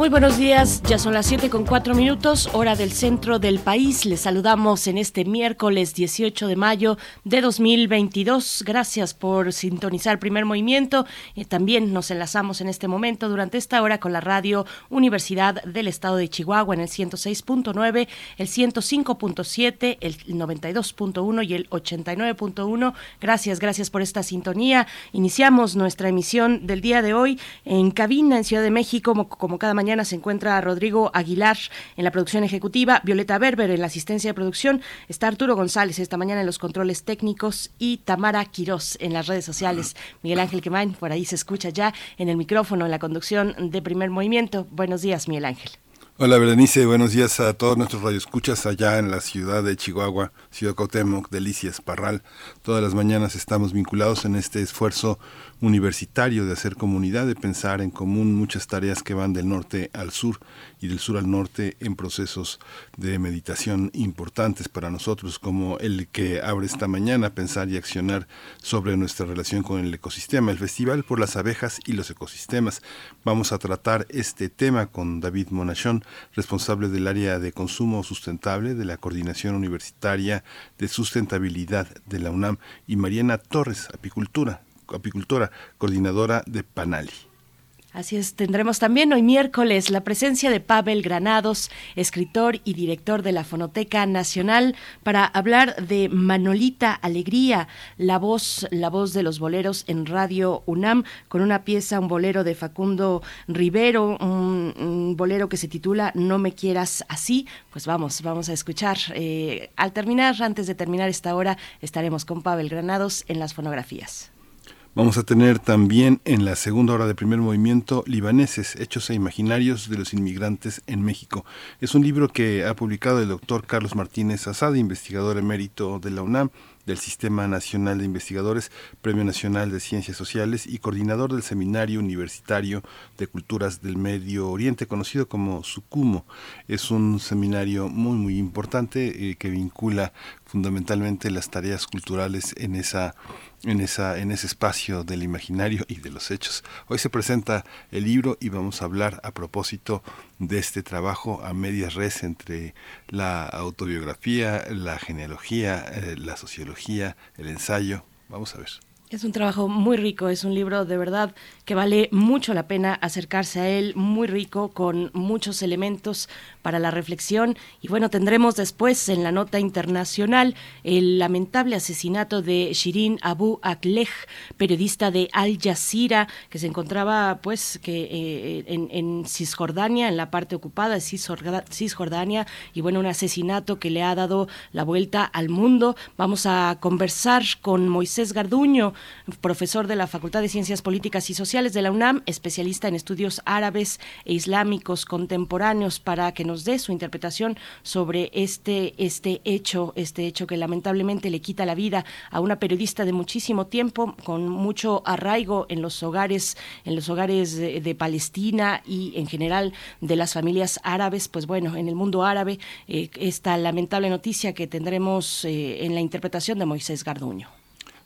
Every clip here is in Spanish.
Muy buenos días, ya son las 7 con 4 minutos, hora del centro del país. Les saludamos en este miércoles 18 de mayo de 2022. Gracias por sintonizar Primer Movimiento. Eh, también nos enlazamos en este momento durante esta hora con la radio Universidad del Estado de Chihuahua en el 106.9, el 105.7, el 92.1 y el 89.1. Gracias, gracias por esta sintonía. Iniciamos nuestra emisión del día de hoy en cabina en Ciudad de México, como, como cada mañana se encuentra Rodrigo Aguilar en la producción ejecutiva, Violeta Berber en la asistencia de producción, está Arturo González esta mañana en los controles técnicos y Tamara Quirós en las redes sociales. Miguel Ángel Quemain, por ahí se escucha ya en el micrófono en la conducción de primer movimiento. Buenos días, Miguel Ángel. Hola Berenice, buenos días a todos nuestros radioescuchas allá en la ciudad de Chihuahua, Ciudad Cautemoc, Delicias, Parral. Todas las mañanas estamos vinculados en este esfuerzo universitario de hacer comunidad, de pensar en común muchas tareas que van del norte al sur y del sur al norte en procesos de meditación importantes para nosotros, como el que abre esta mañana, pensar y accionar sobre nuestra relación con el ecosistema, el Festival por las Abejas y los Ecosistemas. Vamos a tratar este tema con David Monachón, responsable del área de consumo sustentable de la Coordinación Universitaria de Sustentabilidad de la UNAM, y Mariana Torres, apicultura apicultora, coordinadora de Panali. Así es, tendremos también hoy miércoles la presencia de Pavel Granados, escritor y director de la Fonoteca Nacional, para hablar de Manolita Alegría, la voz, la voz de los boleros en Radio UNAM, con una pieza, un bolero de Facundo Rivero, un, bolero que se titula No me quieras así. Pues vamos, vamos a escuchar. Eh, al terminar, antes de terminar esta hora, estaremos con Pavel Granados en las fonografías. Vamos a tener también en la segunda hora de primer movimiento Libaneses, Hechos e Imaginarios de los Inmigrantes en México. Es un libro que ha publicado el doctor Carlos Martínez Asad, investigador emérito de la UNAM, del Sistema Nacional de Investigadores, Premio Nacional de Ciencias Sociales y coordinador del Seminario Universitario de Culturas del Medio Oriente, conocido como SUCUMO. Es un seminario muy, muy importante eh, que vincula fundamentalmente las tareas culturales en esa en, esa, en ese espacio del imaginario y de los hechos. Hoy se presenta el libro y vamos a hablar a propósito de este trabajo a medias res entre la autobiografía, la genealogía, eh, la sociología, el ensayo. Vamos a ver. Es un trabajo muy rico, es un libro de verdad que vale mucho la pena acercarse a él, muy rico, con muchos elementos para la reflexión. Y bueno, tendremos después en la nota internacional el lamentable asesinato de Shirin Abu Akleh, periodista de Al Jazeera, que se encontraba pues que eh, en, en, Cisjordania, en la parte ocupada de Cisjordania, y bueno, un asesinato que le ha dado la vuelta al mundo. Vamos a conversar con Moisés Garduño, profesor de la Facultad de Ciencias Políticas y Sociales de la UNAM, especialista en estudios árabes e islámicos contemporáneos, para que nos dé su interpretación sobre este, este hecho, este hecho que lamentablemente le quita la vida a una periodista de muchísimo tiempo, con mucho arraigo en los hogares, en los hogares de, Palestina y en general de las familias árabes. Pues bueno, en el mundo árabe, eh, esta lamentable noticia que tendremos eh, en la interpretación de Moisés Garduño.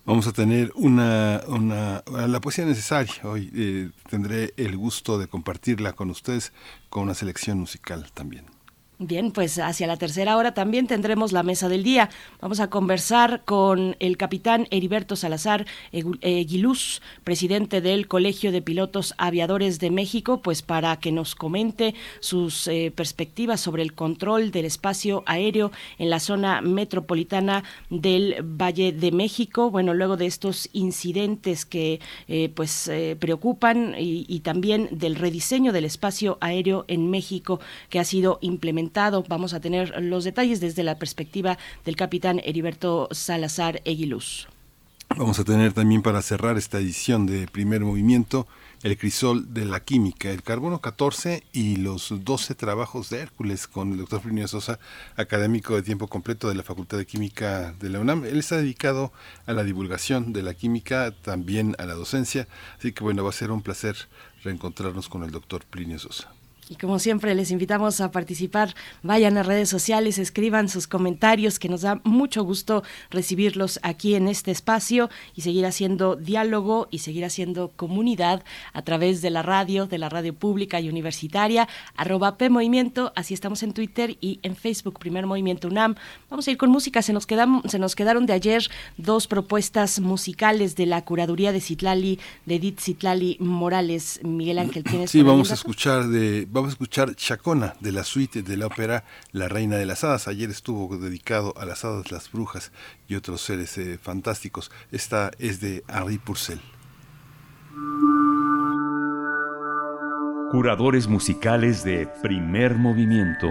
Vamos a tener una, una la poesía necesaria. Hoy eh, tendré el gusto de compartirla con ustedes con una selección musical también. Bien, pues hacia la tercera hora también tendremos la mesa del día. Vamos a conversar con el capitán Heriberto Salazar Aguiluz, presidente del Colegio de Pilotos Aviadores de México, pues para que nos comente sus eh, perspectivas sobre el control del espacio aéreo en la zona metropolitana del Valle de México. Bueno, luego de estos incidentes que eh, pues eh, preocupan y también del rediseño del espacio aéreo en México que ha sido implementado Vamos a tener los detalles desde la perspectiva del capitán Heriberto Salazar Eguiluz. Vamos a tener también para cerrar esta edición de Primer Movimiento El crisol de la química, el carbono 14 y los 12 trabajos de Hércules con el doctor Plinio Sosa, académico de tiempo completo de la Facultad de Química de la UNAM. Él está dedicado a la divulgación de la química, también a la docencia, así que bueno, va a ser un placer reencontrarnos con el doctor Plinio Sosa. Y como siempre les invitamos a participar, vayan a redes sociales, escriban sus comentarios, que nos da mucho gusto recibirlos aquí en este espacio y seguir haciendo diálogo y seguir haciendo comunidad a través de la radio, de la radio pública y universitaria, arroba P Movimiento, así estamos en Twitter y en Facebook, Primer Movimiento UNAM. Vamos a ir con música, se nos, quedan, se nos quedaron de ayer dos propuestas musicales de la curaduría de Citlali, de Edith Citlali Morales. Miguel Ángel, ¿tienes Sí, vamos a escuchar de vamos a escuchar Chacona de la suite de la ópera La Reina de las Hadas. Ayer estuvo dedicado a las hadas, las brujas y otros seres eh, fantásticos. Esta es de Henri Purcell. Curadores musicales de primer movimiento.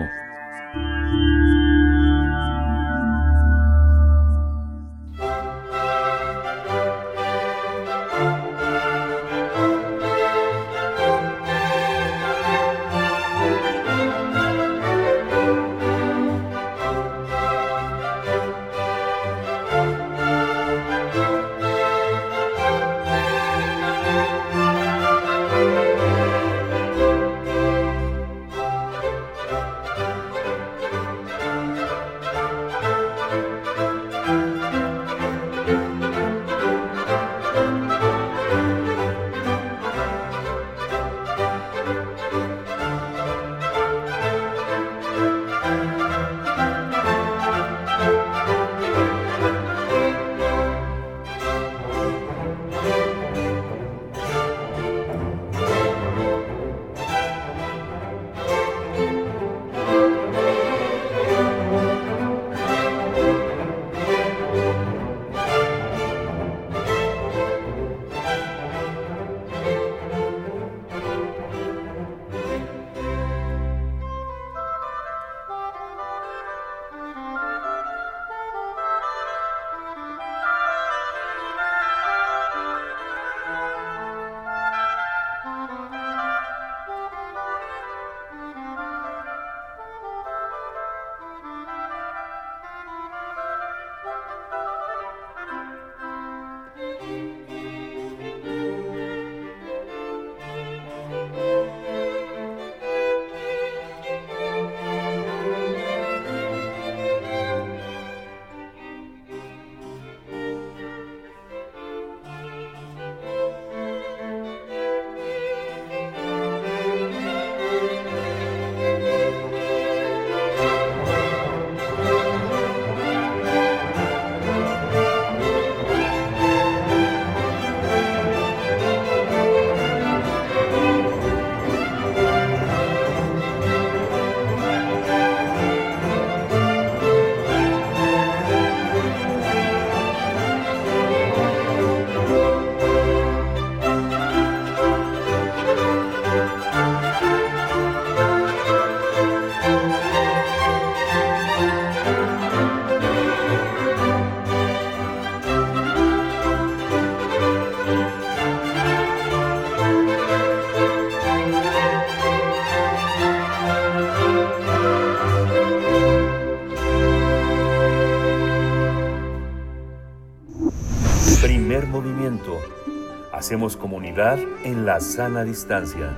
En la sana distancia.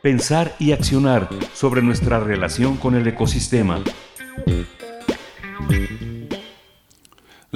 Pensar y accionar sobre nuestra relación con el ecosistema.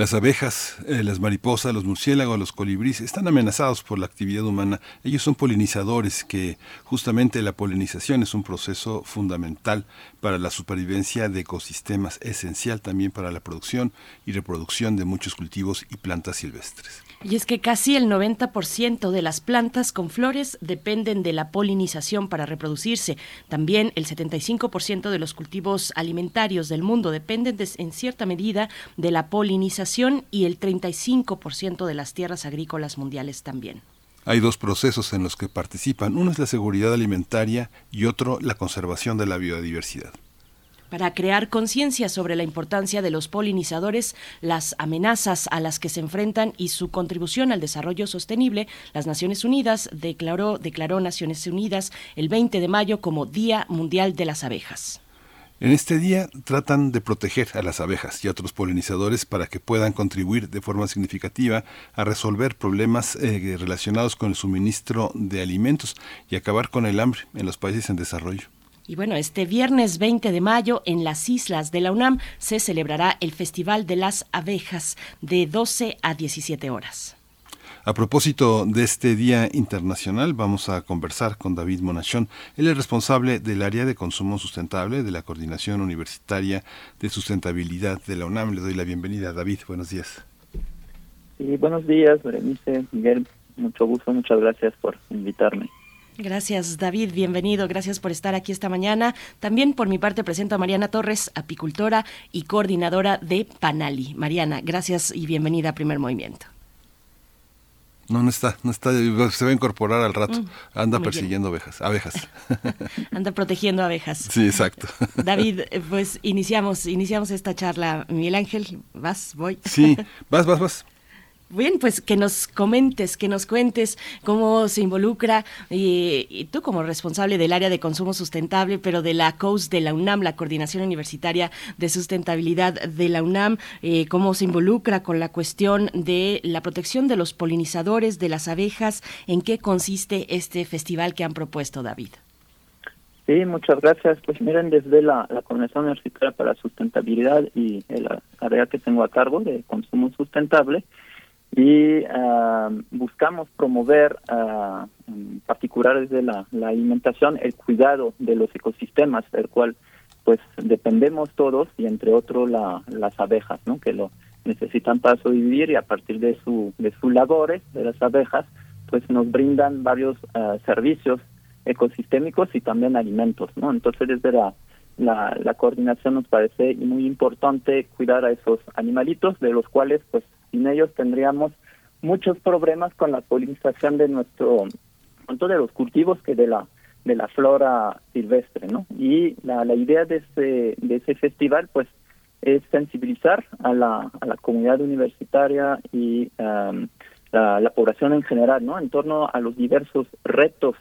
Las abejas, eh, las mariposas, los murciélagos, los colibríes están amenazados por la actividad humana. Ellos son polinizadores que justamente la polinización es un proceso fundamental para la supervivencia de ecosistemas, esencial también para la producción y reproducción de muchos cultivos y plantas silvestres. Y es que casi el 90% de las plantas con flores dependen de la polinización para reproducirse. También el 75% de los cultivos alimentarios del mundo dependen de- en cierta medida de la polinización y el 35% de las tierras agrícolas mundiales también. Hay dos procesos en los que participan. Uno es la seguridad alimentaria y otro la conservación de la biodiversidad. Para crear conciencia sobre la importancia de los polinizadores, las amenazas a las que se enfrentan y su contribución al desarrollo sostenible, las Naciones Unidas declaró, declaró Naciones Unidas el 20 de mayo como Día Mundial de las Abejas. En este día tratan de proteger a las abejas y a otros polinizadores para que puedan contribuir de forma significativa a resolver problemas eh, relacionados con el suministro de alimentos y acabar con el hambre en los países en desarrollo. Y bueno, este viernes 20 de mayo en las islas de la UNAM se celebrará el Festival de las Abejas de 12 a 17 horas. A propósito de este Día Internacional, vamos a conversar con David Monachón. Él es responsable del área de consumo sustentable de la Coordinación Universitaria de Sustentabilidad de la UNAM. Le doy la bienvenida, David. Buenos días. Sí, buenos días, Berenice, Miguel. Mucho gusto, muchas gracias por invitarme. Gracias, David. Bienvenido. Gracias por estar aquí esta mañana. También por mi parte presento a Mariana Torres, apicultora y coordinadora de Panali. Mariana, gracias y bienvenida a Primer Movimiento. No, no está, no está, se va a incorporar al rato. Mm, Anda persiguiendo abejas, abejas. Anda protegiendo abejas. Sí, exacto. David, eh, pues iniciamos, iniciamos esta charla. Miguel Ángel, vas, voy. Sí, vas, vas, vas. Bien, pues que nos comentes, que nos cuentes cómo se involucra, y, tú como responsable del área de consumo sustentable, pero de la COUS de la UNAM, la Coordinación Universitaria de Sustentabilidad de la UNAM, eh, cómo se involucra con la cuestión de la protección de los polinizadores, de las abejas, en qué consiste este festival que han propuesto, David. Sí, muchas gracias. Pues miren, desde la, la Coordinación Universitaria para la Sustentabilidad y el área que tengo a cargo de consumo sustentable, y ah, buscamos promover, uh, en particular desde la, alimentación, el cuidado de los ecosistemas, del cual pues dependemos todos y entre otros la, las abejas, ¿no? que lo necesitan para sobrevivir y a partir de su de sus labores de las abejas pues nos brindan varios ah, servicios ecosistémicos y también alimentos, ¿no? Entonces desde la, la, la coordinación nos parece muy importante cuidar a esos animalitos de los cuales pues sin ellos tendríamos muchos problemas con la polinización de nuestro, tanto de los cultivos que de la de la flora silvestre, ¿no? Y la, la idea de ese, de ese festival, pues, es sensibilizar a la, a la comunidad universitaria y um, la, la, población en general, ¿no? En torno a los diversos retos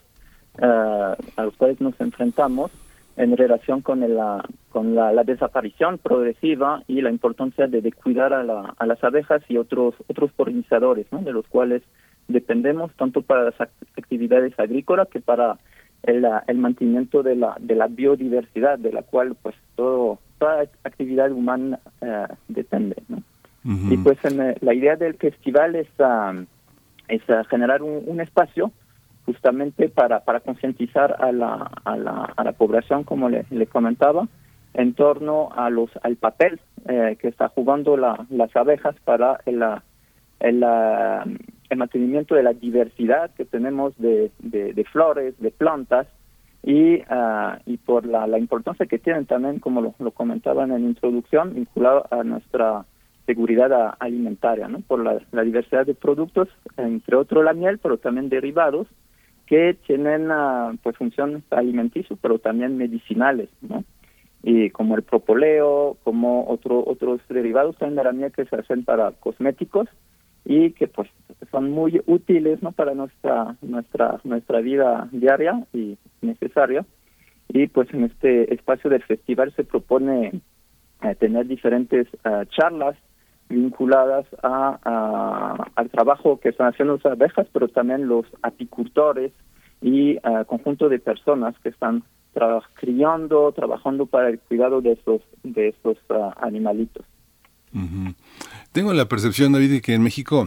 uh, a los cuales nos enfrentamos en relación con la con la, desaparición progresiva y la importancia de, cuidar a, la, a, las abejas y otros otros polinizadores, ¿no? de los cuales dependemos tanto para las actividades agrícolas que para el, el mantenimiento de la de la biodiversidad, de la cual pues todo toda actividad humana eh, depende, ¿no? Y pues en, eh, la idea del festival es uh, es generar un, un espacio justamente para, para concientizar a la, a, la, a la población, como le, comentaba, en torno a los, al papel eh, que está jugando la, las abejas para el, el, el, mantenimiento de la diversidad que tenemos de, de, flores, de plantas, y, ah, y por la, la importancia que tienen también, como lo, lo comentaban en la introducción, vinculado a nuestra seguridad alimentaria, ¿no? por la, la diversidad de productos, entre otros la miel, pero también derivados, que tienen uh, pues funciones alimenticias pero también medicinales no y como el propoleo como otro otros derivados también de la que se hacen para cosméticos y que pues son muy útiles no para nuestra nuestra nuestra vida diaria y necesaria y pues en este espacio del festival se propone eh, tener diferentes uh, charlas vinculadas a, al trabajo que están haciendo las abejas, pero también los apicultores y uh, conjunto de personas que están criando, trabajando para el cuidado de esos de estos ah, animalitos. Tengo la percepción, David, de que en México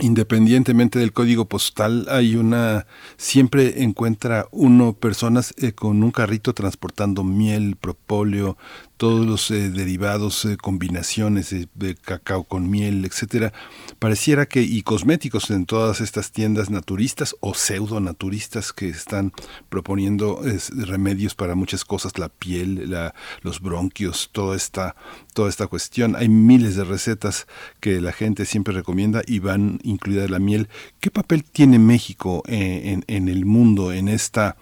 independientemente del código postal, hay una, siempre encuentra uno personas eh, con un carrito transportando miel, propóleo, todos los eh, derivados, eh, combinaciones de, cacao con miel, etcétera, pareciera que y cosméticos en todas estas tiendas naturistas o pseudo naturistas que están proponiendo remedios para muchas cosas, la piel, la, los bronquios, toda esta toda esta cuestión. Hay miles de recetas que la gente siempre recomienda y van incluida la miel. ¿Qué papel tiene México eh, en, en el mundo en esta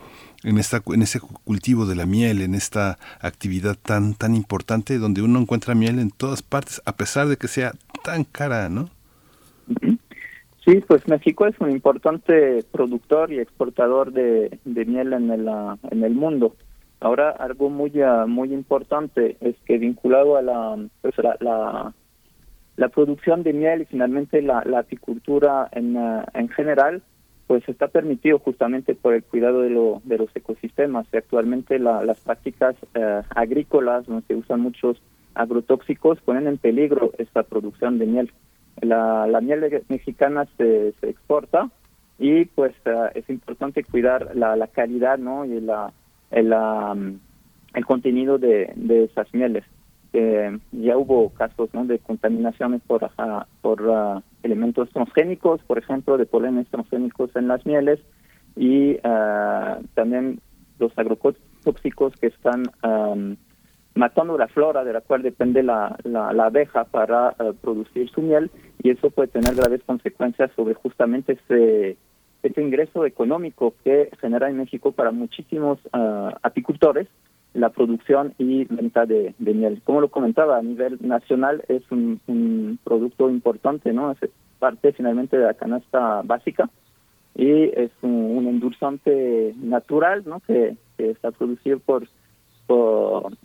en esta en ese cultivo de la miel, en esta actividad tan tan importante donde uno encuentra miel en todas partes a pesar de que sea tan cara, ¿no? Sí, pues México es un importante productor y exportador de, miel en el, en el mundo. Ahora algo muy muy importante es que vinculado a la pues la, la, producción de miel y finalmente la, la apicultura en, en general pues está permitido justamente por el cuidado de, lo, de los ecosistemas. Actualmente las prácticas eh, agrícolas, donde se usan muchos agrotóxicos, ponen en peligro esta producción de miel. La, la miel mexicana se, se exporta y pues eh, es importante cuidar la, la calidad ¿no? y la, el, el contenido de, de esas mieles. Eh, ya hubo casos de contaminaciones por, por ah, elementos transgénicos, por ejemplo, de polenes transgénicos en las mieles y uh, también los agrotóxicos que están um, matando la flora de la cual depende la, la, abeja para uh, producir su miel y eso puede tener graves consecuencias sobre justamente ese, ese ingreso económico que genera en México para muchísimos uh, apicultores la producción y venta de, miel. Como lo comentaba, a nivel nacional es un, un, producto importante, ¿no? Es parte finalmente de la canasta básica y es un, endulzante natural, ¿no? Que, está producido por por,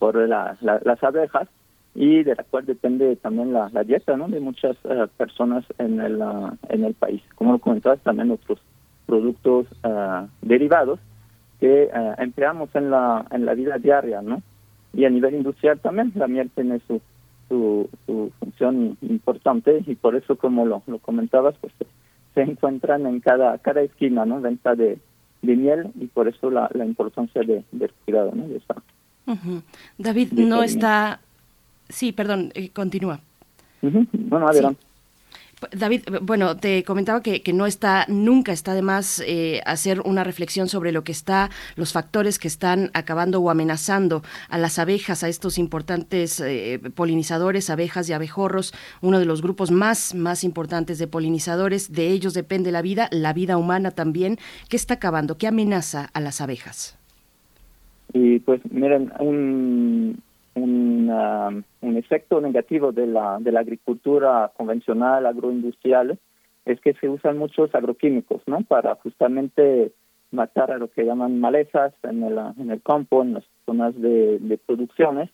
por las abejas y de la cual depende también la, dieta, ¿no? De muchas eh, personas en el en el país. Como lo comentaba, también otros productos uh, derivados que eh, empleamos en la, en la vida diaria, ¿no? Y a nivel industrial también la miel tiene su, su, su función importante y por eso, como lo, lo comentabas, pues se encuentran en cada, cada esquina, ¿no? Venta de, de miel y por eso la, la importancia de, del cuidado, ¿no? De esa, David, no está... Sí, perdón, eh, continúa. Bueno, adelante. David, bueno, te comentaba que, no está, nunca está de más eh, hacer una reflexión sobre lo que está, los factores que están acabando o amenazando a las abejas, a estos importantes eh, polinizadores, abejas y abejorros, uno de los grupos más, más importantes de polinizadores. De ellos depende la vida, la vida humana también. ¿Qué está acabando? ¿Qué amenaza a las abejas? Y pues miren, un, un, un efecto negativo de la, de la agricultura convencional, agroindustrial, es que se usan muchos agroquímicos, ¿no? Para justamente matar a lo que llaman malezas en el, en el campo, en las zonas de, de producciones.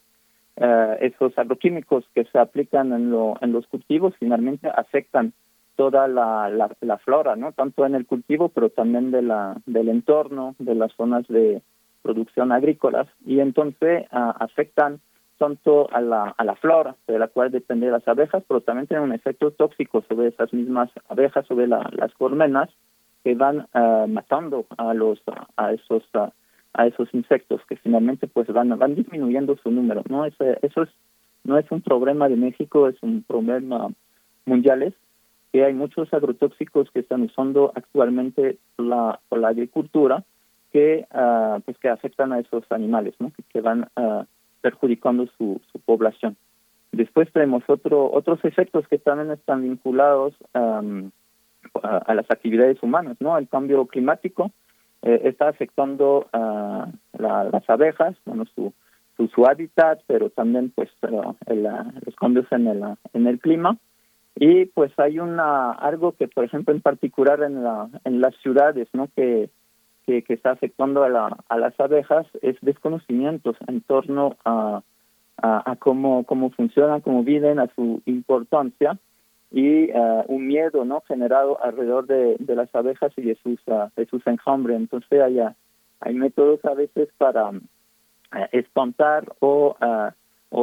Eh, esos agroquímicos que se aplican en, lo, en los cultivos finalmente afectan toda la, la, flora, ¿no? Tanto en el cultivo, pero también de la, del entorno, de las zonas de producción agrícolas, y entonces ah, afectan tanto a la, a la flora, de la cual dependen las abejas, pero también tienen un efecto tóxico sobre esas mismas abejas, sobre las colmenas, que van uh, matando a los a esos a esos insectos que finalmente pues van van disminuyendo su número no Ese, eso es no es un problema de México es un problema mundial que hay muchos agrotóxicos que están usando actualmente la la agricultura que uh, pues que afectan a esos animales no que, que van uh, perjudicando su, su población. Después tenemos otro, otros efectos que también están vinculados a, las actividades humanas, ¿no? El cambio climático eh, está afectando a las abejas, bueno, su, su, hábitat, pero también pues los cambios en el, en el clima. Y pues hay una algo que, por ejemplo, en particular en, la, en las ciudades, ¿no? Que que, está afectando a, la, a las abejas es desconocimientos en torno a, a, cómo, cómo funcionan, cómo viven, a su importancia y uh, un miedo no generado alrededor de, de las abejas y de sus, uh, de sus enjambres. Entonces hay, métodos a veces para uh, espantar o,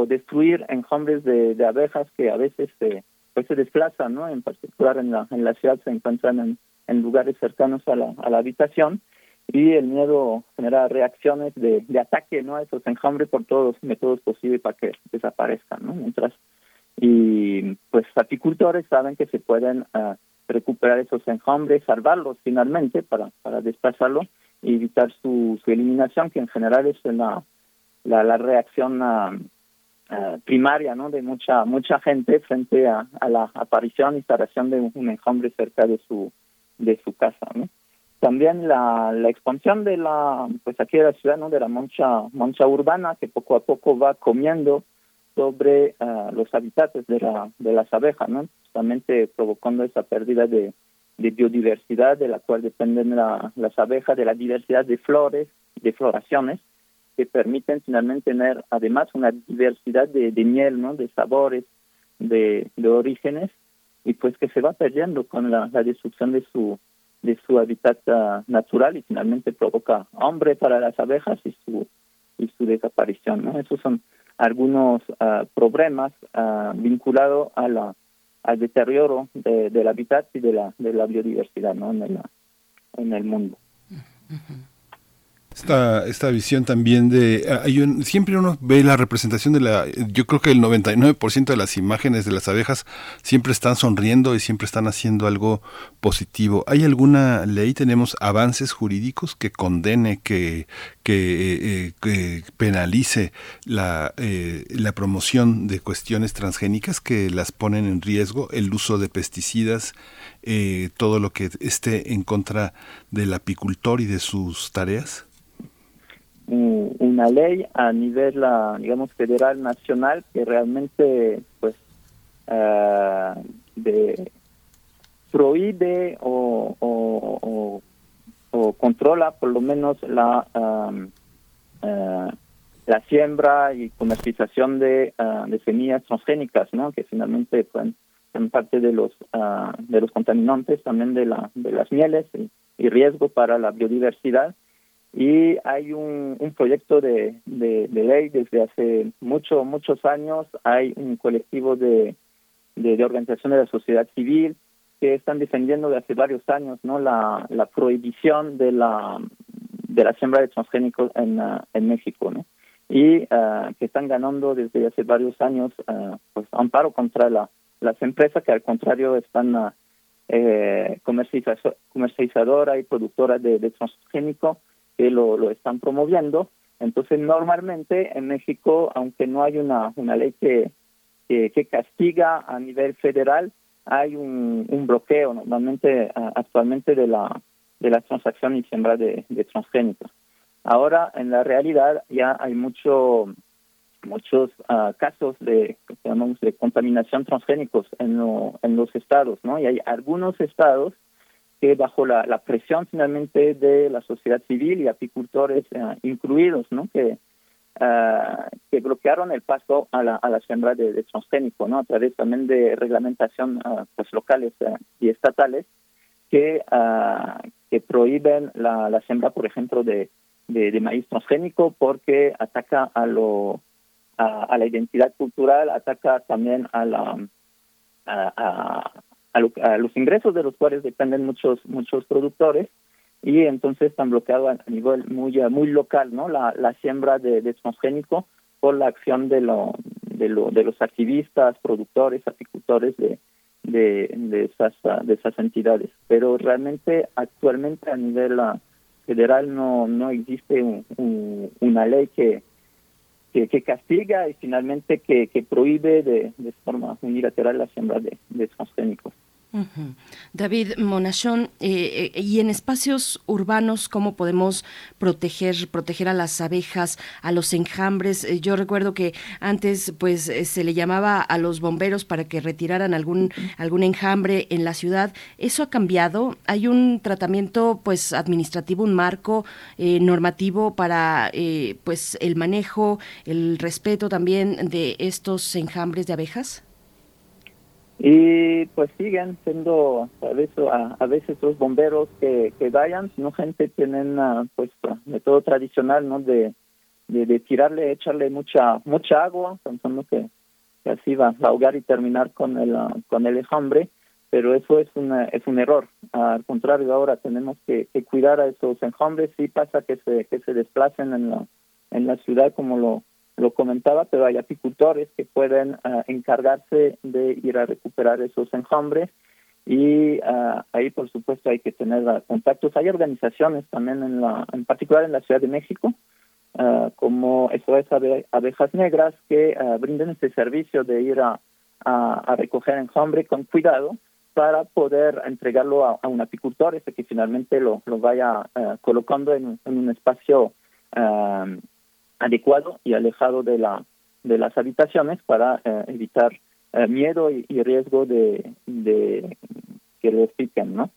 destruir enjambres de, de abejas que a veces se, pues se desplazan, ¿no? en particular en la, en la ciudad se encuentran en, en lugares cercanos a la, a la habitación y el miedo genera reacciones de, de ataque no a esos enjambres por todos los métodos posibles para que desaparezcan no mientras y pues apicultores saben que se pueden uh, recuperar esos enjambres salvarlos finalmente para para desplazarlo y evitar su, su eliminación que en general es la la, la reacción uh, uh, primaria no de mucha mucha gente frente a, a la aparición instalación de un enjambre cerca de su de su casa no también la, la expansión de la, pues aquí de la ciudad, ¿no? De la mancha, mancha urbana que poco a poco va comiendo sobre ah, los habitantes de, la, de las abejas, ¿no? Justamente provocando esa pérdida de, biodiversidad de la cual dependen la, las abejas, de la diversidad de flores, de floraciones, que permiten finalmente tener además una diversidad de, miel, ¿no? De sabores, de, orígenes, y pues que se va perdiendo con la destrucción de su de su hábitat ah, natural y finalmente provoca hambre para las abejas y su y su desaparición no esos son algunos uh, problemas uh, vinculados a la al deterioro de, del hábitat y de la de la biodiversidad no en el en el mundo esta, esta visión también de ah, hay un, siempre uno ve la representación de la yo creo que el 99% de las imágenes de las abejas siempre están sonriendo y siempre están haciendo algo positivo. Hay alguna ley tenemos avances jurídicos que condene que que, eh, que penalice la eh, la promoción de cuestiones transgénicas que las ponen en riesgo el uso de pesticidas eh, todo lo que esté en contra del apicultor y de sus tareas una ley a nivel, digamos, federal, nacional, que realmente, pues, uh, de, prohíbe o, o, controla por lo menos la, uh, la siembra y comercialización de, uh, de semillas transgénicas, ¿no? Que finalmente pues, son parte de los de los contaminantes también de la de las mieles y riesgo para la biodiversidad y hay un, proyecto de, de, ley desde hace muchos, muchos años. Hay un colectivo de, de, organizaciones de la sociedad civil que están defendiendo de hace varios años no la, la prohibición de la, de la siembra de transgénicos en, uh, en México. ¿no? Y uh, que están ganando desde hace varios años uh, pues amparo contra la, las empresas que al contrario están eh, comercializadora y productora de, de transgénicos que lo, lo están promoviendo. Entonces, normalmente en México, aunque no hay una, una ley que, que, castiga a nivel federal, hay un, un bloqueo normalmente actualmente de la de la transacción y siembra de, transgénicos. Ahora, en la realidad, ya hay mucho muchos uh, casos de llamamos de contaminación transgénicos en, lo, en los estados, ¿no? Y hay algunos estados que bajo la, presión finalmente de la sociedad civil y apicultores uh, incluidos, ¿no? Que, uh, que bloquearon el paso a la, a la siembra de, transgénico, ¿no? A través también de reglamentación uh, pues, locales y estatales que, que prohíben la, siembra, por ejemplo, de, de, maíz transgénico porque ataca a, lo, a, a la identidad cultural, ataca también a la, a, a, los ingresos de los cuales dependen muchos muchos productores y entonces están bloqueados a nivel muy muy local no la, la siembra de, de transgénico por la acción de lo de lo de los activistas productores apicultores de de, esas de esas entidades pero realmente actualmente a nivel ah, federal no no existe un, una ley que que, castiga y finalmente que, que prohíbe de, de forma unilateral la siembra de, de transgénicos. David Monachón, eh, eh, y en espacios urbanos, ¿cómo podemos proteger, proteger a las abejas, a los enjambres? Eh, yo recuerdo que antes, pues, se le llamaba a los bomberos para que retiraran algún, algún enjambre en la ciudad. ¿Eso ha cambiado? ¿Hay un tratamiento, pues, administrativo, un marco normativo para, pues, el manejo, el respeto también de estos enjambres de abejas? Y pues siguen siendo a veces, a, veces los bomberos que, que vayan, no gente tienen uh, pues método tradicional no de, de, tirarle, echarle mucha mucha agua, pensando que, así va a ahogar y terminar con el uh, con el enjambre, pero eso es una, es un error. Al contrario, ahora tenemos que, que cuidar a esos enjambres, sí pasa que se que se desplacen en la en la ciudad como lo lo comentaba, pero hay apicultores que pueden uh, encargarse de ir a recuperar esos enjambres y uh, ahí por supuesto hay que tener uh, contactos. Hay organizaciones también en la, en particular en la Ciudad de México, como eso es abejas negras que brindan este servicio de ir a, a, recoger enjambre con cuidado para poder entregarlo a, un apicultor, ese que finalmente lo, lo vaya colocando en, un espacio adecuado y alejado de la de las habitaciones para evitar miedo y, riesgo de, que les piquen, ¿no?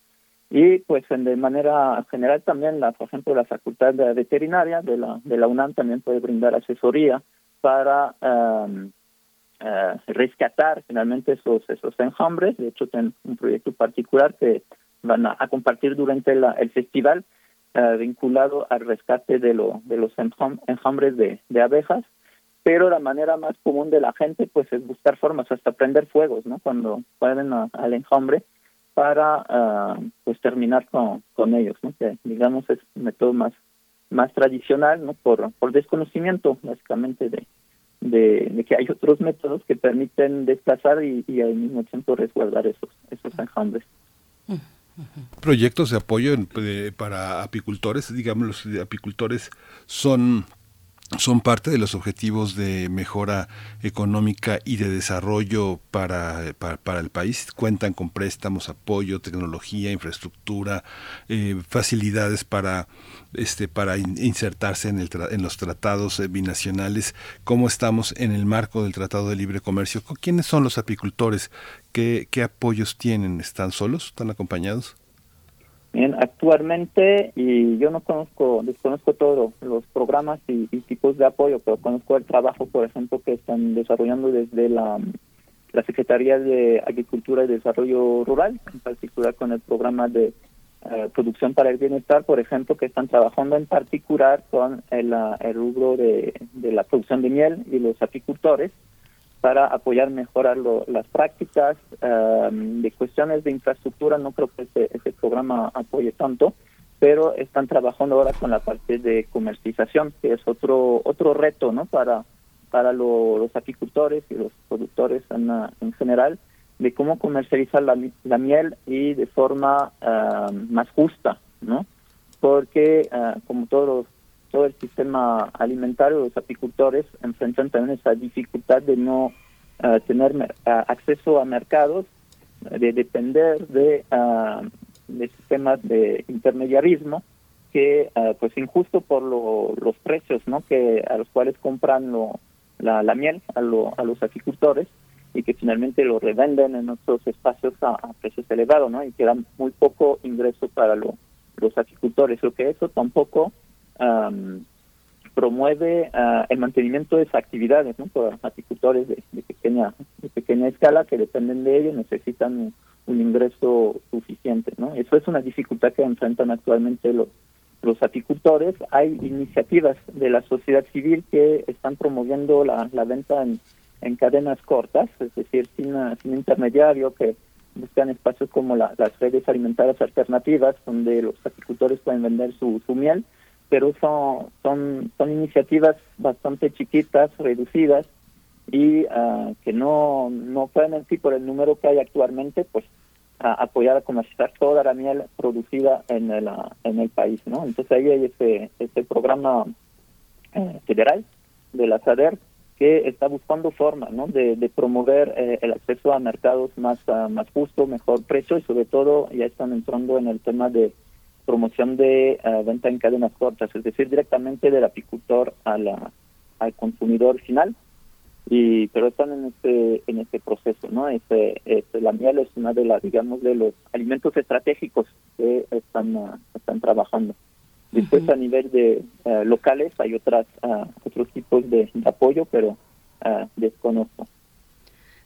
Y pues de manera general también, la, por ejemplo, la Facultad de Veterinaria de la, de la UNAM también puede brindar asesoría para um, uh, rescatar finalmente esos, esos enjambres. De hecho, tienen un proyecto particular que van a, compartir durante el festival uh, vinculado al rescate de, lo, de los enjambres de, de abejas pero la manera más común de la gente pues es buscar formas hasta prender fuegos no cuando pueden al enjambre para uh, pues terminar con, con ellos, ¿no? que digamos es un método más más tradicional, ¿no? por, por desconocimiento básicamente de, de, que hay otros métodos que permiten desplazar y, y, al mismo tiempo resguardar esos esos enjambres. Proyectos de apoyo para apicultores, digamos los apicultores son son parte de los objetivos de mejora económica y de desarrollo para, para, el país. Cuentan con préstamos, apoyo, tecnología, infraestructura, eh, facilidades para, este, para insertarse en, el en los tratados eh, binacionales. ¿Cómo estamos en el marco del Tratado de Libre Comercio? ¿Quiénes son los apicultores? ¿Qué, apoyos tienen? ¿Están solos? ¿Están acompañados? Bien, actualmente, y yo no conozco, desconozco todos los programas y, tipos de apoyo, pero conozco el trabajo, por ejemplo, que están desarrollando desde la, Secretaría de Agricultura y Desarrollo Rural, en particular con el programa de eh, producción para el bienestar, por ejemplo, que están trabajando en particular con el, rubro de la producción de miel y los apicultores para apoyar, mejorar las prácticas em, de cuestiones de infraestructura. No creo que ese, programa apoye tanto, pero están trabajando ahora con la parte de comercialización, que es otro otro reto, ¿no? Para para los apicultores y los productores en, en general de cómo comercializar la, la miel y de forma em, más justa, ¿no? Porque eh, como todos todo el sistema alimentario, los apicultores enfrentan también esa dificultad de no uh, tener uh, acceso a mercados, de depender de, uh, de sistemas de intermediarismo que pues injusto por lo, los precios no que a los cuales compran lo, la, la, miel a, lo, a los apicultores y que finalmente lo revenden en otros espacios a, precios elevados no y que dan muy poco ingreso para lo, los apicultores. Lo que eso tampoco promueve uh, el mantenimiento de esas actividades, ¿no? Por apicultores de, pequeña de pequeña escala que dependen de ello necesitan un, ingreso suficiente, ¿no? Eso es una dificultad que enfrentan actualmente los los apicultores. Hay iniciativas de la sociedad civil que están promoviendo la, la venta en, en cadenas cortas, es decir, sin, sin intermediario, que buscan espacios como las redes alimentarias alternativas, donde los apicultores pueden vender su, su miel pero son, son, son iniciativas bastante chiquitas, reducidas, y uh, que no, no pueden en sí por el número que hay actualmente, pues apoyar a comercializar toda la miel producida en el, en el país, ¿no? Entonces ahí hay este, este programa eh, federal de la SADER que está buscando formas, ¿no? De, de promover eh, el acceso a mercados más, uh, más justo, mejor precio y sobre todo ya están entrando en el tema de promoción de eh, venta en cadenas cortas, es decir, directamente del apicultor a la, al consumidor final. Y pero están en este en este proceso, ¿no? Este, este, la miel es una de las digamos de los alimentos estratégicos que están uh, están trabajando. Después a nivel de uh, locales hay otras otros tipos de, de apoyo, pero desconozco.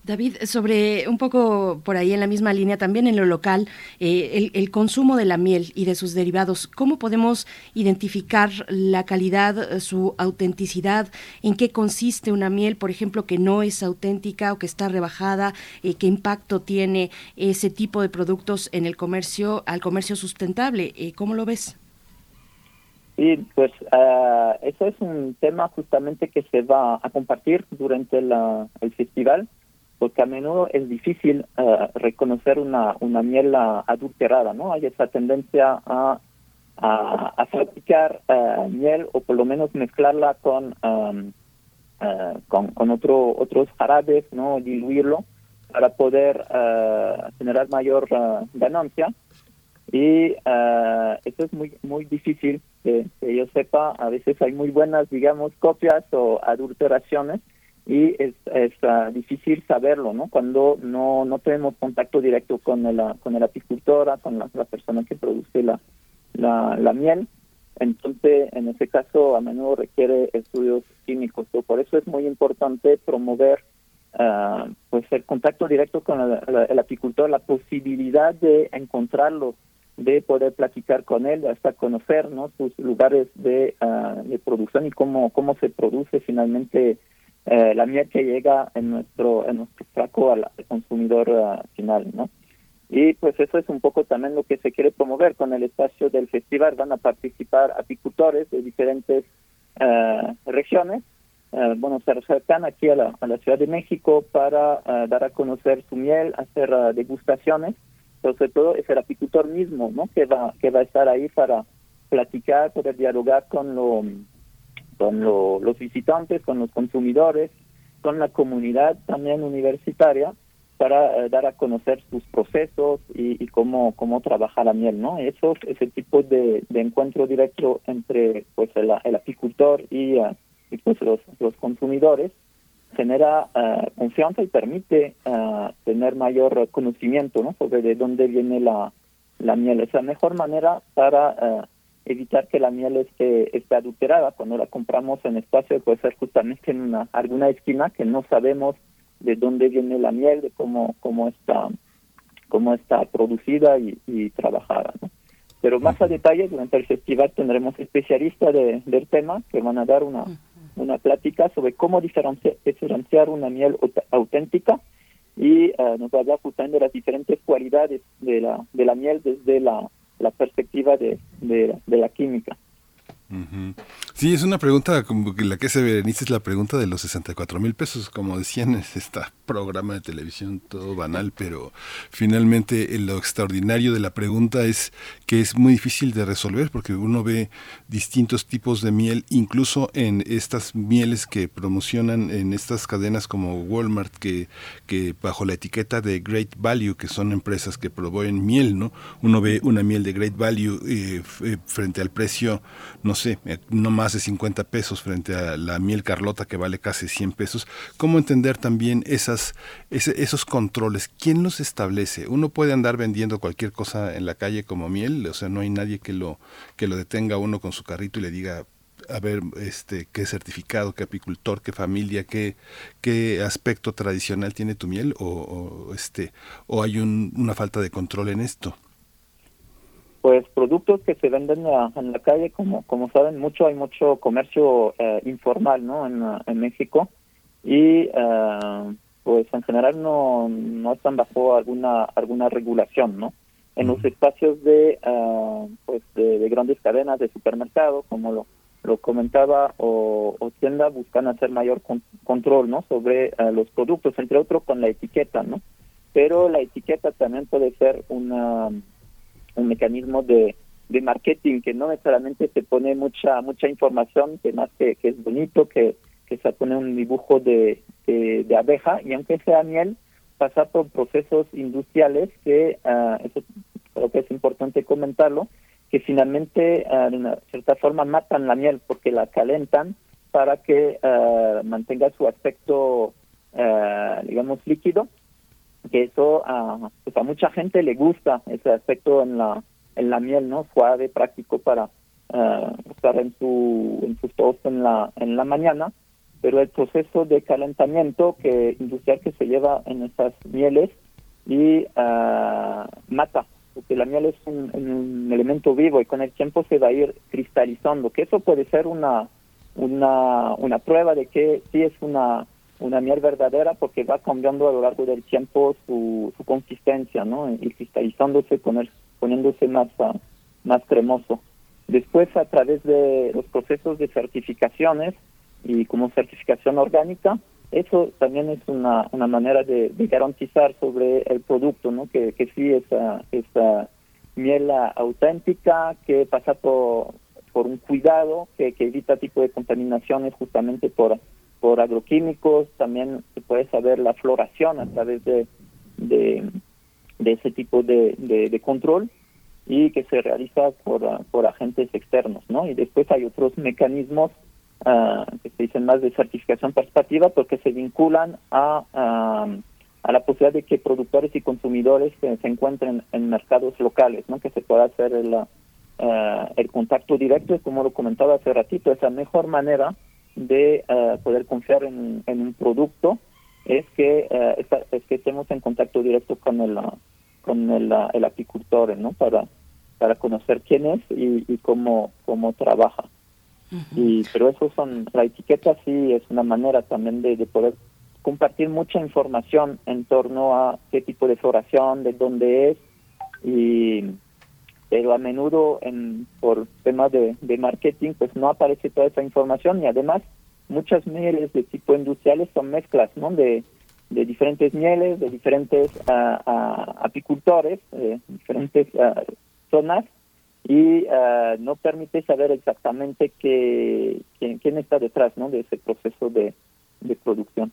David, sobre un poco por ahí en la misma línea, también en lo local, eh, el, consumo de la miel y de sus derivados, ¿cómo podemos identificar la calidad, su autenticidad? ¿En qué consiste una miel, por ejemplo, que no es auténtica o que está rebajada? Eh, ¿Qué impacto tiene ese tipo de productos en el comercio, al comercio sustentable? Eh, ¿Cómo lo ves? Sí, pues uh, eso es un tema justamente que se va a compartir durante la, el festival porque a menudo es difícil uh, reconocer una, una miel adulterada, ¿no? Hay esa tendencia a, a, a fabricar uh, miel o por lo menos mezclarla con, um, uh, con, con otro, otros jarabes, ¿no? Diluirlo para poder generar mayor ganancia y eso es muy muy difícil que, yo sepa a veces hay muy buenas digamos copias o adulteraciones y es, es difícil saberlo no cuando no no tenemos contacto directo con el con el apicultora con la, persona que produce la, la, la miel. Entonces, en ese caso, a menudo requiere estudios químicos. Por eso es muy importante promover uh, pues el contacto directo con el, apicultor, la posibilidad de encontrarlo, de poder platicar con él, hasta conocer sus lugares de, de producción y cómo, cómo se produce finalmente uh, la miel que llega en nuestro, en nuestro saco al, consumidor final. ¿no? Y pues eso es un poco también lo que se quiere promover con el espacio del festival. Van a participar apicultores de diferentes uh, regiones. Uh, bueno, se acercan aquí a la, a la, Ciudad de México para uh, dar a conocer su miel, hacer degustaciones. Pero sobre todo es el apicultor mismo, ¿no? Que va, que va a estar ahí para platicar, poder dialogar con, lo, con lo, los visitantes, con los consumidores, con la comunidad también universitaria para eh, dar a conocer sus procesos y, cómo cómo trabaja la miel, ¿no? Eso, ese tipo de, encuentro directo entre pues el, apicultor y, eh, y, pues los, los consumidores genera uh, confianza y permite tener mayor conocimiento, ¿no? Sobre de dónde viene la, la miel. Es la mejor manera para evitar que la miel esté, esté adulterada. Cuando la compramos en espacio puede ser justamente en una, alguna esquina que no sabemos de dónde viene la miel, de cómo, cómo está cómo está producida y, trabajada. Pero más a detalle, durante el festival tendremos especialistas de, del tema que van a dar una, una plática sobre cómo diferenciar, diferenciar una miel auténtica y eh, nos va a hablar justamente de las diferentes cualidades de la, de la miel desde la, la perspectiva de, de, la química. Sí, es una pregunta como que la que se Berenice es la pregunta de los 64 mil pesos, como decían, es este programa de televisión todo banal, pero finalmente lo extraordinario de la pregunta es que es muy difícil de resolver porque uno ve distintos tipos de miel, incluso en estas mieles que promocionan en estas cadenas como Walmart, que, que bajo la etiqueta de Great Value, que son empresas que proveen miel, ¿no? Uno ve una miel de Great Value eh, eh, frente al precio, no sé, eh, no más de 50 pesos frente a la miel Carlota que vale casi 100 pesos. ¿Cómo entender también esas, esos controles? ¿Quién los establece? Uno puede andar vendiendo cualquier cosa en la calle como miel, o sea, no hay nadie que lo, que lo detenga uno con su carrito y le diga, a ver este qué certificado, qué apicultor, qué familia, qué, qué aspecto tradicional tiene tu miel o, este o hay una falta de control en esto pues productos que se venden en la calle, como como saben mucho, hay mucho comercio eh, informal, ¿no? En, en México y eh, pues en general no no están bajo alguna alguna regulación, ¿no? En los espacios de eh, pues de, grandes cadenas de supermercado, como lo lo comentaba o, o tienda buscan hacer mayor control, ¿no? Sobre los productos, entre otros con la etiqueta, ¿no? Pero la etiqueta también puede ser una un mecanismo de, marketing que no necesariamente se pone mucha mucha información, que más que, es bonito, que, se pone un dibujo de, abeja y aunque sea miel, pasa por procesos industriales que, uh, eso creo que es importante comentarlo, que finalmente uh, de cierta forma matan la miel porque la calentan para que uh, mantenga su aspecto, digamos, líquido que eso a, pues a mucha gente le gusta ese aspecto en la en la miel no suave práctico para uh, usar en su en sus toast en la en la mañana. Pero el proceso de calentamiento que industrial que se lleva en esas mieles y uh, mata porque la miel es un, un, elemento vivo y con el tiempo se va a ir cristalizando que eso puede ser una una una prueba de que sí es una una miel verdadera porque va cambiando a lo largo del tiempo su, su consistencia, ¿no? Y cristalizándose, poner, poniéndose más, uh, más cremoso. Después, a través de los procesos de certificaciones y como certificación orgánica, eso también es una, una manera de, garantizar sobre el producto, ¿no? Que, sí es esa miel auténtica, que pasa por, por un cuidado, que, que evita tipo de contaminaciones justamente por por agroquímicos, también se puede saber la floración a través de, de, ese tipo de, de, control y que se realiza por, por agentes externos, ¿no? Y después hay otros mecanismos que se dicen más de certificación participativa porque se vinculan a, a, la posibilidad de que productores y consumidores se, encuentren en mercados locales, ¿no? que se pueda hacer el, el contacto directo, como lo comentaba hace ratito, es la mejor manera de poder confiar en, un producto es que es que estemos en contacto directo con el con el, el apicultor no para para conocer quién es y, y cómo cómo trabaja. Y pero eso son la etiqueta sí es una manera también de, de poder compartir mucha información en torno a qué tipo de floración de dónde es y pero a menudo en por temas de, marketing pues no aparece toda esa información y además muchas mieles de tipo industriales son mezclas no de, diferentes mieles de diferentes uh, apicultores de diferentes uh, zonas y uh, no permite saber exactamente qué, quién, está detrás ¿no? de ese proceso de producción.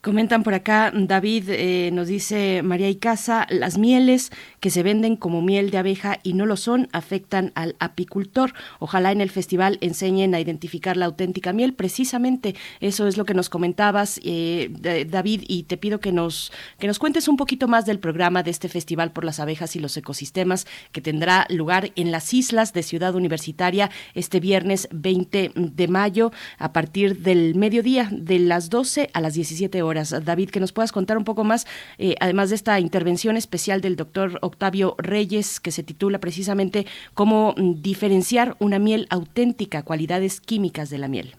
Comentan por acá, David eh, nos dice María y Casa, las mieles que se venden como miel de abeja y no lo son afectan al apicultor. Ojalá en el festival enseñen a identificar la auténtica miel. Precisamente eso es lo que nos comentabas, eh, David, y te pido que nos, que nos cuentes un poquito más del programa de este Festival por las Abejas y los Ecosistemas que tendrá lugar en las islas de Ciudad Universitaria este viernes 20 de mayo a partir del mediodía de las 12 a las 17 horas David, que nos puedas contar un poco más, eh, además de esta intervención especial del doctor Octavio Reyes, que se titula precisamente Cómo mm, diferenciar una miel auténtica, cualidades químicas de la miel.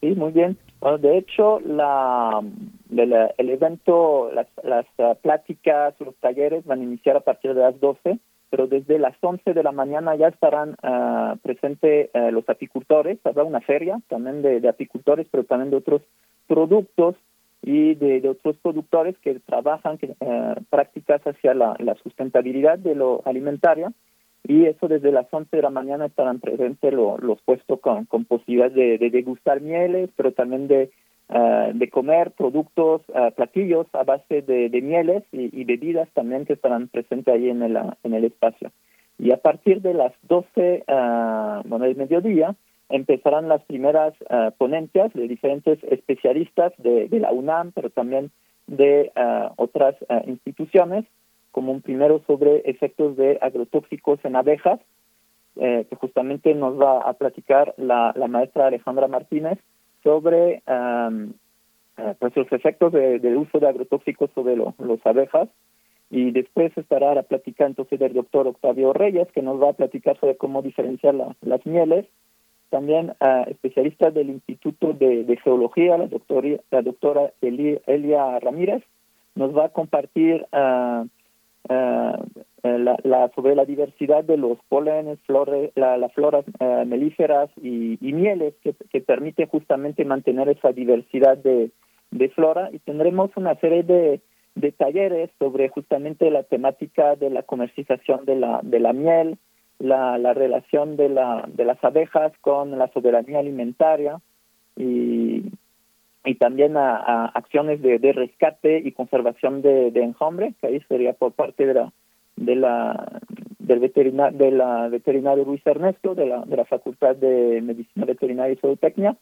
Sí, muy bien. de hecho, la, el evento, las, las uh, pláticas, los talleres van a iniciar a partir de las 12 pero desde las 11 de la mañana ya estarán uh, presentes los apicultores, habrá una feria también de, de, apicultores, pero también de otros productos y de, otros productores que trabajan eh, prácticas hacia la, sustentabilidad de lo alimentaria y eso desde las 11 de la mañana estarán presentes los puestos con, con posibilidad de, degustar mieles, pero también de, eh, de comer productos, uh, platillos a base de, mieles y, bebidas también que estarán presentes ahí en el, en el espacio. Y a partir de las 12, bueno, del mediodía, empezarán las primeras uh, ponencias de diferentes especialistas de, la UNAM, pero también de uh, otras uh, instituciones, como un primero sobre efectos de agrotóxicos en abejas, eh, que justamente nos va a platicar la, la maestra Alejandra Martínez sobre um, pues los efectos de, del uso de agrotóxicos sobre lo, los abejas. Y después estará la plática entonces del doctor Octavio Reyes, que nos va a platicar sobre cómo diferenciar las mieles también a especialistas del Instituto de, Geología, la, doctora, la doctora Elia Ramírez, nos va a compartir uh, la, sobre la diversidad de los pólenes, flores, las floras melíferas y, mieles que, que, permite justamente mantener esa diversidad de, de flora. Y tendremos una serie de, de talleres sobre justamente la temática de la comercialización de la, de la miel, la, la relación de, la, de las abejas con la soberanía alimentaria y, y también a, acciones de, de, rescate y conservación de, de que ahí sería por parte de la, de la del veterinar, de la veterinario Luis Ernesto de la, de la Facultad de Medicina Veterinaria y Zootecnia.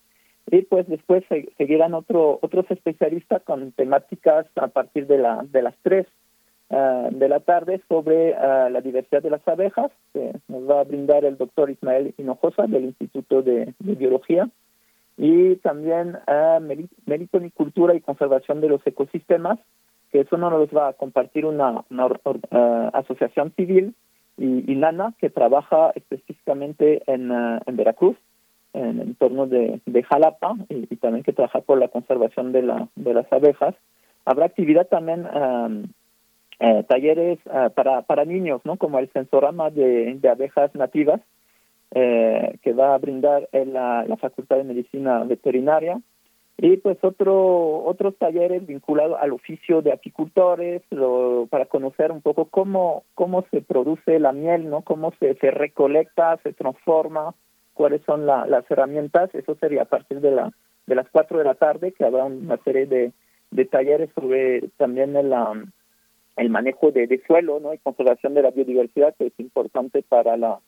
Y pues después seguirán otro, otros especialistas con temáticas a partir de, la, de las tres Ah, de la tarde sobre ah, la diversidad de las abejas, que nos va a brindar el doctor Ismael Hinojosa del Instituto de, Biología, y también uh, Melitonicultura y Conservación de los Ecosistemas, que eso no nos va a compartir una, asociación civil, y, NANA, que trabaja específicamente en, en Veracruz, en el entorno de, de Jalapa, y, también que trabaja por la conservación de, la, de las abejas. Habrá actividad también eh, talleres eh, para, para niños, ¿no? Como el sensorama de, de abejas nativas, eh, que va a brindar en la, la, Facultad de Medicina Veterinaria. Y pues otro, otros talleres vinculados al oficio de apicultores, lo, para conocer un poco cómo, cómo se produce la miel, ¿no? Cómo se, se recolecta, se transforma, cuáles son la, las herramientas. Eso sería a partir de, la, de las 4 de la tarde, que habrá una serie de, de talleres sobre también el, el manejo de, suelo ¿no? y conservación de la biodiversidad, que es importante para la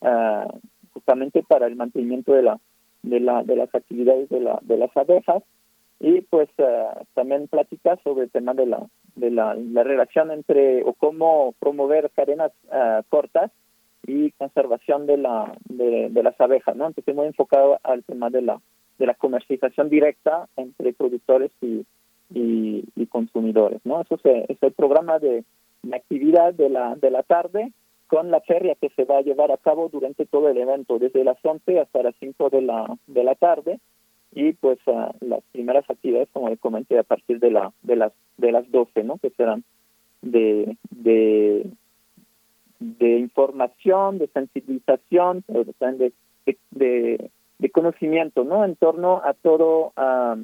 uh, justamente para el mantenimiento de la de la de las actividades de la de las abejas y pues uh, también platicar sobre el tema de la de la, la relación entre o cómo promover cadenas uh, cortas y conservación de la de, de las abejas no entonces muy enfocado al tema de la de la comercialización directa entre productores y, y, consumidores. ¿no? Eso es, el programa de, actividad de la, de la tarde con la feria que se va a llevar a cabo durante todo el evento, desde las 11 hasta las 5 de la, de la tarde y pues uh, las primeras actividades, como le comenté, a partir de, la, de, las, de las 12, ¿no? que serán de, de, de información, de sensibilización, de, de, de, conocimiento ¿no? en torno a todo uh,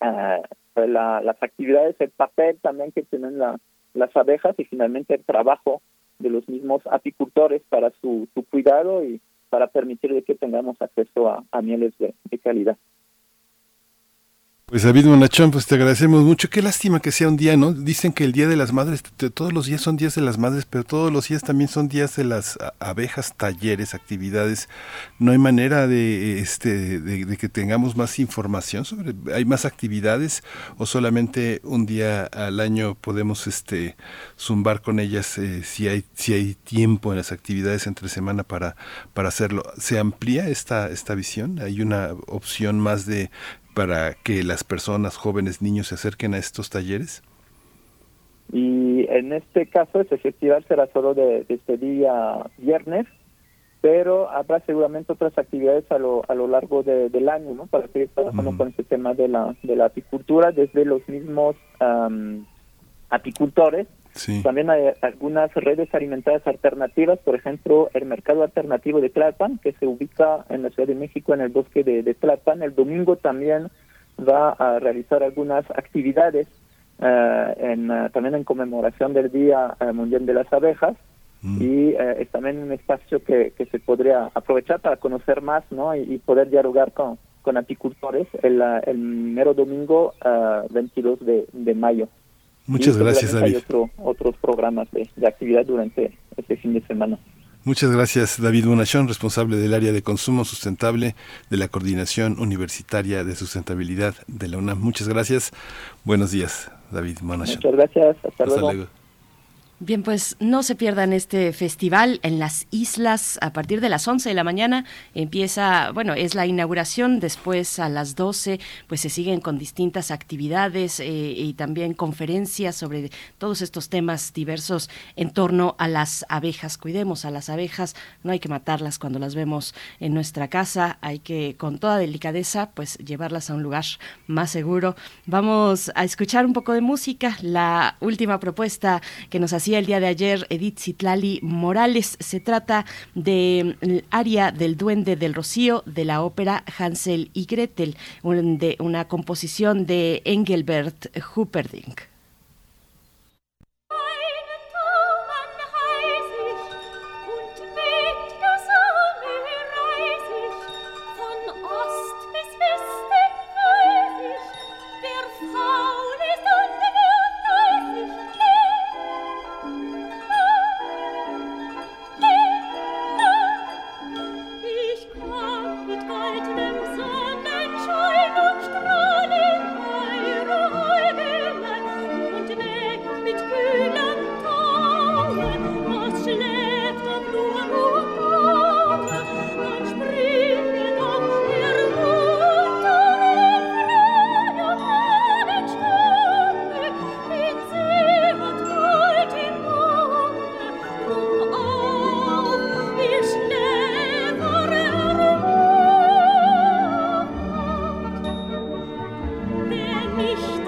uh, la, las actividades, el papel también que tienen la, las abejas y finalmente el trabajo de los mismos apicultores para su, su cuidado y para permitir que tengamos acceso a, a mieles de calidad. Pues David Monachón, pues te agradecemos mucho. Qué lástima que sea un día, ¿no? Dicen que el Día de las Madres, todos los días son días de las madres, pero todos los días también son días de las abejas, talleres, actividades. No hay manera de, este, de, que tengamos más información sobre, hay más actividades o solamente un día al año podemos, este, zumbar con ellas eh, si hay, si hay tiempo en las actividades entre semana para, para hacerlo. ¿Se amplía esta, esta visión? ¿Hay una opción más de para que las personas, jóvenes, niños se acerquen a estos talleres? Y en este caso, este festival será solo de, este día viernes, pero habrá seguramente otras actividades a lo, a lo largo del año, ¿no? Para seguir trabajando con este tema de la, de la apicultura, desde los mismos apicultores. También hay algunas redes alimentarias alternativas, por ejemplo, el mercado alternativo de Tlalpan, que se ubica en la Ciudad de México, en el bosque de, de Tlalpan. El domingo también va a realizar algunas actividades eh, en, eh, también en conmemoración del Día eh, Mundial de las Abejas mm. y es también un espacio que, que se podría aprovechar para conocer más ¿no? y, poder dialogar con, con apicultores el, el mero domingo 22 de, de mayo. Muchas gracias, David. Hay otros programas de, actividad durante este fin de semana. Muchas gracias, David Bonachón, responsable del área de consumo sustentable de la Coordinación Universitaria de Sustentabilidad de la UNAM. Muchas gracias. Buenos días, David Bonachón. Muchas gracias. Hasta, luego. Bien, pues no se pierdan este festival en las islas a partir de las 11 de la mañana. Empieza, bueno, es la inauguración, después a las 12 pues se siguen con distintas actividades eh, y también conferencias sobre todos estos temas diversos en torno a las abejas. Cuidemos a las abejas, no hay que matarlas cuando las vemos en nuestra casa, hay que con toda delicadeza pues llevarlas a un lugar más seguro. Vamos a escuchar un poco de música, la última propuesta que nos hacía el día de ayer Edith Citlali Morales. Se trata del aria del Duende del Rocío de la ópera Hansel y Gretel, de una composición de Engelbert Humperdinck. nicht.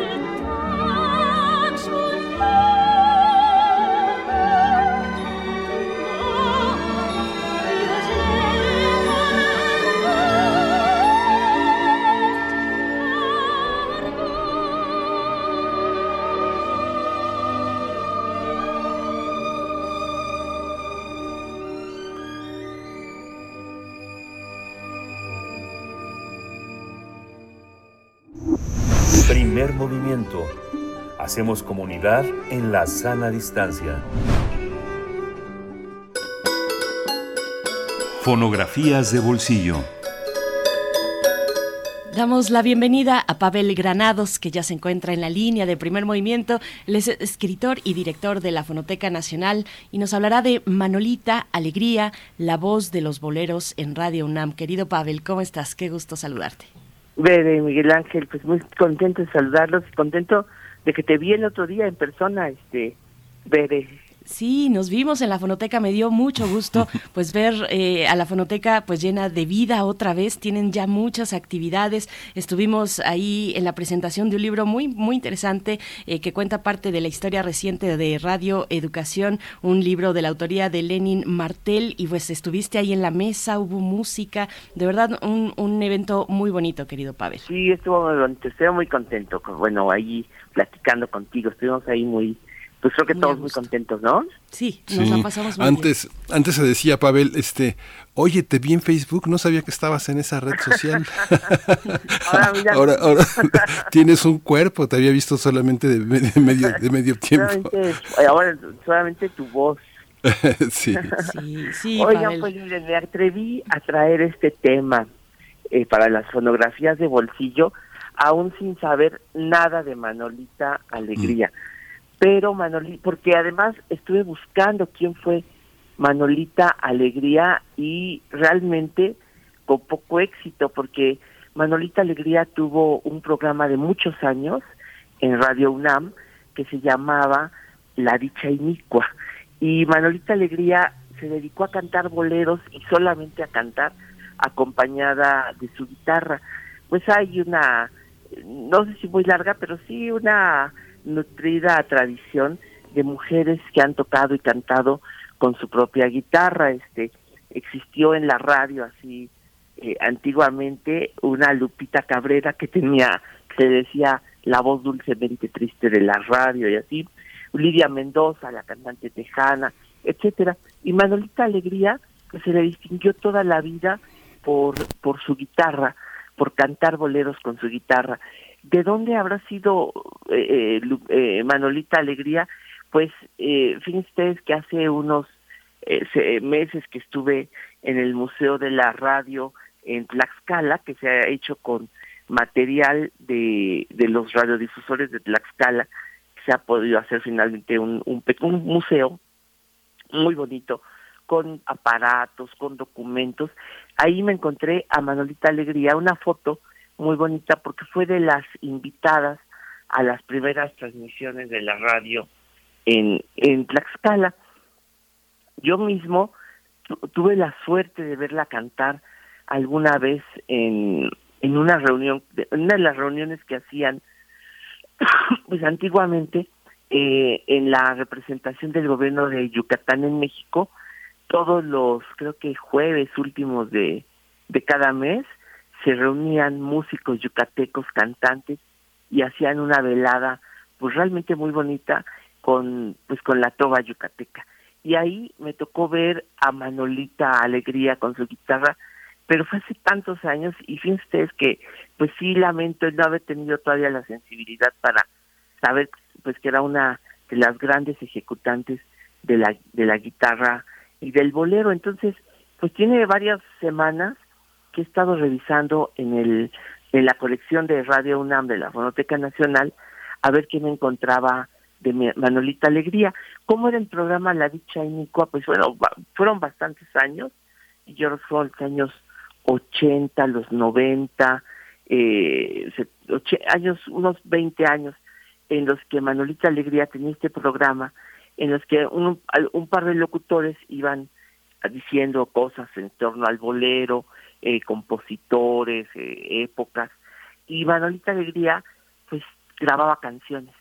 Hacemos comunidad en la sana distancia. Fonografías de bolsillo. Damos la bienvenida a Pavel Granados, que ya se encuentra en la línea de primer movimiento. Él es escritor y director de la Fonoteca Nacional y nos hablará de Manolita, Alegría, la voz de los boleros en Radio UNAM. Querido Pavel, ¿cómo estás? Qué gusto saludarte. Bere, Miguel Ángel, pues muy contento de saludarlos, contento de que te vi el otro día en persona, este, Bere. Sí, nos vimos en la fonoteca, me dio mucho gusto pues ver eh, a la fonoteca pues llena de vida otra vez, tienen ya muchas actividades, estuvimos ahí en la presentación de un libro muy muy interesante eh, que cuenta parte de la historia reciente de Radio Educación, un libro de la autoría de Lenin Martel y pues estuviste ahí en la mesa, hubo música, de verdad un, un evento muy bonito querido Pavel. Sí, estuvo muy bonito, estoy muy contento, bueno, ahí platicando contigo, estuvimos ahí muy pues creo que todos muy contentos, ¿no? Sí, nos la pasamos muy antes, Antes se decía, Pavel, este, oye, te vi en Facebook, no sabía que estabas en esa red social. ahora, mira. ahora, tienes un cuerpo, te había visto solamente de, medio, de medio tiempo. Solamente, ahora solamente tu voz. sí. Sí, sí, Oigan, pues me atreví a traer este tema eh, para las fonografías de bolsillo, aún sin saber nada de Manolita Alegría. Mm pero Manolita, porque además estuve buscando quién fue Manolita Alegría y realmente con poco éxito, porque Manolita Alegría tuvo un programa de muchos años en Radio UNAM que se llamaba La Dicha Inicua. Y Manolita Alegría se dedicó a cantar boleros y solamente a cantar acompañada de su guitarra. Pues hay una, no sé si muy larga, pero sí una nutrida tradición de mujeres que han tocado y cantado con su propia guitarra. Este existió en la radio así eh, antiguamente una Lupita Cabrera que tenía se decía la voz dulcemente triste de la radio y así. Lidia Mendoza, la cantante tejana, etcétera. Y Manolita Alegría, que se le distinguió toda la vida por, por su guitarra, por cantar boleros con su guitarra. ¿De dónde habrá sido eh, eh, eh, Manolita Alegría? Pues eh, fíjense ustedes que hace unos meses que estuve en el Museo de la Radio en Tlaxcala, que se ha hecho con material de, de los radiodifusores de Tlaxcala, se ha podido hacer finalmente un, un, un museo muy bonito, con aparatos, con documentos. Ahí me encontré a Manolita Alegría, una foto muy bonita porque fue de las invitadas a las primeras transmisiones de la radio en, en Tlaxcala. Yo mismo tuve la suerte de verla cantar alguna vez en, en una reunión, en una de las reuniones que hacían pues antiguamente eh, en la representación del gobierno de Yucatán en México, todos los, creo que jueves últimos de, de cada mes, se reunían músicos yucatecos, cantantes y hacían una velada pues realmente muy bonita con pues con la toga yucateca. Y ahí me tocó ver a Manolita Alegría con su guitarra, pero fue hace tantos años y fíjense ustedes que pues sí lamento no haber tenido todavía la sensibilidad para saber pues que era una de las grandes ejecutantes de la de la guitarra y del bolero. Entonces, pues tiene varias semanas que he estado revisando en el en la colección de Radio UNAM de la Fonoteca Nacional a ver qué me encontraba de Manolita Alegría. ¿Cómo era el programa La Dicha Inicua? Pues bueno, fueron bastantes años, y yo creo que fueron los años 80, los 90, eh, años, unos 20 años en los que Manolita Alegría tenía este programa, en los que un, un par de locutores iban diciendo cosas en torno al bolero, eh, compositores, eh, épocas, y Manolita Alegría pues grababa canciones.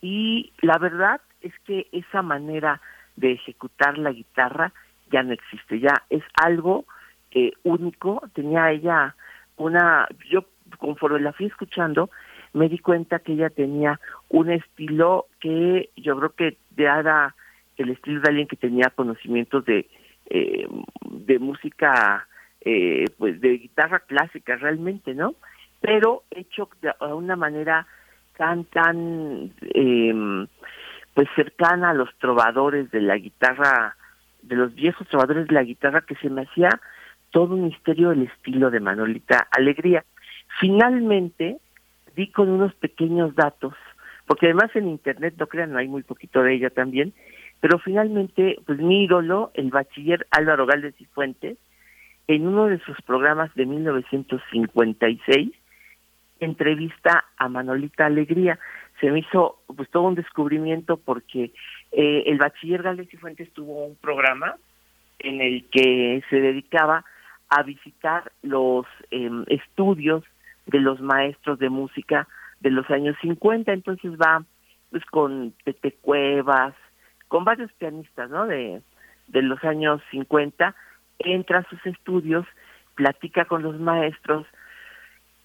Y la verdad es que esa manera de ejecutar la guitarra ya no existe, ya es algo eh, único, tenía ella una, yo conforme la fui escuchando, me di cuenta que ella tenía un estilo que yo creo que era el estilo de alguien que tenía conocimientos de, eh, de música eh, pues de guitarra clásica realmente, ¿no? Pero hecho de una manera tan, tan, em, pues cercana a los trovadores de la guitarra, de los viejos trovadores de la guitarra, que se me hacía todo un misterio el estilo de Manolita Alegría. Finalmente, di con unos pequeños datos, porque además en internet, no crean, hay muy poquito de ella también, pero finalmente, pues mi ídolo, el bachiller Álvaro Galdes y Fuentes, en uno de sus programas de 1956, entrevista a Manolita Alegría. Se me hizo pues todo un descubrimiento porque eh, el bachiller Galdes y Fuentes tuvo un programa en el que se dedicaba a visitar los em, estudios de los maestros de música de los años 50, entonces va pues con Tete Cuevas, con varios pianistas, ¿no? De, de los años 50, entra a sus estudios, platica con los maestros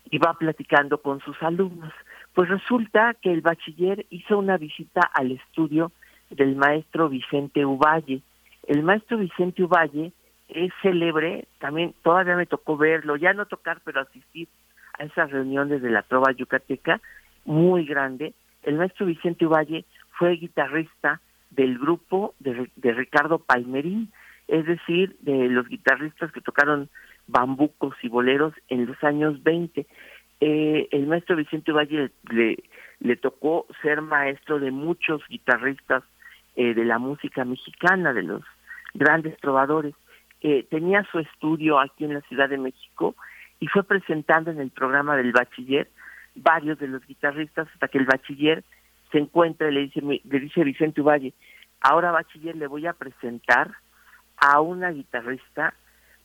y va platicando con sus alumnos. Pues resulta que el bachiller hizo una visita al estudio del maestro Vicente Uvalle. El maestro Vicente Uvalle es célebre, también todavía me tocó verlo, ya no tocar, pero asistir a esas reuniones de la trova yucateca, muy grande. El maestro Vicente Uvalle fue guitarrista del grupo de, de Ricardo Palmerín, es decir, de los guitarristas que tocaron bambucos y boleros en los años 20. Eh, el maestro Vicente Valle le, tocó ser maestro de muchos guitarristas eh, de la música mexicana, de los grandes trovadores. Eh, tenía su estudio aquí en la Ciudad de México y fue presentando en el programa del bachiller varios de los guitarristas hasta que el bachiller se encuentra y le dice, le dice Vicente Valle, ahora bachiller le voy a presentar a una guitarrista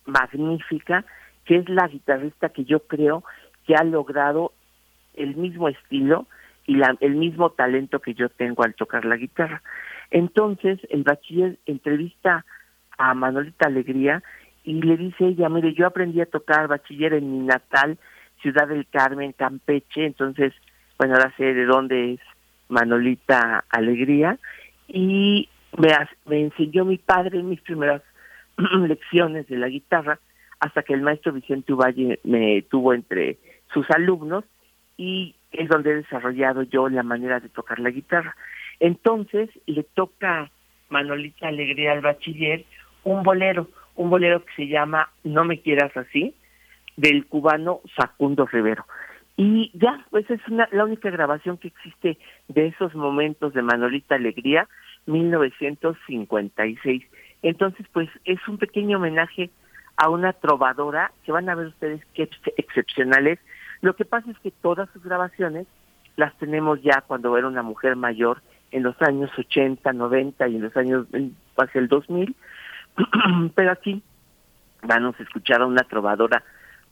magnífica, que es la guitarrista que yo creo que ha logrado el mismo estilo y la, el mismo talento que yo tengo al tocar la guitarra. Entonces, el bachiller entrevista a Manolita Alegría y le dice ella, mire, yo aprendí a tocar bachiller en mi natal, Ciudad del Carmen, Campeche, entonces, bueno, ahora sé de dónde es Manolita Alegría, y me, me enseñó mi padre mis primeras lecciones de la guitarra, hasta que el maestro Vicente Uvalle me tuvo entre sus alumnos y es donde he desarrollado yo la manera de tocar la guitarra. Entonces le toca Manolita Alegría al bachiller un bolero, un bolero que se llama No me quieras así, del cubano Facundo Rivero. Y ya, pues es una, la única grabación que existe de esos momentos de Manolita Alegría, 1956. Entonces, pues es un pequeño homenaje a una trovadora que van a ver ustedes qué excepcionales. Lo que pasa es que todas sus grabaciones las tenemos ya cuando era una mujer mayor en los años 80, 90 y en los años hacia el 2000, pero aquí vamos a escuchar a una trovadora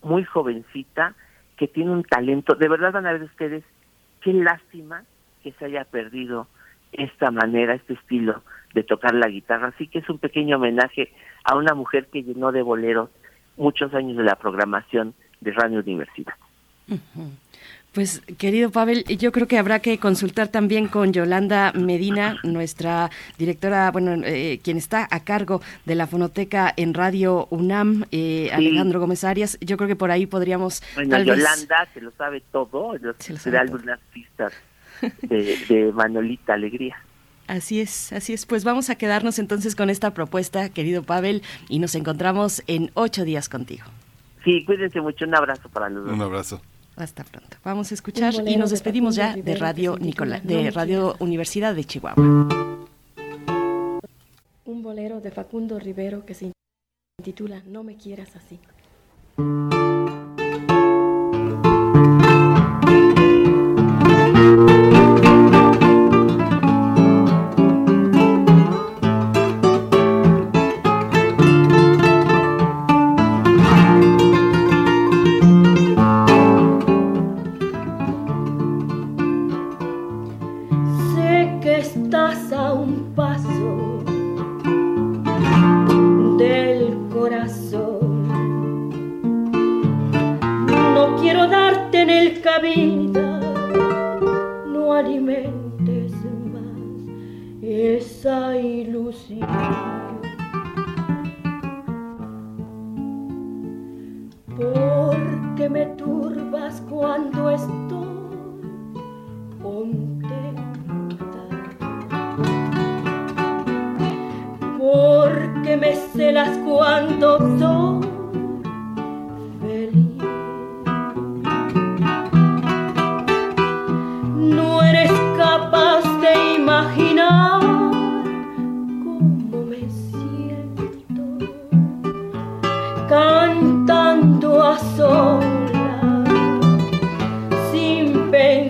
muy jovencita que tiene un talento, de verdad van a ver ustedes qué lástima que se haya perdido esta manera, este estilo de tocar la guitarra. Así que es un pequeño homenaje a una mujer que llenó de boleros muchos años de la programación de Radio Universidad. Pues querido Pavel, yo creo que habrá que consultar también con Yolanda Medina, nuestra directora, bueno, eh, quien está a cargo de la fonoteca en Radio UNAM, eh, Alejandro Gómez Arias. Yo creo que por ahí podríamos. Bueno, Yolanda se lo sabe todo, se da algunas pistas de, de Manolita Alegría. Así es, así es. Pues vamos a quedarnos entonces con esta propuesta, querido Pavel, y nos encontramos en ocho días contigo. Sí, cuídense mucho. Un abrazo para los Un abrazo. Hasta pronto. Vamos a escuchar y nos despedimos ya de Radio Nicola, de Radio Universidad de Chihuahua. Un bolero de Facundo Rivero que se intitula No me quieras así.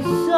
Sin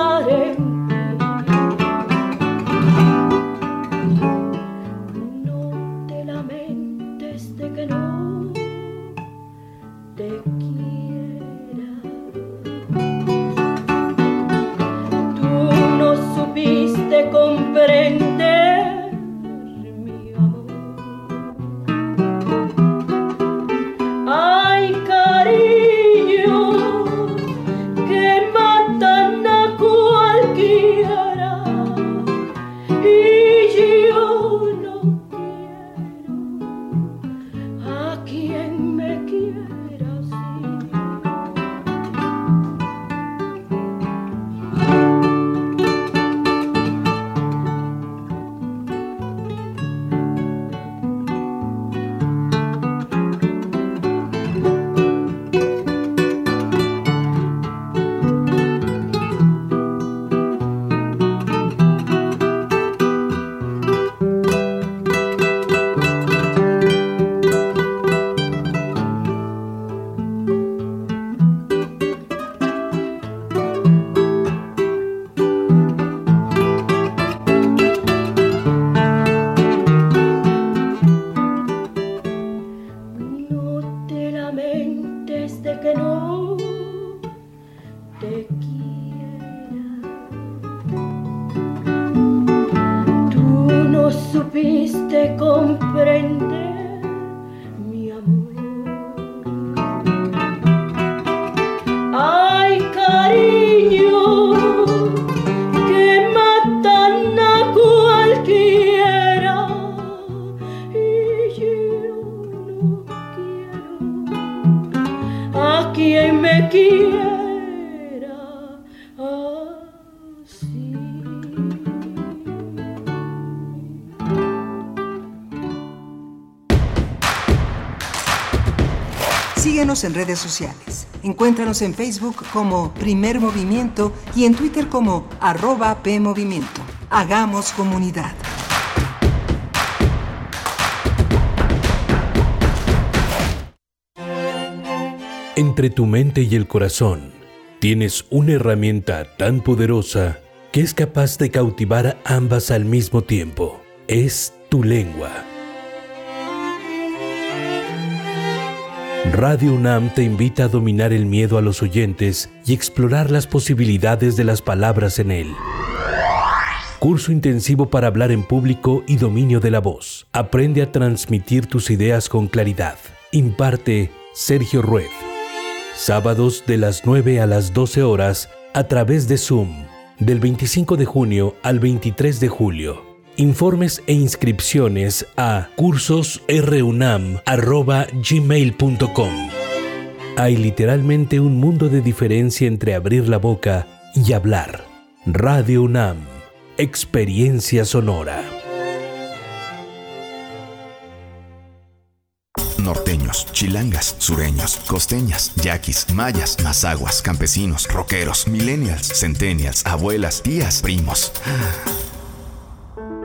en redes sociales. Encuéntranos en Facebook como Primer Movimiento y en Twitter como arroba PMovimiento. Hagamos comunidad. Entre tu mente y el corazón tienes una herramienta tan poderosa que es capaz de cautivar ambas al mismo tiempo. Es tu lengua. Radio UNAM te invita a dominar el miedo a los oyentes y explorar las posibilidades de las palabras en él. Curso intensivo para hablar en público y dominio de la voz. Aprende a transmitir tus ideas con claridad. Imparte Sergio Rued. Sábados de las 9 a las 12 horas a través de Zoom. Del 25 de junio al 23 de julio. Informes e inscripciones a cursosrunam.gmail.com. Hay literalmente un mundo de diferencia entre abrir la boca y hablar. Radio UNAM. Experiencia sonora. norteños, chilangas, sureños, costeñas, yaquis, mayas, mazaguas, campesinos, rockeros, millennials, centennials, abuelas, tías, primos.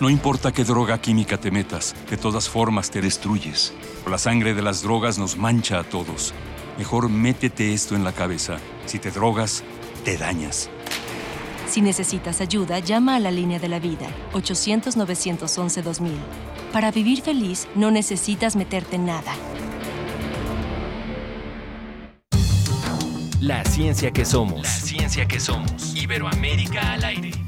no importa qué droga química te metas, de todas formas te destruyes. La sangre de las drogas nos mancha a todos. Mejor métete esto en la cabeza. Si te drogas, te dañas. Si necesitas ayuda, llama a la línea de la vida, 800-911-2000. Para vivir feliz, no necesitas meterte en nada. La ciencia que somos. La ciencia que somos. Iberoamérica al aire.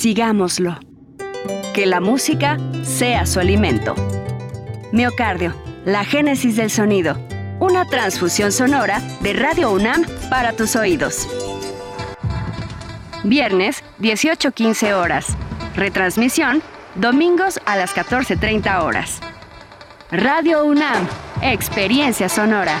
Sigámoslo. Que la música sea su alimento. Miocardio, la génesis del sonido. Una transfusión sonora de Radio UNAM para tus oídos. Viernes, 18.15 horas. Retransmisión, domingos a las 14.30 horas. Radio UNAM, experiencia sonora.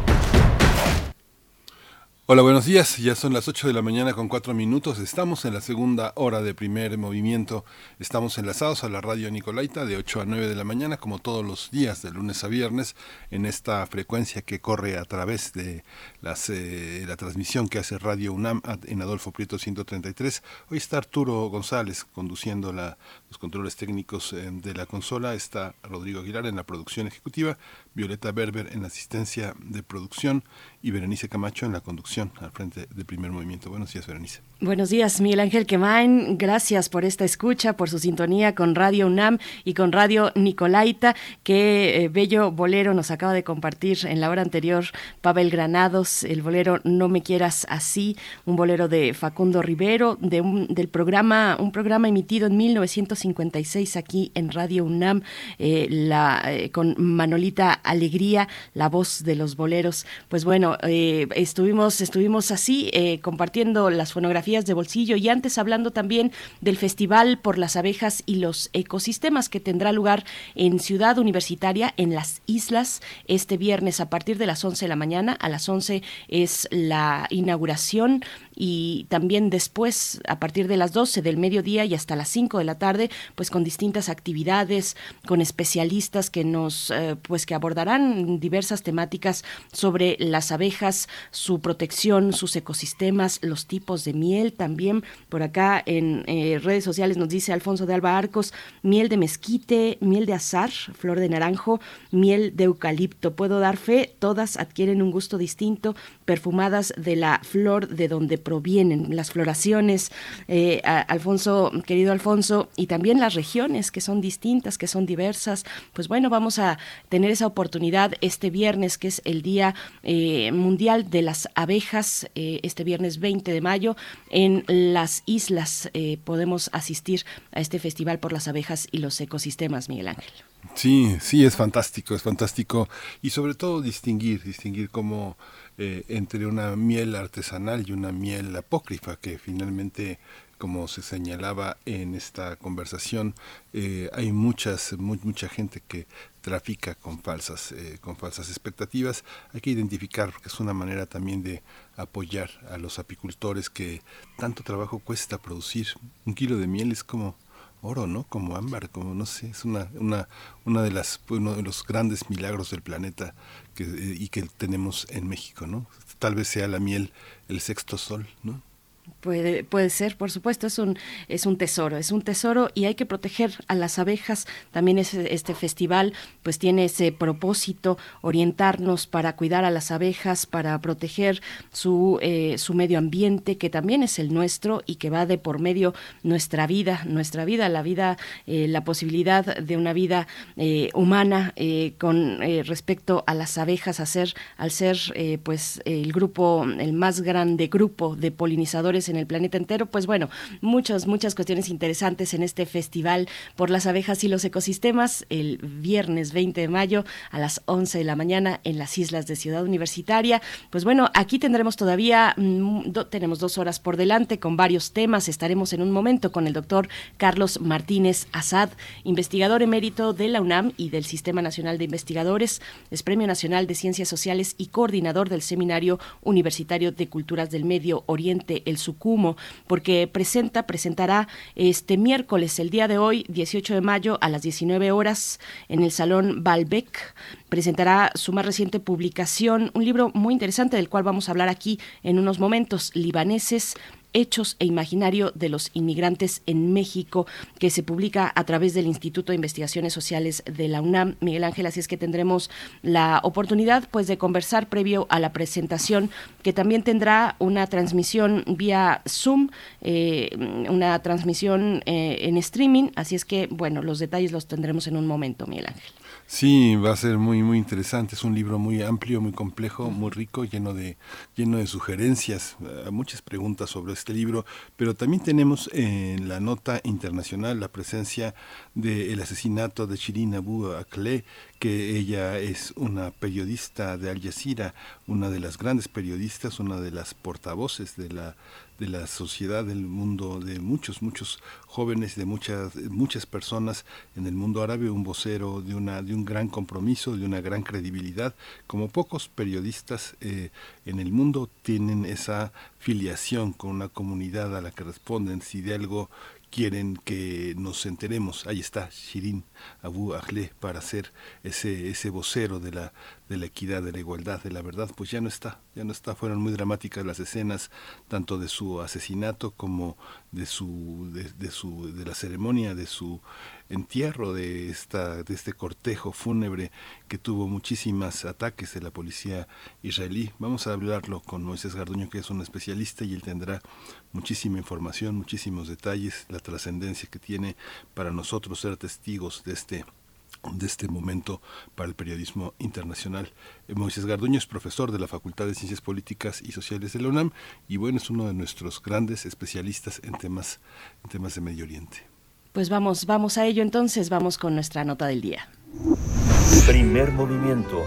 Hola, buenos días. Ya son las 8 de la mañana con 4 minutos. Estamos en la segunda hora de primer movimiento. Estamos enlazados a la radio Nicolaita de 8 a 9 de la mañana, como todos los días, de lunes a viernes, en esta frecuencia que corre a través de eh, la transmisión que hace Radio UNAM en Adolfo Prieto 133. Hoy está Arturo González conduciendo los controles técnicos eh, de la consola. Está Rodrigo Aguilar en la producción ejecutiva, Violeta Berber en la asistencia de producción y Berenice Camacho en la conducción al frente del primer movimiento. Buenos días, Berenice. Buenos días, Miguel Ángel Quemain. Gracias por esta escucha, por su sintonía con Radio UNAM y con Radio Nicolaita. Qué eh, bello bolero nos acaba de compartir en la hora anterior Pavel Granados, el bolero No me quieras así, un bolero de Facundo Rivero, de un, del programa, un programa emitido en 1956 aquí en Radio UNAM, eh, la, eh, con Manolita Alegría, la voz de los boleros. Pues bueno, estuvimos, estuvimos así compartiendo las fonografías de bolsillo y antes hablando también del Festival por las Abejas y los Ecosistemas que tendrá lugar en Ciudad Universitaria, en las islas, este viernes a partir de las 11 de la mañana. A las 11 es la inauguración y también después, a partir de las 12 del mediodía y hasta las 5 de la tarde, pues con distintas actividades, con especialistas que nos, eh, pues que abordarán diversas temáticas sobre las abejas, su protección, sus ecosistemas, los tipos de miel también. Por acá en eh, redes sociales nos dice Alfonso de Alba Arcos, miel de mezquite, miel de azar, flor de naranjo, miel de eucalipto. Puedo dar fe, todas adquieren un gusto distinto, perfumadas de la flor de donde provienen, las floraciones, eh, Alfonso, querido Alfonso, y también las regiones que son distintas, que son diversas. Pues bueno, vamos a tener esa oportunidad este viernes, que es el Día eh, Mundial de las Abejas, eh, este viernes 20 de mayo, en las islas podemos asistir a este Festival por las Abejas y los Ecosistemas, Miguel Ángel. Sí, sí, es fantástico, es fantástico. Y sobre todo distinguir, distinguir cómo eh, entre una miel artesanal y una miel apócrifa, que finalmente, como se señalaba en esta conversación, eh, hay muchas, mucha gente que trafica con falsas, eh, con falsas expectativas. Hay que identificar, porque es una manera también de apoyar a los apicultores que tanto trabajo cuesta producir. Un kilo de miel es como oro, ¿no? Como ámbar, como no sé, es una, una, una de las, uno de los grandes milagros del planeta que, y que tenemos en México, ¿no? Tal vez sea la miel el sexto sol, ¿no? Puede, puede ser, por supuesto, es un, es un tesoro, es un tesoro y hay que proteger a las abejas. También este festival pues tiene ese propósito, orientarnos para cuidar a las abejas, para proteger su, eh, su medio ambiente, que también es el nuestro y que va de por medio nuestra vida, nuestra vida, la vida, eh, la posibilidad de una vida eh, humana con respecto a las abejas, a ser, al ser pues el grupo, el más grande grupo de polinizadores en el planeta entero. Pues bueno, muchas, muchas cuestiones interesantes en este festival por las abejas y los ecosistemas el viernes 20 de mayo a las 11 de la mañana en las islas de Ciudad Universitaria. Pues bueno, aquí tendremos todavía, mm, tenemos dos horas por delante con varios temas. Estaremos en un momento con el doctor Carlos Martínez Azad, investigador emérito de la UNAM y del Sistema Nacional de Investigadores, es Premio Nacional de Ciencias Sociales y coordinador del Seminario Universitario de Culturas del Medio Oriente, el Sucumo, porque presenta, presentará este miércoles, el día de hoy, 18 de mayo, a las 19 horas, en el Salón Balbec, presentará su más reciente publicación, un libro muy interesante del cual vamos a hablar aquí en unos momentos, Libaneses, Hechos e Imaginario de los Inmigrantes en México, que se publica a través del Instituto de Investigaciones Sociales de la UNAM. Miguel Ángel, así es que tendremos la oportunidad pues de conversar previo a la presentación, que también tendrá una transmisión vía Zoom, eh, una transmisión eh, en streaming, así es que, bueno, los detalles los tendremos en un momento, Miguel Ángel. Sí, va a ser muy muy interesante. Es un libro muy amplio, muy complejo, muy rico, lleno de lleno de sugerencias, eh, muchas preguntas sobre este libro. Pero también tenemos en la nota internacional la presencia del asesinato de Shirin Abu Akleh, que ella es una periodista de Al Jazeera, una de las grandes periodistas, una de las portavoces de la de la sociedad, del mundo, de muchos, muchos jóvenes, de muchas, muchas personas en el mundo árabe, un vocero de, una, de un gran compromiso, de una gran credibilidad, como pocos periodistas eh, en el mundo tienen esa filiación con una comunidad a la que responden, si de algo quieren que nos enteremos. Ahí está Shirin Abu Akleh para ser ese, ese vocero de la, de la equidad, de la igualdad, de la verdad, pues ya no está, ya no está. Fueron muy dramáticas las escenas, tanto de su asesinato como de su, de, su, de la ceremonia, de su entierro de esta, de este cortejo fúnebre que tuvo muchísimos ataques de la policía israelí. Vamos a hablarlo con Moisés Garduño, que es un especialista y él tendrá muchísima información, muchísimos detalles, la trascendencia que tiene para nosotros ser testigos de este de este momento para el periodismo internacional. Eh, Moisés Garduño es profesor de la Facultad de Ciencias Políticas y Sociales de la UNAM y bueno, es uno de nuestros grandes especialistas en temas, en temas de Medio Oriente. Pues vamos, vamos a ello entonces, vamos con nuestra nota del día. Primer movimiento.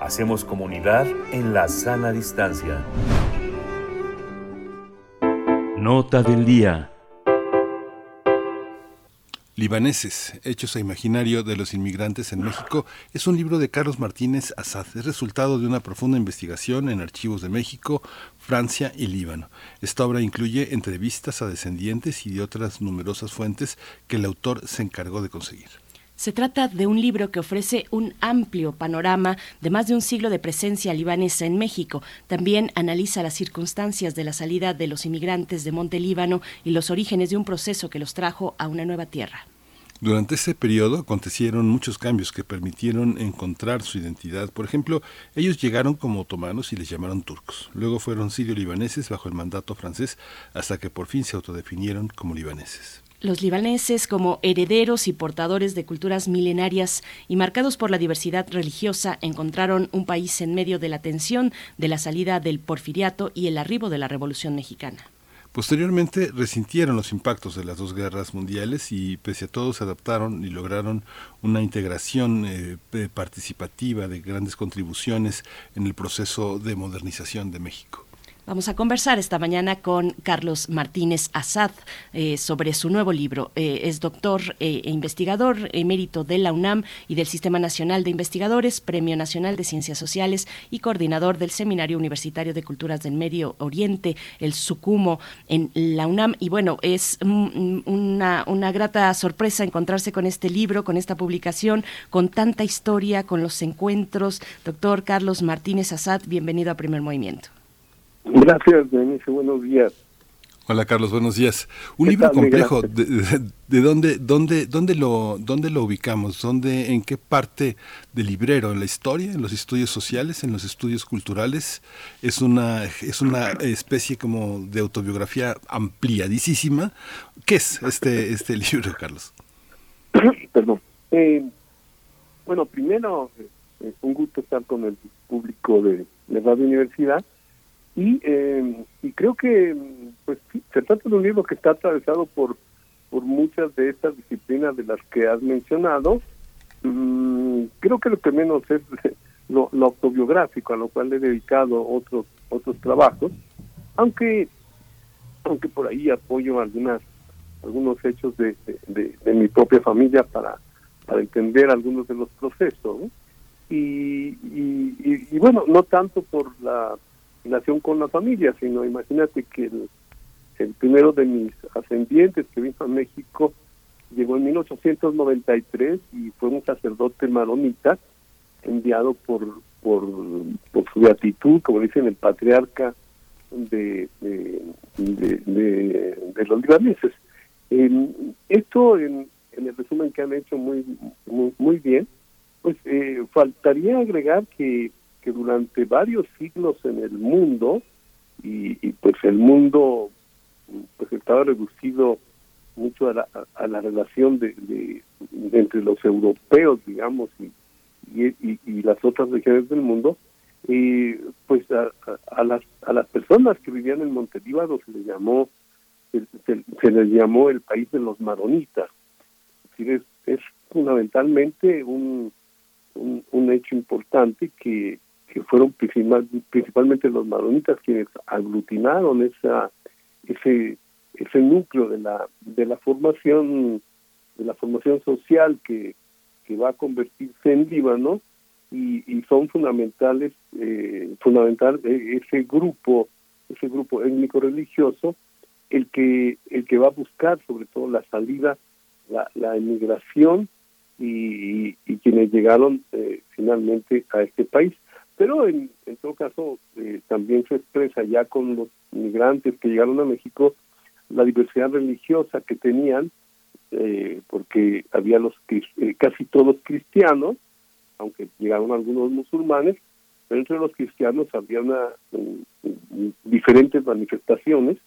Hacemos comunidad en la sana distancia. Nota del día. Libaneses, Hechos a Imaginario de los Inmigrantes en México, es un libro de Carlos Martínez Azad. Es resultado de una profunda investigación en archivos de México, Francia y Líbano. Esta obra incluye entrevistas a descendientes y de otras numerosas fuentes que el autor se encargó de conseguir. Se trata de un libro que ofrece un amplio panorama de más de un siglo de presencia libanesa en México. También analiza las circunstancias de la salida de los inmigrantes de Monte Líbano y los orígenes de un proceso que los trajo a una nueva tierra. Durante ese periodo acontecieron muchos cambios que permitieron encontrar su identidad. Por ejemplo, ellos llegaron como otomanos y les llamaron turcos. Luego fueron sirio-libaneses bajo el mandato francés hasta que por fin se autodefinieron como libaneses los libaneses como herederos y portadores de culturas milenarias y marcados por la diversidad religiosa encontraron un país en medio de la tensión de la salida del porfiriato y el arribo de la Revolución Mexicana. Posteriormente resintieron los impactos de las dos guerras mundiales y pese a todo se adaptaron y lograron una integración eh, participativa de grandes contribuciones en el proceso de modernización de México. Vamos a conversar esta mañana con Carlos Martínez Azad eh, sobre su nuevo libro. Eh, es doctor eh, e investigador emérito de la UNAM y del Sistema Nacional de Investigadores, Premio Nacional de Ciencias Sociales y coordinador del Seminario Universitario de Culturas del Medio Oriente, el SUCUMO, en la UNAM. Y bueno, es una, una grata sorpresa encontrarse con este libro, con esta publicación, con tanta historia, con los encuentros. Doctor Carlos Martínez Azad, bienvenido a Primer Movimiento. Gracias, Denise. Buenos días. Hola Carlos, buenos días. Un libro complejo. De, dónde, dónde, dónde lo, dónde lo ubicamos? ¿Dónde, en qué parte del librero? ¿En la historia? ¿En los estudios sociales? ¿En los estudios culturales? Es una, es una especie como de autobiografía ampliadísima. ¿Qué es este, este libro, Carlos? Perdón. Eh, bueno, primero, eh, un gusto estar con el público de, de Radio Universidad y, eh, y creo que pues se trata de un libro que está atravesado por, por muchas de estas disciplinas de las que has mencionado. Mm, creo que lo que menos es lo, autobiográfico, a lo cual he dedicado otros otros trabajos, aunque aunque por ahí apoyo algunas algunos hechos de, de, mi propia familia para, para entender algunos de los procesos. y, y, bueno, no tanto por la relación con la familia, sino imagínate que el primero de mis ascendientes que vino a México llegó en 1893 y fue un sacerdote maronita enviado por, por, su beatitud, como dicen el patriarca de, de, los libaneses. esto, en, el resumen que han hecho muy, muy, bien, pues eh, faltaría agregar que, que durante varios siglos en el mundo, y, y pues el mundo pues estaba reducido mucho a la, a la relación de, de, entre los europeos, digamos, y, y, y, las otras regiones del mundo, y pues a, a, las a las personas que vivían en Montelíbano se les llamó se, les llamó el país de los maronitas. Es, es, fundamentalmente un, un, un, hecho importante que, que fueron principal, principalmente los maronitas quienes aglutinaron esa ese ese núcleo de la de la formación de la formación social que, que va a convertirse en Líbano y, y son fundamentales eh, fundamental eh, ese grupo ese grupo étnico religioso el que el que va a buscar sobre todo la salida la, la emigración y, y, quienes llegaron eh, finalmente a este país pero en, todo caso eh, también se expresa ya con los migrantes que llegaron a México la diversidad religiosa que tenían, eh, porque había los eh, casi todos cristianos, aunque llegaron algunos musulmanes, pero entre los cristianos había una diferentes manifestaciones,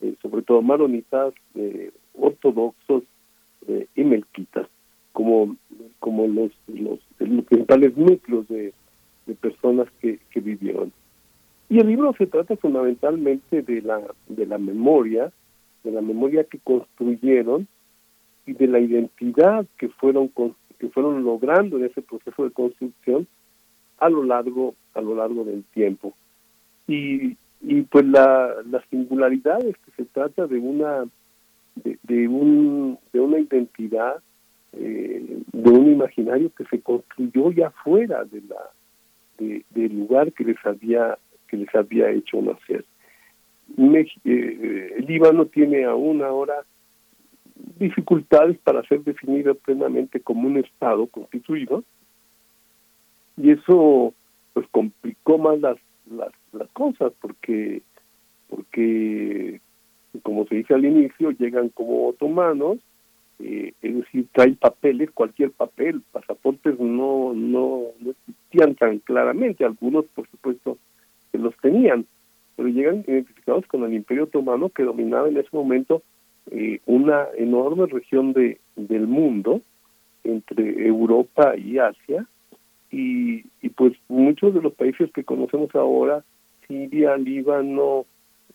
eh, sobre todo maronitas, ortodoxos y melquitas, como como los, los principales núcleos de, de personas que, que vivieron. Y el libro se trata fundamentalmente de la de la memoria de la memoria que construyeron y de la identidad que fueron que fueron logrando en ese proceso de construcción a lo largo a lo largo del tiempo y, y pues la, la singularidad es que se trata de una de, un de una identidad eh, de un imaginario que se construyó ya fuera de la del lugar que les había que les había hecho nacer eh, el Líbano tiene aún ahora dificultades para ser definido plenamente como un Estado constituido y eso pues complicó más las, las, las cosas porque porque como se dice al inicio llegan como otomanos eh, es decir traen papeles cualquier papel pasaportes no no no existían tan claramente. Algunos por supuesto que los tenían pero llegan identificados con el Imperio Otomano que dominaba en ese momento eh, una enorme región de del mundo entre Europa y Asia y, y pues muchos de los países que conocemos ahora Siria, Líbano,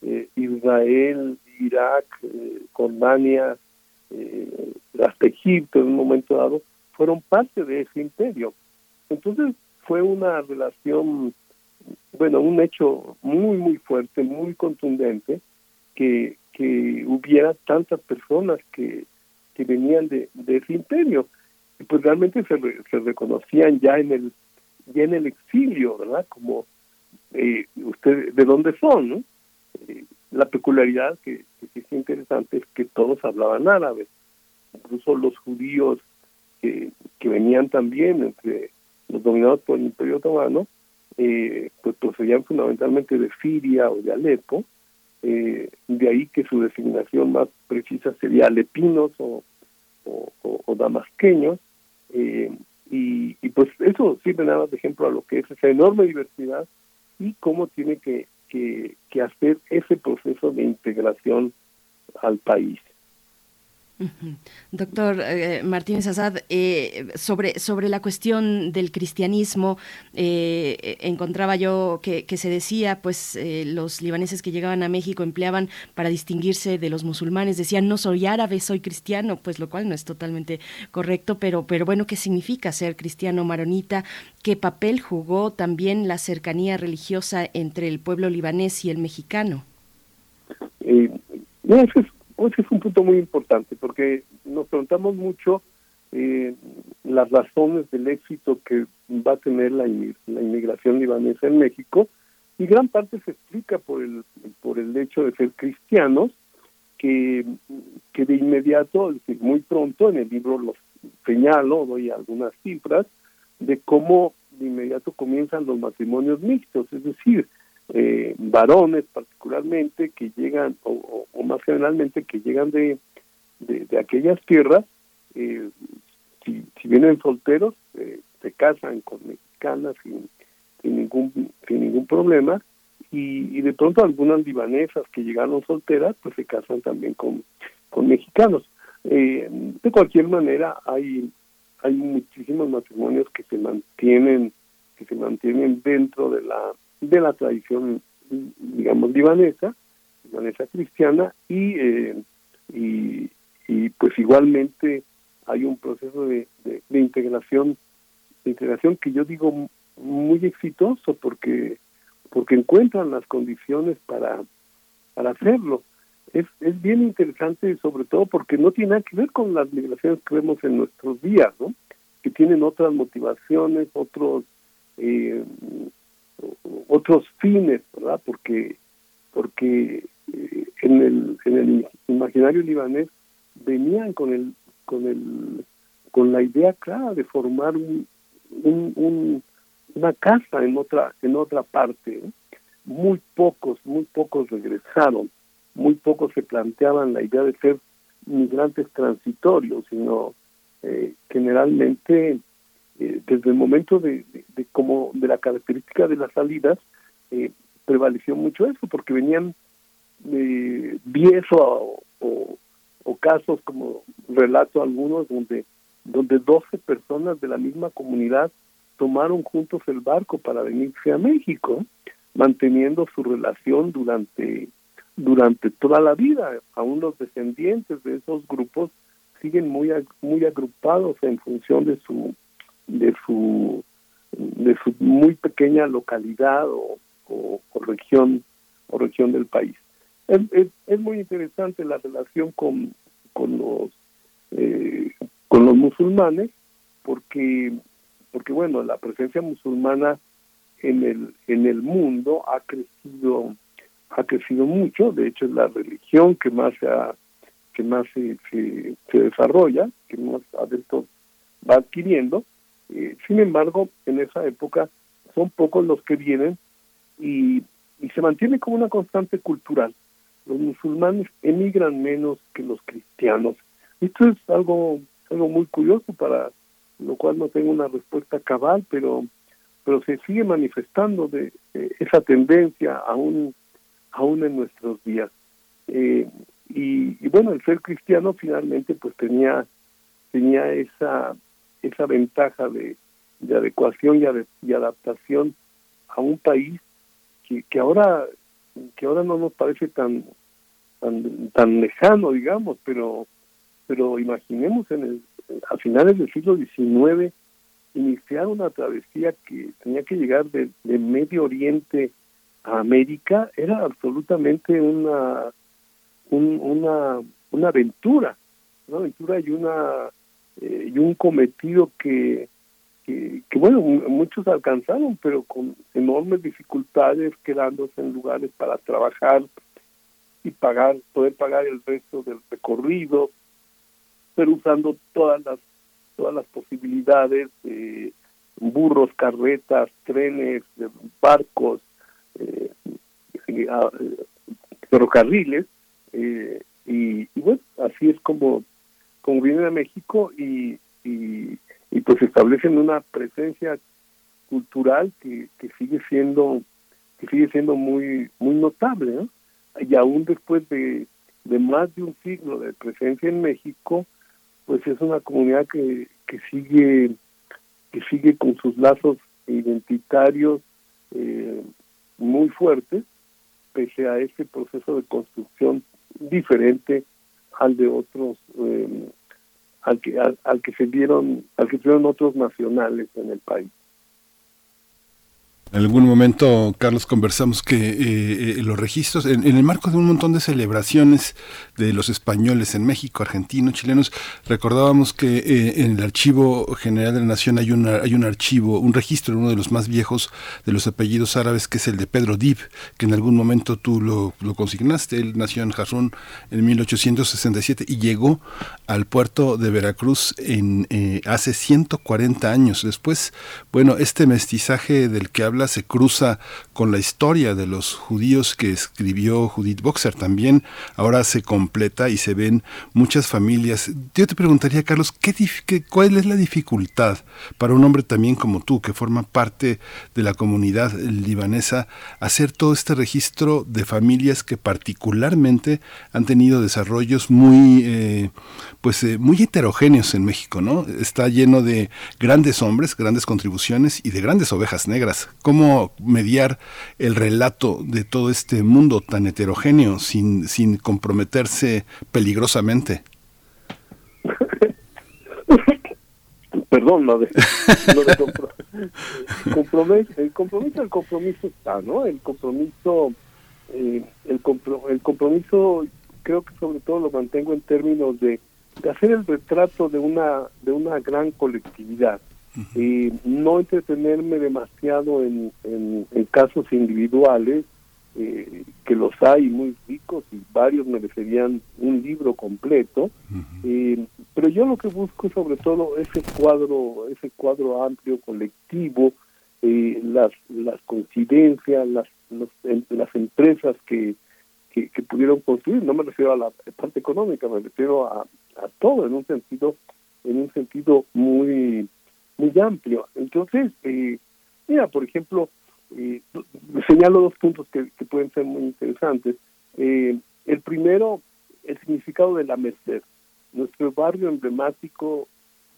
eh, Israel, Irak, eh, Jordania, eh, hasta Egipto en un momento dado, fueron parte de ese imperio. Entonces fue una relación bueno, un hecho muy, muy fuerte, muy contundente, que, que hubiera tantas personas que, que venían de, de ese imperio. Y pues realmente se, reconocían ya en el ya en el exilio, ¿verdad? Como eh, ustedes, ¿de dónde son? No? Eh, la peculiaridad que, que, es interesante es que todos hablaban árabe, incluso los judíos que, que venían también entre los dominados por el Imperio Otomano, eh, pues procedían fundamentalmente de Siria o de Alepo, eh, de ahí que su designación más precisa sería alepinos o, damasqueños, eh, y, pues eso sirve nada de ejemplo a lo que es esa enorme diversidad y cómo tiene que, que, que hacer ese proceso de integración al país. Doctor eh, Martínez Azad, eh, sobre, sobre la cuestión del cristianismo, eh, encontraba yo que, se decía, pues los libaneses que llegaban a México empleaban para distinguirse de los musulmanes, decían no soy árabe, soy cristiano, pues lo cual no es totalmente correcto, pero, pero bueno, ¿qué significa ser cristiano maronita? ¿Qué papel jugó también la cercanía religiosa entre el pueblo libanés y el mexicano? no, pues es un punto muy importante porque nos preguntamos mucho eh, las razones del éxito que va a tener la, la inmigración libanesa en México y gran parte se explica por el por el hecho de ser cristianos que, que de inmediato, es decir, muy pronto, en el libro los señalo, doy algunas cifras, de cómo de inmediato comienzan los matrimonios mixtos, es decir, eh, varones particularmente que llegan, o, más generalmente que llegan de, de, aquellas tierras, eh, si, si, vienen solteros, eh, se casan con mexicanas sin, sin, ningún, sin ningún problema, y, y, de pronto algunas libanesas que llegaron solteras, pues se casan también con, con mexicanos. de cualquier manera, hay hay muchísimos matrimonios que se mantienen que se mantienen dentro de la de la tradición digamos libanesa libanesa cristiana y eh, y, y, pues igualmente hay un proceso de, de, integración de integración que yo digo muy exitoso porque porque encuentran las condiciones para para hacerlo es, es bien interesante sobre todo porque no tiene nada que ver con las migraciones que vemos en nuestros días, ¿no? que tienen otras motivaciones, otros eh, otros fines, ¿verdad? Porque porque eh, en el en el imaginario libanés venían con el con el con la idea clara de formar un, un, una casa en otra en otra parte. Muy pocos, muy pocos regresaron muy pocos se planteaban la idea de ser migrantes transitorios, sino eh, generalmente eh, desde el momento de, de, como de la característica de las salidas eh, prevaleció mucho eso, porque venían eh, 10 o, o, o, casos, como relato algunos, donde, donde 12 personas de la misma comunidad tomaron juntos el barco para venirse a México, manteniendo su relación durante durante toda la vida. Aún los descendientes de esos grupos siguen muy muy agrupados en función de su de su de su muy pequeña localidad o, o, región o región del país. Es, es, muy interesante la relación con con los eh, con los musulmanes porque porque bueno la presencia musulmana en el en el mundo ha crecido ha crecido mucho, de hecho es la religión que más se que más se, se, desarrolla, que más adentro va adquiriendo. Eh, sin embargo, en esa época son pocos los que vienen y, y se mantiene como una constante cultural. Los musulmanes emigran menos que los cristianos. Esto es algo algo muy curioso para lo cual no tengo una respuesta cabal, pero pero se sigue manifestando de, esa tendencia a un aún en nuestros días. Eh, y, bueno, el ser cristiano finalmente pues tenía tenía esa esa ventaja de, de adecuación y, adaptación a un país que, que ahora que ahora no nos parece tan tan, tan lejano digamos pero pero imaginemos en el a finales del siglo XIX iniciar una travesía que tenía que llegar de, de Medio Oriente América era absolutamente una una una aventura, una aventura y una eh, y un cometido que, que, bueno muchos alcanzaron, pero con enormes dificultades, quedándose en lugares para trabajar y pagar poder pagar el resto del recorrido, pero usando todas las todas las posibilidades de burros, carretas, trenes, barcos, eh, eh, ferrocarriles eh, y, bueno así es como como vienen a México y, y, pues establecen una presencia cultural que, que sigue siendo que sigue siendo muy muy notable y aún después de, de más de un siglo de presencia en México pues es una comunidad que, que sigue que sigue con sus lazos identitarios eh, muy fuerte, pese a este proceso de construcción diferente al de otros, eh, al que al, que se dieron, al que se dieron otros nacionales en el país. En algún momento, Carlos, conversamos que eh, eh, los registros, en, el marco de un montón de celebraciones de los españoles en México, argentinos, chilenos, recordábamos que eh, en el Archivo General de la Nación hay, una, hay un archivo, un registro, uno de los más viejos de los apellidos árabes, que es el de Pedro Dib, que en algún momento tú lo, consignaste. Él nació en Jarrón en 1867 y llegó al puerto de Veracruz en hace 140 años. Después, bueno, este mestizaje del que habla se cruza con la historia de los judíos que escribió Judith Boxer también. Ahora se completa y se ven muchas familias. Yo te preguntaría, Carlos, ¿qué, ¿cuál es la dificultad para un hombre también como tú, que forma parte de la comunidad libanesa, hacer todo este registro de familias que particularmente han tenido desarrollos muy, eh, pues, eh, muy heterogéneos en México, ¿no? Está lleno de grandes hombres, grandes contribuciones y de grandes ovejas negras cómo mediar el relato de todo este mundo tan heterogéneo sin, sin comprometerse peligrosamente. Perdón, no de, compromiso, el compromiso, el compromiso está, ¿no? El compromiso, eh, el, el compromiso, creo que sobre todo lo mantengo en términos de, de hacer el retrato de una de una gran colectividad y no entretenerme demasiado en, en, casos individuales, eh, que los hay muy ricos y varios merecerían un libro completo, eh, pero yo lo que busco sobre todo ese cuadro, ese cuadro amplio colectivo, eh, las las coincidencias, las las empresas que, que, pudieron construir, no me refiero a la parte económica, me refiero a, a todo en un sentido en un sentido muy muy amplio. Entonces, eh, mira, por ejemplo, eh, señalo dos puntos que, pueden ser muy interesantes. Eh, el primero, el significado de la Merced, nuestro barrio emblemático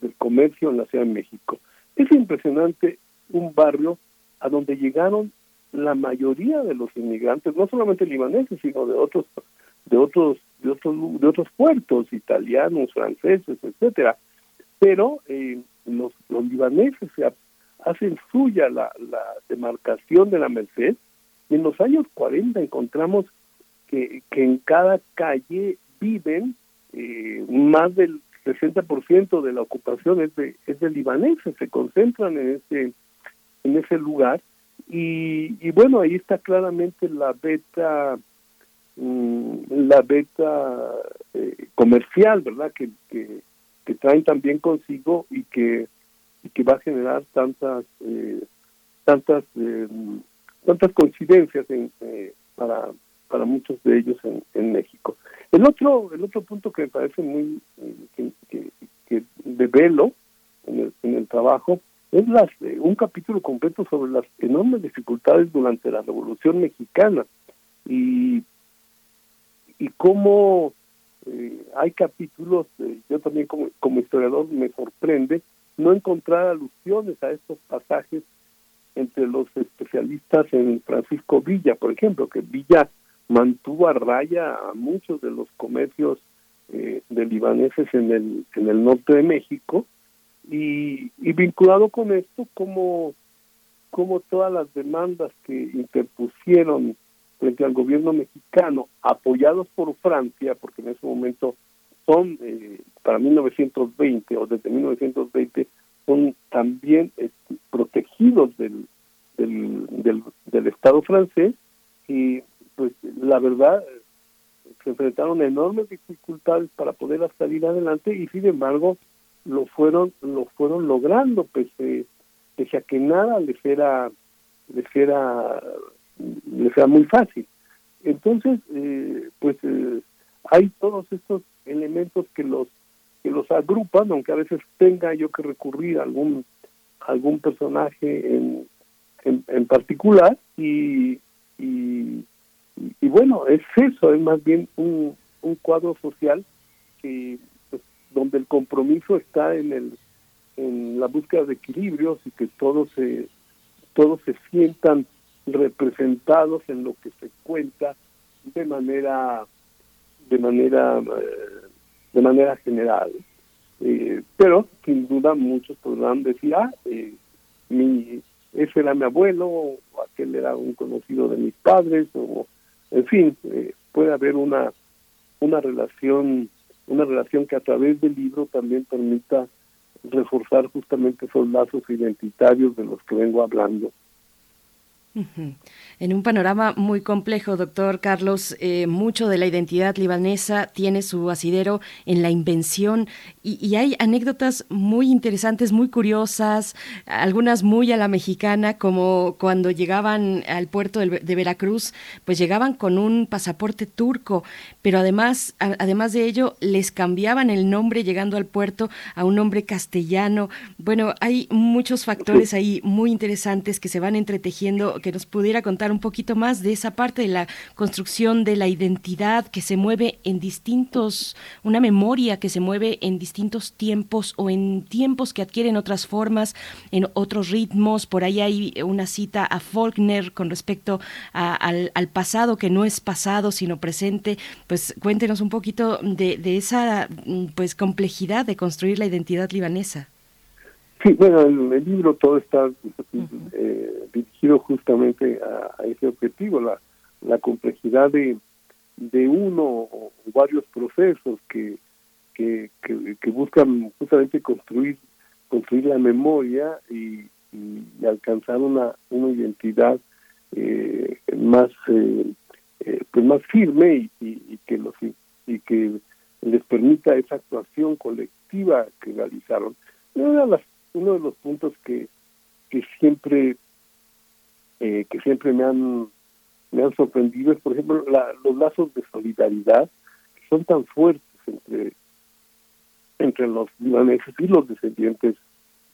del comercio en la Ciudad de México. Es impresionante un barrio a donde llegaron la mayoría de los inmigrantes, no solamente libaneses, sino de otros, de otros, de otros, de otros puertos, italianos, franceses, etcétera. Pero eh, los, los libaneses se hacen suya la, la demarcación de la Merced y en los años 40 encontramos que, que en cada calle viven eh, más del 60% de la ocupación es de, es de libaneses, se concentran en ese, en ese lugar y, y bueno, ahí está claramente la beta mm, la beta eh, comercial, ¿verdad? Que, que, que traen también consigo y que, que va a generar tantas eh, tantas eh, tantas coincidencias eh, para para muchos de ellos en, en, México. El otro el otro punto que me parece muy que, que, de velo en el, en el trabajo es las, un capítulo completo sobre las enormes dificultades durante la Revolución Mexicana y y cómo eh, hay capítulos, eh, yo también como, historiador me sorprende no encontrar alusiones a estos pasajes entre los especialistas en Francisco Villa, por ejemplo, que Villa mantuvo a raya a muchos de los comercios eh, de libaneses en el, en el norte de México y, y vinculado con esto como, como todas las demandas que interpusieron frente al gobierno mexicano, apoyados por Francia, porque en ese momento son, eh, para 1920 o desde 1920, son también este, protegidos del, del, del, Estado francés y pues la verdad se enfrentaron enormes dificultades para poder salir adelante y sin embargo lo fueron lo fueron logrando pese, pese a que nada les era les era le sea muy fácil. Entonces, eh, pues eh, hay todos estos elementos que los que los agrupan, aunque a veces tenga yo que recurrir a algún algún personaje en, en, particular y, y, bueno, es eso, es más bien un, un cuadro social que pues, donde el compromiso está en el en la búsqueda de equilibrios y que todos se todos se sientan representados en lo que se cuenta de manera de manera eh, de manera general eh, pero sin duda muchos podrán decir ah eh, mi ese era mi abuelo, o aquel era un conocido de mis padres, o en fin, puede haber una, una relación, una relación que a través del libro también permita reforzar justamente esos lazos identitarios de los que vengo hablando. En un panorama muy complejo, doctor Carlos, eh, mucho de la identidad libanesa tiene su asidero en la invención y, hay anécdotas muy interesantes, muy curiosas, algunas muy a la mexicana, como cuando llegaban al puerto de, Veracruz, pues llegaban con un pasaporte turco, pero además, además de ello, les cambiaban el nombre llegando al puerto a un nombre castellano. Bueno, hay muchos factores ahí muy interesantes que se van entretejiendo, que nos pudiera contar un poquito más de esa parte de la construcción de la identidad que se mueve en distintos, una memoria que se mueve en distintos tiempos o en tiempos que adquieren otras formas, en otros ritmos. Por ahí hay una cita a Faulkner con respecto al, pasado que no es pasado sino presente. Pues cuéntenos un poquito de, esa pues complejidad de construir la identidad libanesa. Sí, bueno, el, el libro todo está eh, dirigido justamente a, ese objetivo, la, la complejidad de, de uno o varios procesos que, que, que, buscan justamente construir construir la memoria y, alcanzar una, una identidad eh, más eh, pues más firme y, y, que los y que les permita esa actuación colectiva que realizaron. Una de las uno de los puntos que, que siempre eh, que siempre me han me han sorprendido es por ejemplo los lazos de solidaridad que son tan fuertes entre entre los libaneses y los descendientes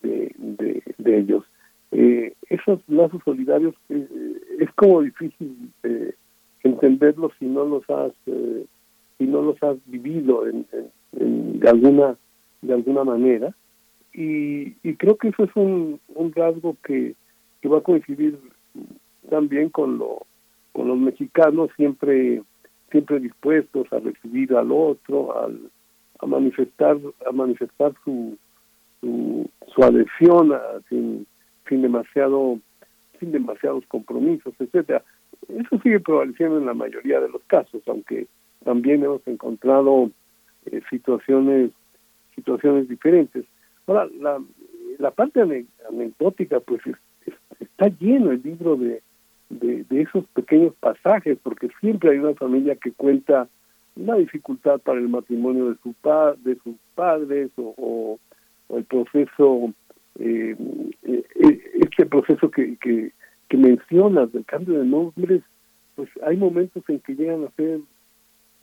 de, de, ellos. Eh, esos lazos solidarios eh, es como difícil entenderlos si no los has si no los has vivido en, de alguna de alguna manera y, y creo que eso es un, rasgo que, que va a coincidir también con lo con los mexicanos siempre siempre dispuestos a recibir al otro al, a manifestar a manifestar su su, su adhesión sin sin demasiado sin demasiados compromisos etcétera. Eso sigue prevaleciendo en la mayoría de los casos aunque también hemos encontrado eh, situaciones situaciones diferentes Ahora, la, la parte anecdótica, pues está lleno el libro de, de, esos pequeños pasajes, porque siempre hay una familia que cuenta una dificultad para el matrimonio de, su pa, de sus padres o, el proceso, eh, eh, este proceso que, que, que mencionas del cambio de nombres, pues hay momentos en que llegan a ser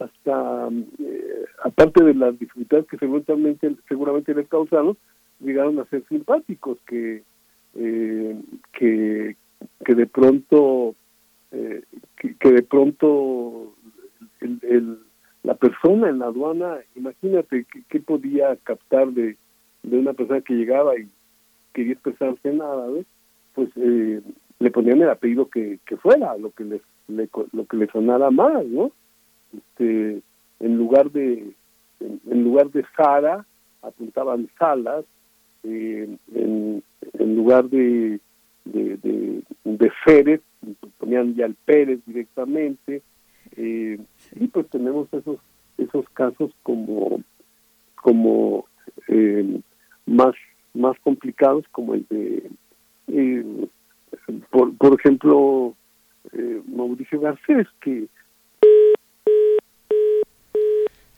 hasta, eh, aparte de las dificultades que seguramente, seguramente les causaron, llegaron a ser simpáticos, que, eh, que, que de pronto, eh, que, de pronto el, la persona en la aduana, imagínate qué podía captar de, de una persona que llegaba y quería expresarse en árabe, pues le ponían el apellido que, que fuera, lo que les lo que le sonara más, ¿no? Este, en lugar de en, lugar de Sara apuntaban Salas eh, en, en, lugar de de, de, ponían ya el Pérez directamente. Eh, y pues tenemos esos esos casos como como eh, más más complicados como el de por, por ejemplo Mauricio Garcés que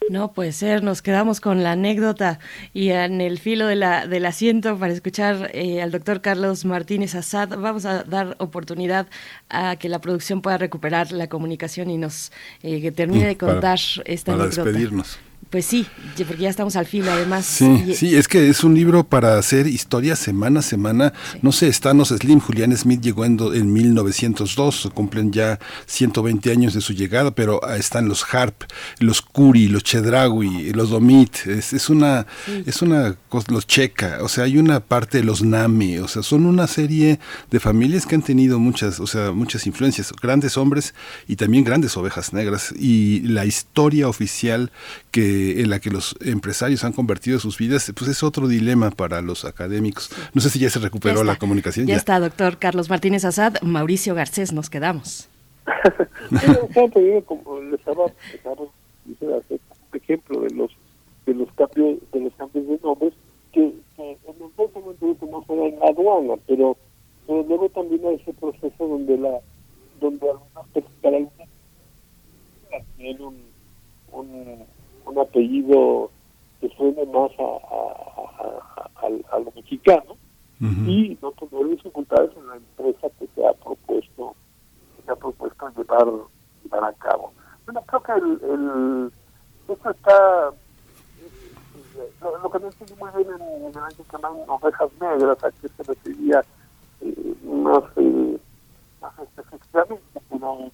no puede ser, nos quedamos con la anécdota y en el filo de la, del asiento para escuchar eh, al doctor Carlos Martínez Azad. Vamos a dar oportunidad a que la producción pueda recuperar la comunicación y nos eh, termine de contar esta para anécdota. despedirnos. Pues sí, porque ya estamos al filo además. Sí, sí, es que es un libro para hacer historia semana a semana. No sé, Stanos Slim, Julián Smith llegó en, en 1902, cumplen ya 120 años de su llegada, pero están los Harp, los Curi, los Chedraui, los Domit, es, es una, es una, los Checa, o sea, hay una parte de los Nami, o sea, son una serie de familias que han tenido muchas, o sea, muchas influencias, grandes hombres y también grandes ovejas negras. Y la historia oficial que en la que los empresarios han convertido sus vidas, pues es otro dilema para los académicos. No sé si ya se recuperó la comunicación. Ya, está, doctor Carlos Martínez Azad. Mauricio Garcés, nos quedamos. como les estaba, ejemplo de los de los cambios de los cambios de nombres que, que en el momento en la aduana, pero, pero luego también hay ese proceso donde la donde algunas para algunas tiene un, un, un apellido que suene más a, a, a, a lo mexicano y no tener dificultades en la empresa que se ha propuesto que se ha propuesto llevar, llevar a cabo. Bueno, creo que el, el esto está lo, lo, que no entendí muy bien en, el año que llaman ovejas negras, a qué se refería eh, más, eh, más específicamente, pero,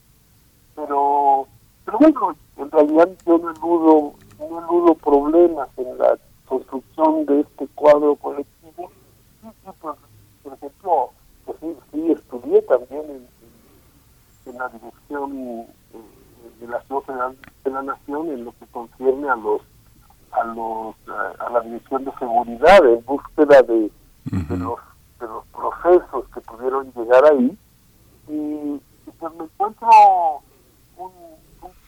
pero, pero bueno, en realidad yo no eludo, no eludo problemas en la construcción de este cuadro colectivo. Y, y pues, por ejemplo, pues sí, sí estudié también en, la dirección eh, de la Ciudad de la Nación en lo que concierne a los a los a la dirección de seguridad en búsqueda de, de los de los procesos que pudieron llegar ahí. Y, y pues me encuentro un,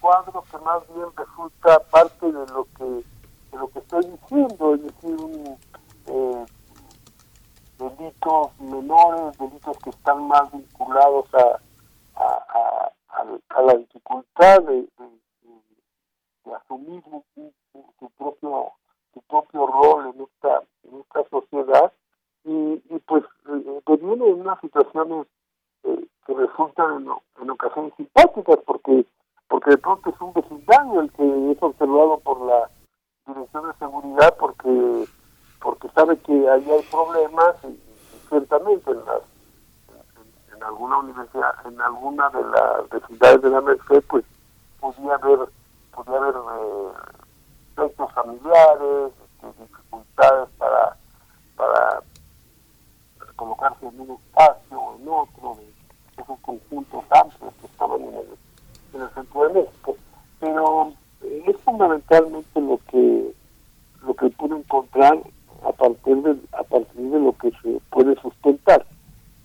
cuadro que más bien resulta parte de lo que de lo que estoy diciendo es decir eh, delitos menores delitos que están más vinculados a a, a, la dificultad de, asumir su, propio su propio rol en esta en esta sociedad. Y, y pues eh, viene en unas situaciones eh, que resultan en, ocasiones simpáticas porque porque de pronto es un vecindario el que es observado por la dirección de seguridad porque porque sabe que ahí hay problemas y, ciertamente en las en, alguna universidad en alguna de las vecindades de la Merced pues podía haber podría haber eh, familiares, este, dificultades para, para colocarse en un espacio o en otro, esos conjuntos amplios que estaban en el, en el centro de México. Pero es fundamentalmente lo que lo que pude encontrar a partir de a partir de lo que se puede sustentar.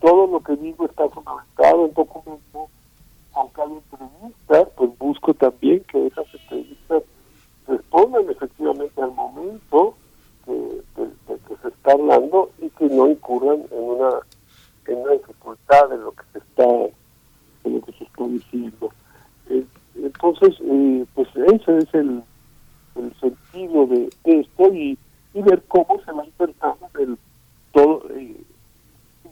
Todo lo que digo está fundamentado en documentos aunque hay entrevistas, pues busco también que esas entrevistas respondan efectivamente al momento que, que se está hablando y que no incurran en una en una dificultad de lo que se está en lo que se está diciendo. Eh, entonces, eh, pues ese es el, sentido de, esto y, ver cómo se va insertando el todo. Eh,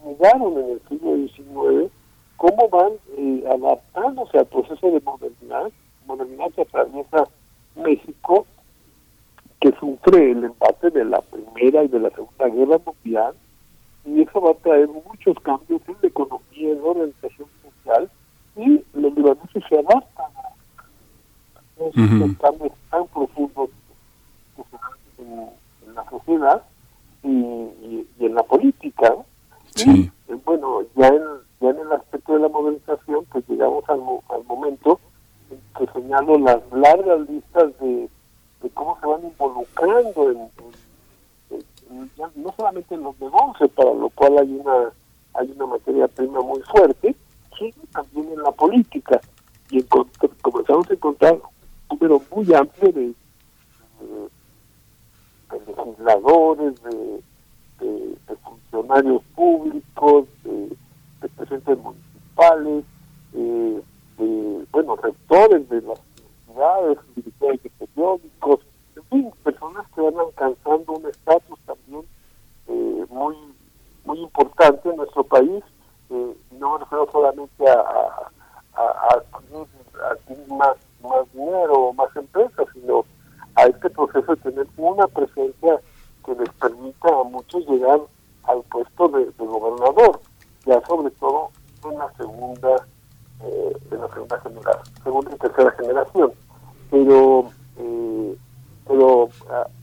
llegaron en el siglo XIX cómo van eh, adaptándose al proceso de modernidad, modernidad que atraviesa México, que sufre el embate de la Primera y de la Segunda Guerra Mundial, y eso va a traer muchos cambios en la economía, en la organización social, y los libaneses se adaptan a esos cambios tan profundos que se dan en, la sociedad y, y, en la política. Y, eh, bueno, ya en ya en el aspecto de la modernización, pues llegamos al, al momento en que señalo las largas listas de, de cómo se van involucrando en, no solamente en los negocios, para lo cual hay una hay una materia prima muy fuerte, sino también en la política. Y comenzamos a encontrar un número muy amplio de, legisladores, de, funcionarios públicos, de de presidentes municipales, eh, de, bueno, rectores de las universidades, directores de periódicos, en fin, personas que van alcanzando un estatus también eh, muy muy importante en nuestro país. Eh, no solamente a, a, a, más, más dinero o más empresas, sino a este proceso de tener una presencia que les permita a muchos llegar al puesto de gobernador ya sobre todo en la segunda eh, en la segunda generación, segunda y tercera generación. Pero eh, pero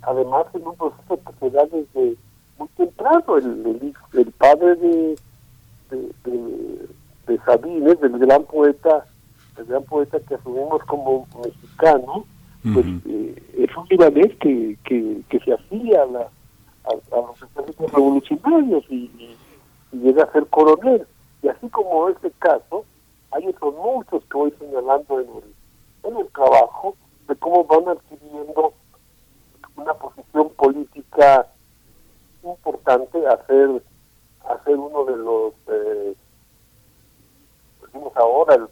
además en un proceso que se da desde muy temprano, el, el, padre de, de, de, Sabines, del gran poeta, el gran poeta que asumimos como mexicano, pues eh, es un libanés que, que, que se afilia a, la, a, los ejércitos revolucionarios y, llega a ser coronel. Y así como este caso, hay otros muchos que voy señalando en el, en el trabajo de cómo van adquiriendo una posición política importante a ser, a ser uno de los, eh, decimos ahora, el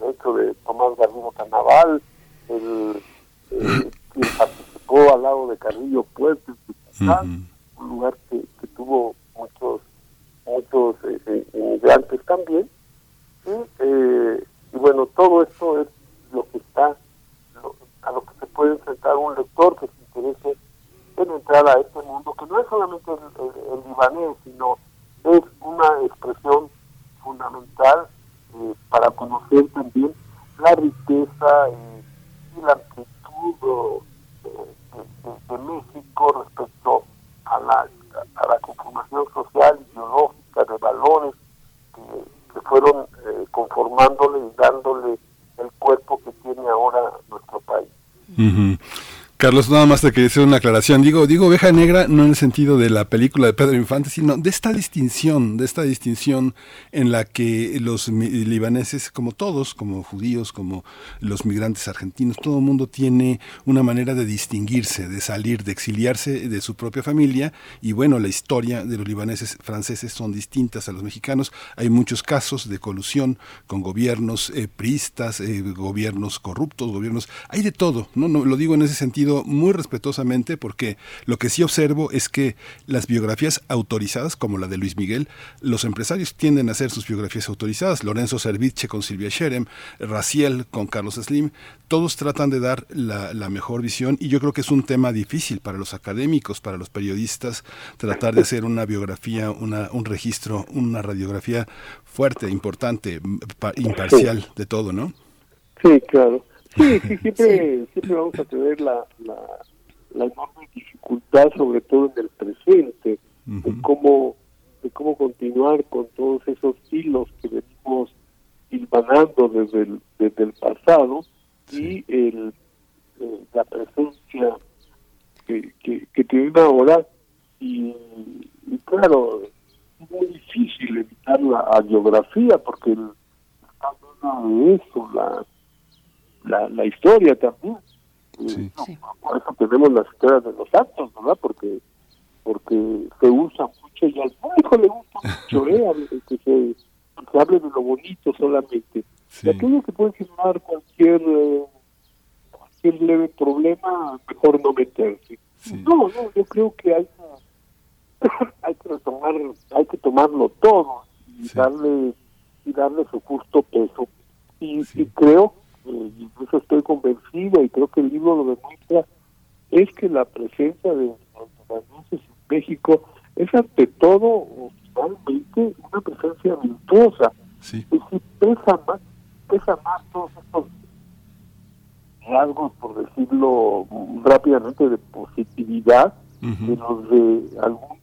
brazo derecho de Tomás Garrido Canaval, el, eh, que participó al lado de Carrillo Puerto, un lugar que, que, tuvo muchos muchos eh, inmigrantes también. Y, y bueno, todo esto es lo que está, a lo que se puede enfrentar un lector que se interese en entrar a este mundo, que no es solamente el, libanés, sino es una expresión fundamental eh, para conocer también la riqueza eh, y la actitud de, México respecto a la, a la conformación social, ideológica, de valores que, fueron eh, conformándole y dándole el cuerpo que tiene ahora nuestro país. Carlos, nada más te quería hacer una aclaración. Digo, digo oveja negra no en el sentido de la película de Pedro Infante, sino de esta distinción, de esta distinción en la que los libaneses, como todos, como judíos, como los migrantes argentinos, todo el mundo tiene una manera de distinguirse, de salir, de exiliarse de su propia familia. Y bueno, la historia de los libaneses franceses son distintas a los mexicanos. Hay muchos casos de colusión con gobiernos eh, priistas, eh, gobiernos corruptos, gobiernos... Hay de todo, ¿no? no lo digo en ese sentido muy respetuosamente porque lo que sí observo es que las biografías autorizadas, como la de Luis Miguel, los empresarios tienden a hacer sus biografías autorizadas. Lorenzo Serviche con Silvia Sherem, Raciel con Carlos Slim, todos tratan de dar la, mejor visión y yo creo que es un tema difícil para los académicos, para los periodistas, tratar de hacer una biografía, una, un registro, una radiografía fuerte, importante, imparcial de todo, ¿no? Sí, claro. Sí, sí, siempre, siempre vamos a tener la, la, enorme dificultad, sobre todo en el presente, de cómo de cómo continuar con todos esos hilos que venimos hilvanando desde el, desde el pasado y el, eh, la presencia que, que, que tienen ahora. Y, y, claro es muy difícil evitar la geografía porque el, de eso la la, la historia también. Sí. por eso tenemos las historias de los santos, ¿verdad? Porque porque se usa mucho y al público le gusta mucho ¿eh? que, se, que hable de lo bonito solamente. Y aquello que puede generar cualquier, eh, cualquier leve problema, mejor no meterse. No, no, yo creo que hay que, hay que tomar, hay que tomarlo todo y darle y darle su justo peso. Y, y creo eh, incluso estoy convencido y creo que el libro lo demuestra, es que la presencia de los en México es ante todo realmente una presencia virtuosa. Y si pesa más, pesa más todos estos rasgos, por decirlo rápidamente, de positividad, de los de algún,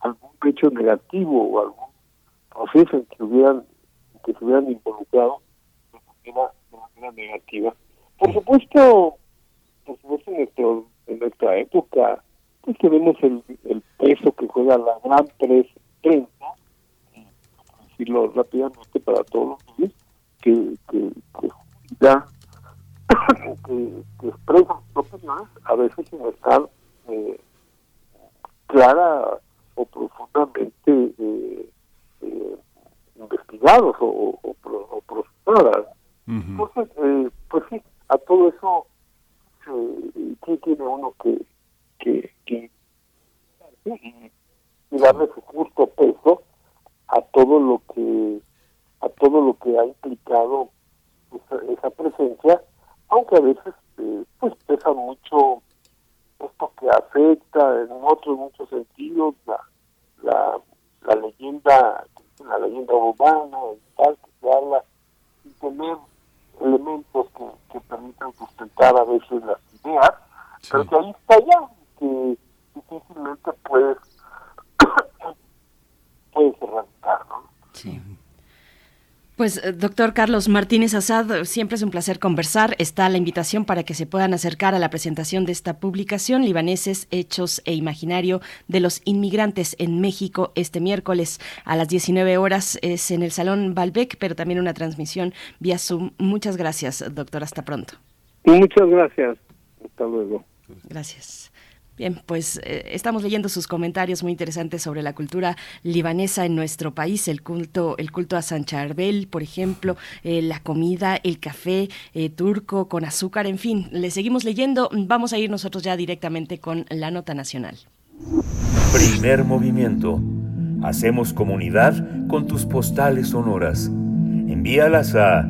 algún hecho negativo o algún proceso en que hubieran que se hubieran involucrado de manera negativa. Por supuesto, por supuesto en, nuestro, en nuestra época, pues tenemos el, el peso que juega la gran prensa, decirlo rápidamente para todos los niños, que, que, que ya que, que expresan opiniones, a veces sin estar eh, clara o profundamente eh, eh, investigados o, o, o. Entonces, eh, pues sí, a todo eso eh, tiene uno que, que, que y darle su justo peso a todo lo que a todo lo que ha implicado esa, presencia, aunque a veces eh, pues pesa mucho esto que afecta en otros muchos sentidos la, la, la leyenda la leyenda urbana y tal que se habla sin tener elementos que, que permitan sustentar a veces las ideas, pero que ahí está ya, que difícilmente puedes, puedes erradicar, ¿no? Sí. Pues, eh, doctor Carlos Martínez Asad, siempre es un placer conversar. Está la invitación para que se puedan acercar a la presentación de esta publicación, Libaneses, Hechos e Imaginario de los Inmigrantes en México, este miércoles a las 19 horas. Es en el Salón Balbec, pero también una transmisión vía Zoom. Muchas gracias, doctor. Hasta pronto. Muchas gracias. Hasta luego. Gracias. Bien, pues eh, estamos leyendo sus comentarios muy interesantes sobre la cultura libanesa en nuestro país, el culto, el culto a San Charbel, por ejemplo, eh, la comida, el café eh, turco con azúcar, en fin, le seguimos leyendo. Vamos a ir nosotros ya directamente con la nota nacional. Primer movimiento. Hacemos comunidad con tus postales sonoras. Envíalas a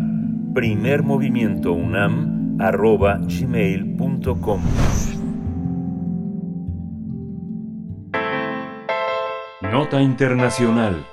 primermovimientounam.gmail.com Nota Internacional.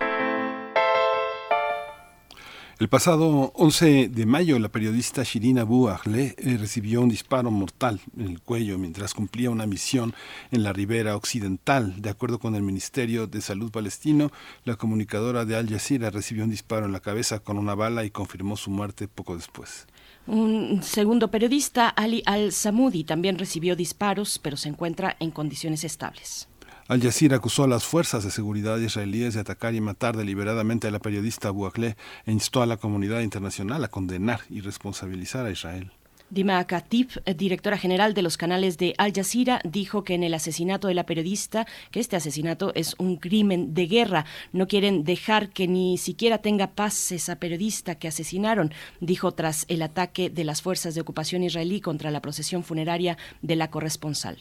El pasado 11 de mayo, la periodista Shirin Abu Akleh eh, recibió un disparo mortal en el cuello mientras cumplía una misión en la ribera occidental. De acuerdo con el Ministerio de Salud palestino, la comunicadora de Al Jazeera recibió un disparo en la cabeza con una bala y confirmó su muerte poco después. Un segundo periodista, Ali Al-Samudi, también recibió disparos, pero se encuentra en condiciones estables. Al Jazeera acusó a las fuerzas de seguridad israelíes de atacar y matar deliberadamente a la periodista Abu Akleh e instó a la comunidad internacional a condenar y responsabilizar a Israel. Dima Khatib, directora general de los canales de Al Jazeera, dijo que en el asesinato de la periodista, que este asesinato es un crimen de guerra. No quieren dejar que ni siquiera tenga paz esa periodista que asesinaron, dijo tras el ataque de las fuerzas de ocupación israelí contra la procesión funeraria de la corresponsal.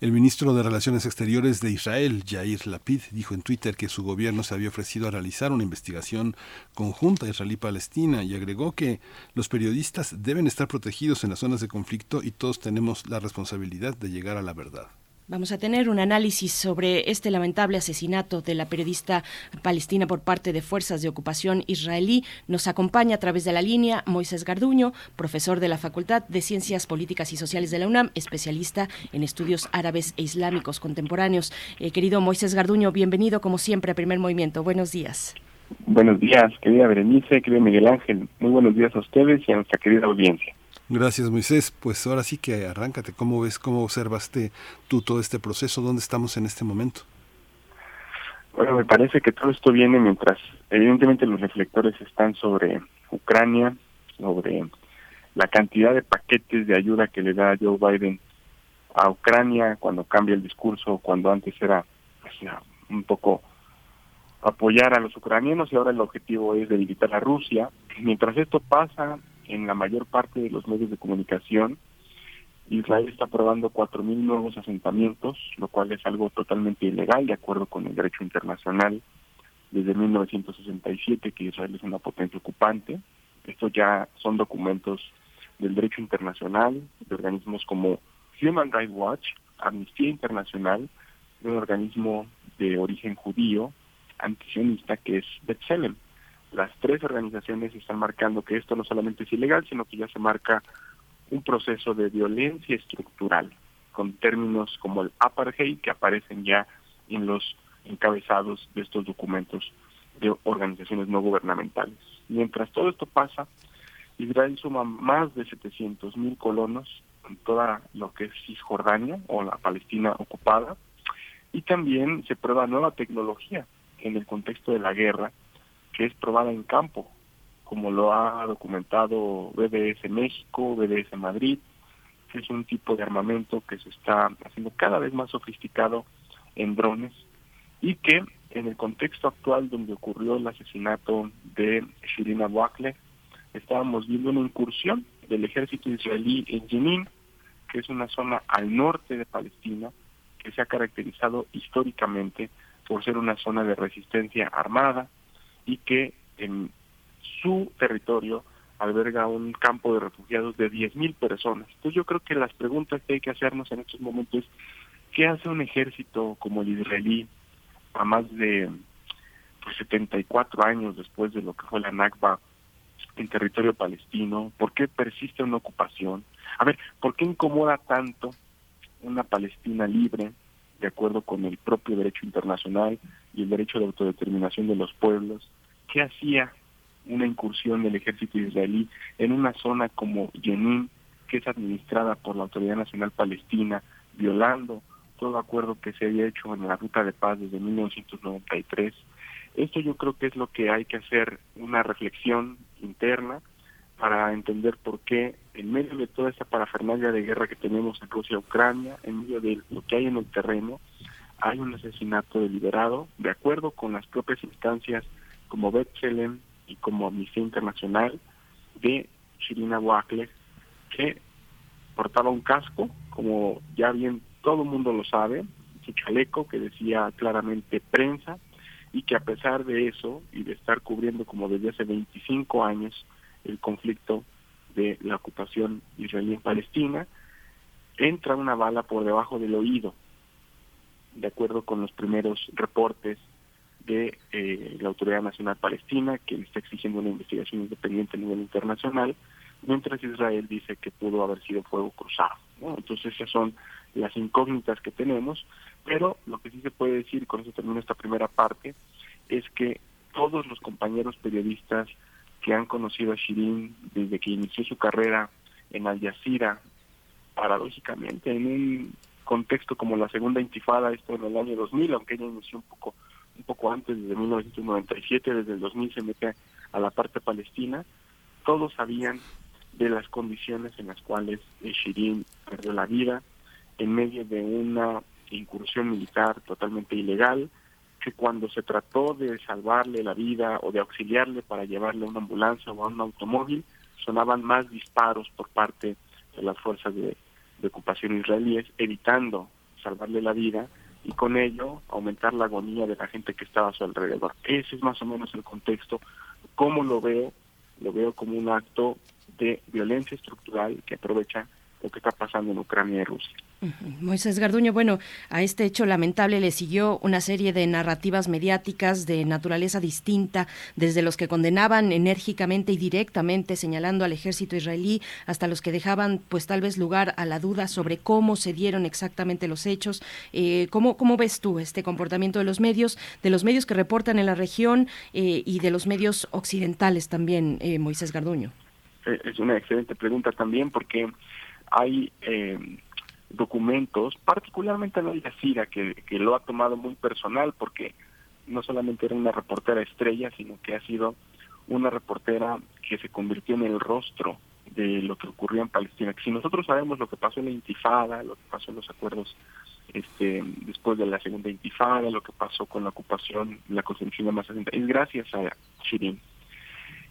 El ministro de Relaciones Exteriores de Israel, Yair Lapid, dijo en Twitter que su gobierno se había ofrecido a realizar una investigación conjunta israelí-palestina y agregó que los periodistas deben estar protegidos en las zonas de conflicto y todos tenemos la responsabilidad de llegar a la verdad. Vamos a tener un análisis sobre este lamentable asesinato de la periodista palestina por parte de fuerzas de ocupación israelí. Nos acompaña a través de la línea Moisés Garduño, profesor de la Facultad de Ciencias Políticas y Sociales de la UNAM, especialista en estudios árabes e islámicos contemporáneos. Eh, querido Moisés Garduño, bienvenido como siempre a Primer Movimiento. Buenos días. Buenos días, querida Berenice, querido Miguel Ángel. Muy buenos días a ustedes y a nuestra querida audiencia. Gracias, Moisés. Pues ahora sí que arráncate. ¿Cómo ves, cómo observaste tú todo este proceso? ¿Dónde estamos en este momento? Bueno, me parece que todo esto viene mientras, evidentemente, los reflectores están sobre Ucrania, sobre la cantidad de paquetes de ayuda que le da Joe Biden a Ucrania cuando cambia el discurso, cuando antes era pues, un poco apoyar a los ucranianos y ahora el objetivo es debilitar a Rusia. Mientras esto pasa, en la mayor parte de los medios de comunicación. Israel está aprobando 4.000 nuevos asentamientos, lo cual es algo totalmente ilegal de acuerdo con el derecho internacional desde 1967 que Israel es una potencia ocupante. Estos ya son documentos del derecho internacional, de organismos como Human Rights Watch, Amnistía Internacional, un organismo de origen judío, antisionista que es B'Tselem las tres organizaciones están marcando que esto no solamente es ilegal, sino que ya se marca un proceso de violencia estructural, con términos como el apartheid que aparecen ya en los encabezados de estos documentos de organizaciones no gubernamentales. Mientras todo esto pasa, Israel suma más de 700 mil colonos en toda lo que es Cisjordania o la Palestina ocupada, y también se prueba nueva tecnología en el contexto de la guerra, que es probada en campo, como lo ha documentado BDS México, BDS Madrid, que es un tipo de armamento que se está haciendo cada vez más sofisticado en drones y que en el contexto actual donde ocurrió el asesinato de Shirina Wakle, estábamos viendo una incursión del ejército israelí en Jenin, que es una zona al norte de Palestina, que se ha caracterizado históricamente por ser una zona de resistencia armada, y que en su territorio alberga un campo de refugiados de 10.000 personas. Entonces yo creo que las preguntas que hay que hacernos en estos momentos es, ¿qué hace un ejército como el israelí a más de pues, 74 años después de lo que fue la Nakba en territorio palestino? ¿Por qué persiste una ocupación? A ver, ¿por qué incomoda tanto una Palestina libre, de acuerdo con el propio derecho internacional y el derecho de autodeterminación de los pueblos, ¿qué hacía una incursión del ejército israelí en una zona como Jenin, que es administrada por la Autoridad Nacional Palestina, violando todo acuerdo que se había hecho en la ruta de paz desde 1993. Esto yo creo que es lo que hay que hacer, una reflexión interna para entender por qué en medio de toda esta parafernalia de guerra que tenemos en Rusia Ucrania, en medio de lo que hay en el terreno, hay un asesinato deliberado, de acuerdo con las propias instancias como Betzelem y como Amnistía Internacional, de Shirina Wackler, que portaba un casco, como ya bien todo el mundo lo sabe, su chaleco que decía claramente prensa, y que a pesar de eso y de estar cubriendo como desde hace 25 años el conflicto de la ocupación israelí en Palestina, entra una bala por debajo del oído, de acuerdo con los primeros reportes de eh, la Autoridad Nacional Palestina, que está exigiendo una investigación independiente a nivel internacional, mientras Israel dice que pudo haber sido fuego cruzado. Entonces esas son las incógnitas que tenemos, pero lo que sí se puede decir, con eso termino esta primera parte, es que todos los compañeros periodistas que han conocido a Shirin desde que inició su carrera en Al Jazeera, paradójicamente, en un contexto como la segunda intifada, esto en el año 2000, aunque ella inició un poco un poco antes, desde 1997, desde el 2000 se mete a la parte palestina, todos sabían de las condiciones en las cuales Shirin perdió la vida en medio de una incursión militar totalmente ilegal, que cuando se trató de salvarle la vida o de auxiliarle para llevarle a una ambulancia o a un automóvil, sonaban más disparos por parte de las fuerzas de, ocupación israelíes, evitando salvarle la vida y con ello aumentar la agonía de la gente que estaba a su alrededor. Ese es más o menos el contexto. ¿Cómo lo veo? Lo veo como un acto de violencia estructural que aprovecha lo que está pasando en Ucrania y Rusia. Moisés Garduño, bueno, a este hecho lamentable le siguió una serie de narrativas mediáticas de naturaleza distinta, desde los que condenaban enérgicamente y directamente señalando al ejército israelí, hasta los que dejaban pues tal vez lugar a la duda sobre cómo se dieron exactamente los hechos. Eh, ¿cómo, ¿Cómo ves tú este comportamiento de los medios, de los medios que reportan en la región eh, y de los medios occidentales también, eh, Moisés Garduño? Es una excelente pregunta también porque hay documentos, particularmente Nadia Yacira, que, que lo ha tomado muy personal porque no solamente era una reportera estrella, sino que ha sido una reportera que se convirtió en el rostro de lo que ocurrió en Palestina. si nosotros sabemos lo que pasó en la intifada, lo que pasó en los acuerdos este, después de la segunda intifada, lo que pasó con la ocupación, la construcción de más es gracias a Shirin.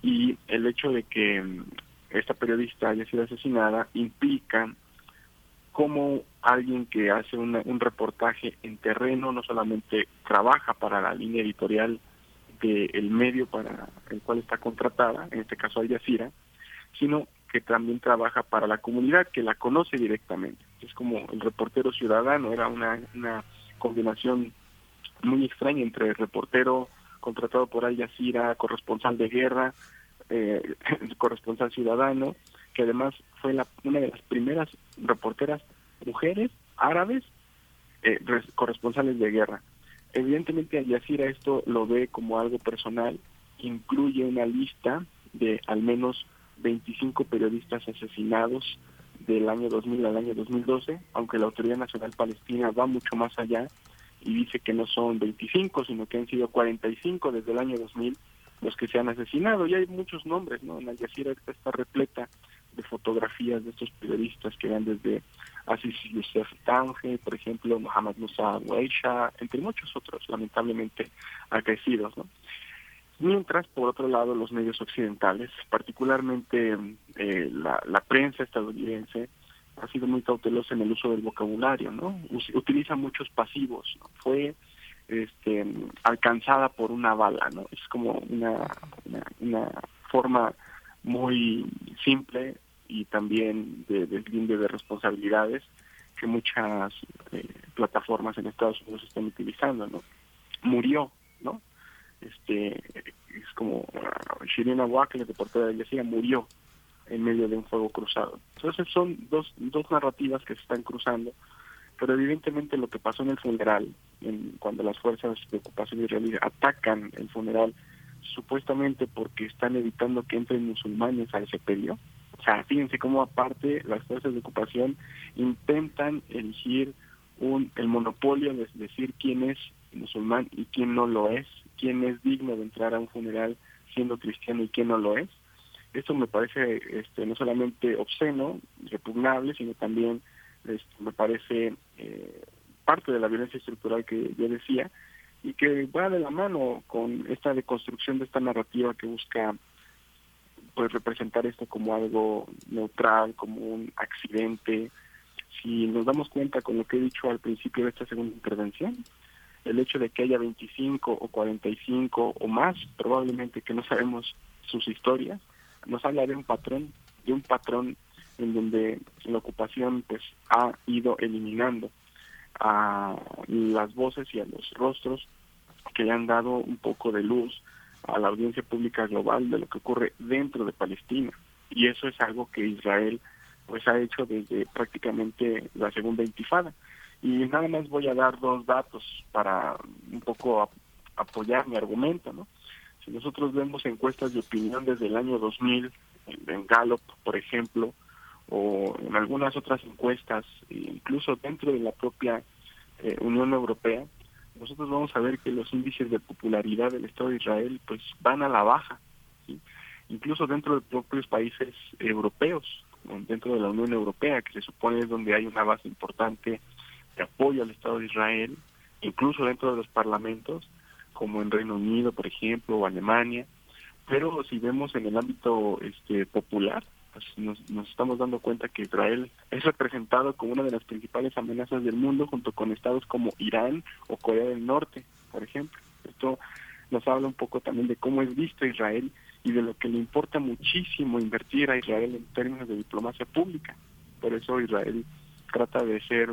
Y el hecho de que esta periodista haya sido asesinada implica cómo alguien que hace un reportaje en terreno no solamente trabaja para la línea editorial del medio para el cual está contratada, en este caso Al Jazeera, sino que también trabaja para la comunidad que la conoce directamente. Es como el reportero ciudadano, era una, una combinación muy extraña entre reportero contratado por Al Jazeera, corresponsal de guerra, eh, corresponsal ciudadano, que además fue la, una de las primeras reporteras mujeres árabes eh, corresponsales de guerra. Evidentemente Al Jazeera esto lo ve como algo personal, incluye una lista de al menos 25 periodistas asesinados del año 2000 al año 2012, aunque la Autoridad Nacional Palestina va mucho más allá y dice que no son 25, sino que han sido 45 desde el año 2000 los que se han asesinado. Y hay muchos nombres, ¿no? En Al Jazeera está repleta de fotografías de estos periodistas que van desde Aziz Youssef Tange, por ejemplo, Mohamed Musa Weisha, entre muchos otros, lamentablemente acaecidos, ¿no? Mientras, por otro lado, los medios occidentales, particularmente eh, la, prensa estadounidense, ha sido muy cautelosa en el uso del vocabulario, ¿no? Utiliza muchos pasivos, ¿no? Fue este, alcanzada por una bala, ¿no? Es como una, una, forma muy simple y también de deslinde de responsabilidades que muchas eh, plataformas en Estados Unidos están utilizando, ¿no? Murió, ¿no? Este, es como uh, Shirina Wacker, deportada de Yacía, murió en medio de un fuego cruzado. Entonces son dos, dos narrativas que se están cruzando pero evidentemente lo que pasó en el funeral, en, cuando las fuerzas de ocupación israelí atacan el funeral, supuestamente porque están evitando que entren musulmanes a ese periodo. O sea, fíjense cómo aparte las fuerzas de ocupación intentan elegir un, el monopolio de decir quién es musulmán y quién no lo es, quién es digno de entrar a un funeral siendo cristiano y quién no lo es. Esto me parece este, no solamente obsceno, repugnable, sino también este, me parece eh, parte de la violencia estructural que yo decía y que va de la mano con esta deconstrucción de esta narrativa que busca pues representar esto como algo neutral, como un accidente. Si nos damos cuenta con lo que he dicho al principio de esta segunda intervención, el hecho de que haya 25 o 45 o más, probablemente que no sabemos sus historias, nos habla de un patrón, de un patrón en donde la ocupación pues ha ido eliminando a las voces y a los rostros que le han dado un poco de luz a la audiencia pública global de lo que ocurre dentro de Palestina. Y eso es algo que Israel pues ha hecho desde prácticamente la segunda intifada. Y nada más voy a dar dos datos para un poco apoyar mi argumento no si nosotros vemos encuestas de opinión desde el año 2000 en Gallup por ejemplo o en algunas otras encuestas, incluso dentro de la propia eh, Unión Europea, nosotros vamos a ver que los índices de popularidad del Estado de Israel pues van a la baja, incluso dentro de propios países europeos, dentro de la Unión Europea, que se supone es donde hay una base importante de apoyo al Estado de Israel, incluso dentro de los parlamentos, como en Reino Unido, por ejemplo, o Alemania, pero si vemos en el ámbito este popular, pues nos, estamos dando cuenta que Israel es representado como una de las principales amenazas del mundo junto con estados como Irán o Corea del Norte, por ejemplo. Esto nos habla un poco también de cómo es visto Israel y de lo que le importa muchísimo invertir a Israel en términos de diplomacia pública. Por eso Israel trata de ser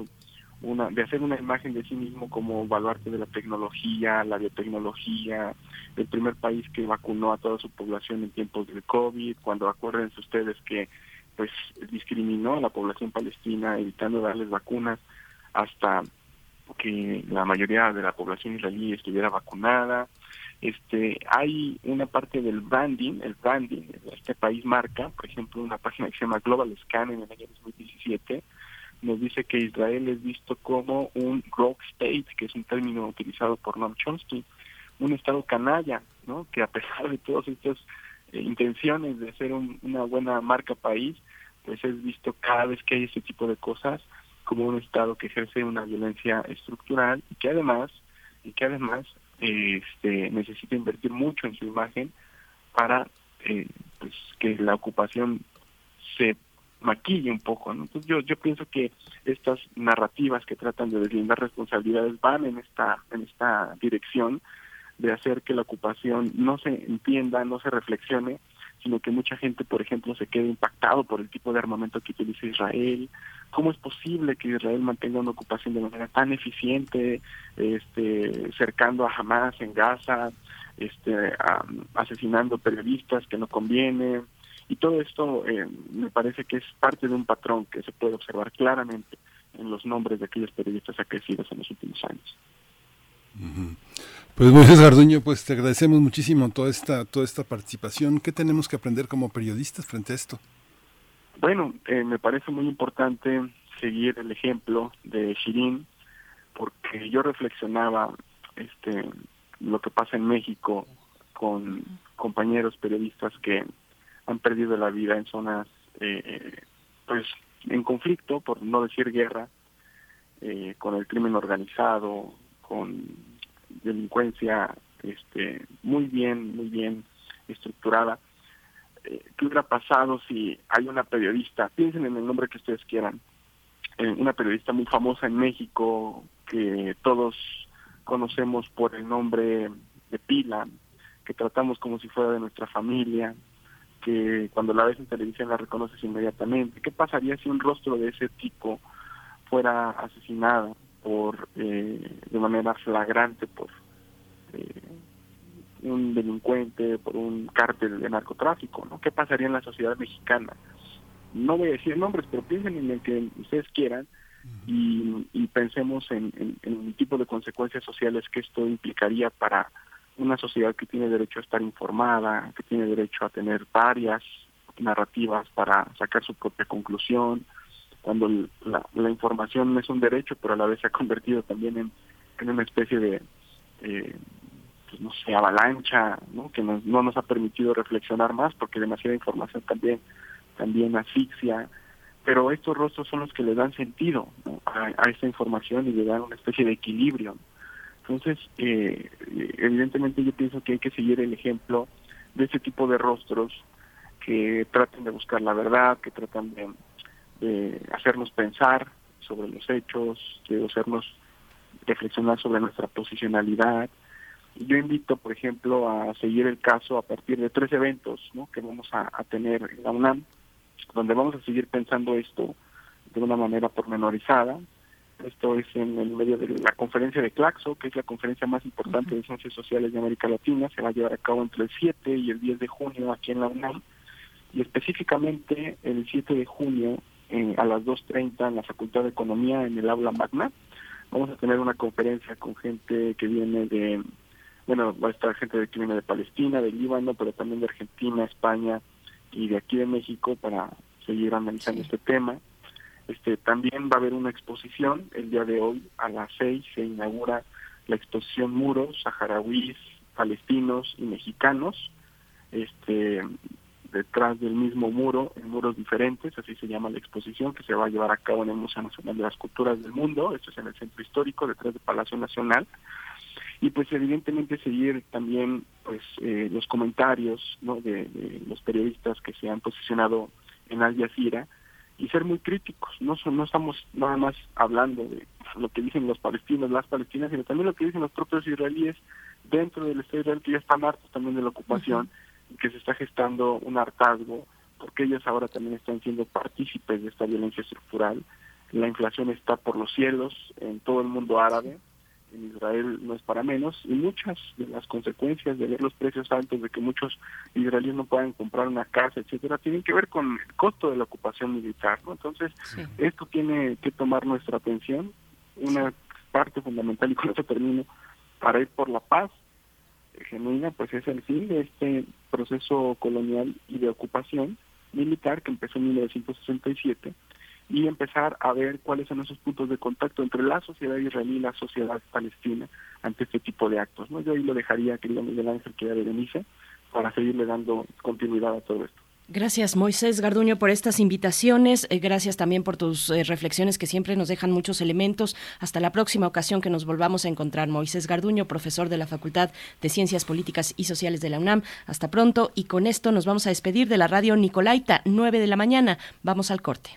una, de hacer una imagen de sí mismo como baluarte de la tecnología, la biotecnología, el primer país que vacunó a toda su población en tiempos del COVID, cuando acuérdense ustedes que pues discriminó a la población palestina evitando darles vacunas hasta que la mayoría de la población israelí estuviera vacunada. Este, hay una parte del branding, el branding, este país marca, por ejemplo, una página que se llama Global Scan en el año 2017, nos dice que Israel es visto como un rogue state, que es un término utilizado por Noam Chomsky, un estado canalla, ¿no? Que a pesar de todas estas eh, intenciones de ser una buena marca país, pues es visto cada vez que hay ese tipo de cosas como un estado que ejerce una violencia estructural y que además y que además este necesita invertir mucho en su imagen para eh, pues que la ocupación se maquille un poco. ¿no? Entonces yo, yo pienso que estas narrativas que tratan de deslindar responsabilidades van en esta, en esta dirección de hacer que la ocupación no se entienda, no se reflexione, sino que mucha gente, por ejemplo, se quede impactado por el tipo de armamento que utiliza Israel. ¿Cómo es posible que Israel mantenga una ocupación de manera tan eficiente, este, cercando a Hamas en Gaza, este, asesinando periodistas que no conviene, y todo esto eh, me parece que es parte de un patrón que se puede observar claramente en los nombres de aquellos periodistas acrecidos en los últimos años. Pues Moisés Garduño, pues te agradecemos muchísimo toda esta, toda esta participación. ¿Qué tenemos que aprender como periodistas frente a esto? Bueno, eh, me parece muy importante seguir el ejemplo de Shirin, porque yo reflexionaba este lo que pasa en México con compañeros periodistas que han perdido la vida en zonas, eh, pues, en conflicto, por no decir guerra, eh, con el crimen organizado, con delincuencia este, muy bien, muy bien estructurada. Eh, ¿Qué hubiera pasado si hay una periodista, piensen en el nombre que ustedes quieran, una periodista muy famosa en México que todos conocemos por el nombre de Pila, que tratamos como si fuera de nuestra familia, que cuando la ves en televisión la reconoces inmediatamente. ¿Qué pasaría si un rostro de ese tipo fuera asesinado por eh, de manera flagrante por eh, un delincuente, por un cártel de narcotráfico? ¿no? ¿Qué pasaría en la sociedad mexicana? No voy a decir nombres, pero piensen en el que ustedes quieran y, pensemos en, en el tipo de consecuencias sociales que esto implicaría para una sociedad que tiene derecho a estar informada, que tiene derecho a tener varias narrativas para sacar su propia conclusión, cuando la, información es un derecho, pero a la vez se ha convertido también en, una especie de, eh, pues no sé, avalancha, ¿no? que no nos ha permitido reflexionar más, porque demasiada información también, también asfixia, pero estos rostros son los que le dan sentido a, a, esta información y le dan una especie de equilibrio. Entonces, eh, evidentemente yo pienso que hay que seguir el ejemplo de ese tipo de rostros que tratan de buscar la verdad, que tratan de, hacernos pensar sobre los hechos, de hacernos reflexionar sobre nuestra posicionalidad. Yo invito, por ejemplo, a seguir el caso a partir de tres eventos que vamos a, a tener en la UNAM donde vamos a seguir pensando esto de una manera pormenorizada. Esto es en el medio de la conferencia de Claxo, que es la conferencia más importante de ciencias sociales de América Latina. Se va a llevar a cabo entre el 7 y el 10 de junio aquí en la UNAM. Y específicamente el 7 de junio eh, a las 2.30 en la Facultad de Economía en el aula magna. Vamos a tener una conferencia con gente que viene de, bueno, va a estar gente que viene de Palestina, de Líbano, pero también de Argentina, España, y de aquí de México para seguir analizando este tema. Este, también va a haber una exposición el día de hoy a las seis se inaugura la exposición Muros, saharauis, palestinos y mexicanos, este, detrás del mismo muro, en muros diferentes, así se llama la exposición, que se va a llevar a cabo en el Museo Nacional de las Culturas del Mundo, esto es en el Centro Histórico, detrás del Palacio Nacional, y pues evidentemente seguir también pues eh, los comentarios ¿no? de, los periodistas que se han posicionado en Al Jazeera y ser muy críticos. No no estamos nada más hablando de lo que dicen los palestinos las palestinas sino también lo que dicen los propios israelíes dentro del Estado Israel que ya están hartos también de la ocupación y que se está gestando un hartazgo porque ellos ahora también están siendo partícipes de esta violencia estructural. La inflación está por los cielos en todo el mundo árabe en Israel no es para menos y muchas de las consecuencias de ver los precios altos de que muchos israelíes no puedan comprar una casa etcétera tienen que ver con el costo de la ocupación militar no entonces esto tiene que tomar nuestra atención. Una parte fundamental y con eso termino para ir por la paz genuina pues es el fin de este proceso colonial y de ocupación militar que empezó en 1967 y empezar a ver cuáles son esos puntos de contacto entre la sociedad israelí y la sociedad palestina ante este tipo de actos. ¿no? Yo ahí lo dejaría, querido Miguel Ángel, que Berenice, para seguirle dando continuidad a todo esto. Gracias, Moisés Garduño, por estas invitaciones. Eh, gracias también por tus eh, reflexiones que siempre nos dejan muchos elementos. Hasta la próxima ocasión que nos volvamos a encontrar. Moisés Garduño, profesor de la Facultad de Ciencias Políticas y Sociales de la UNAM. Hasta pronto y con esto nos vamos a despedir de la radio Nicolaita, 9 de la mañana. Vamos al corte.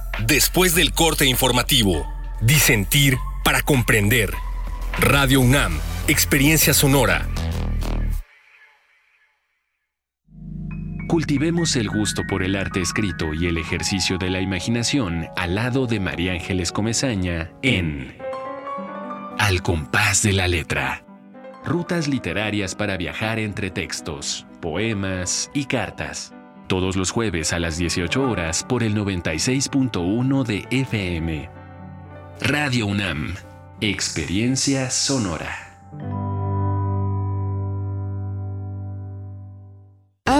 después del corte informativo. Disentir para comprender. Radio UNAM, Experiencia Sonora. Cultivemos el gusto por el arte escrito y el ejercicio de la imaginación al lado de María Ángeles Comezaña en Al compás de la letra. Rutas literarias para viajar entre textos, poemas y cartas todos los jueves a las 18 horas por el 96.1 de FM. Radio UNAM, Experiencia Sonora.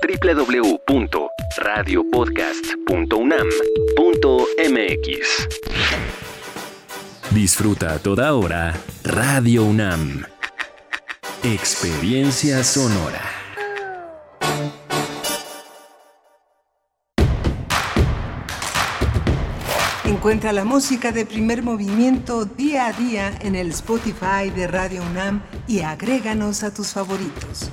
www.radiopodcast.unam.mx. Disfruta a toda hora Radio UNAM. Experiencia sonora. Encuentra la música de primer movimiento día a día en el Spotify de Radio UNAM y agréganos a tus favoritos.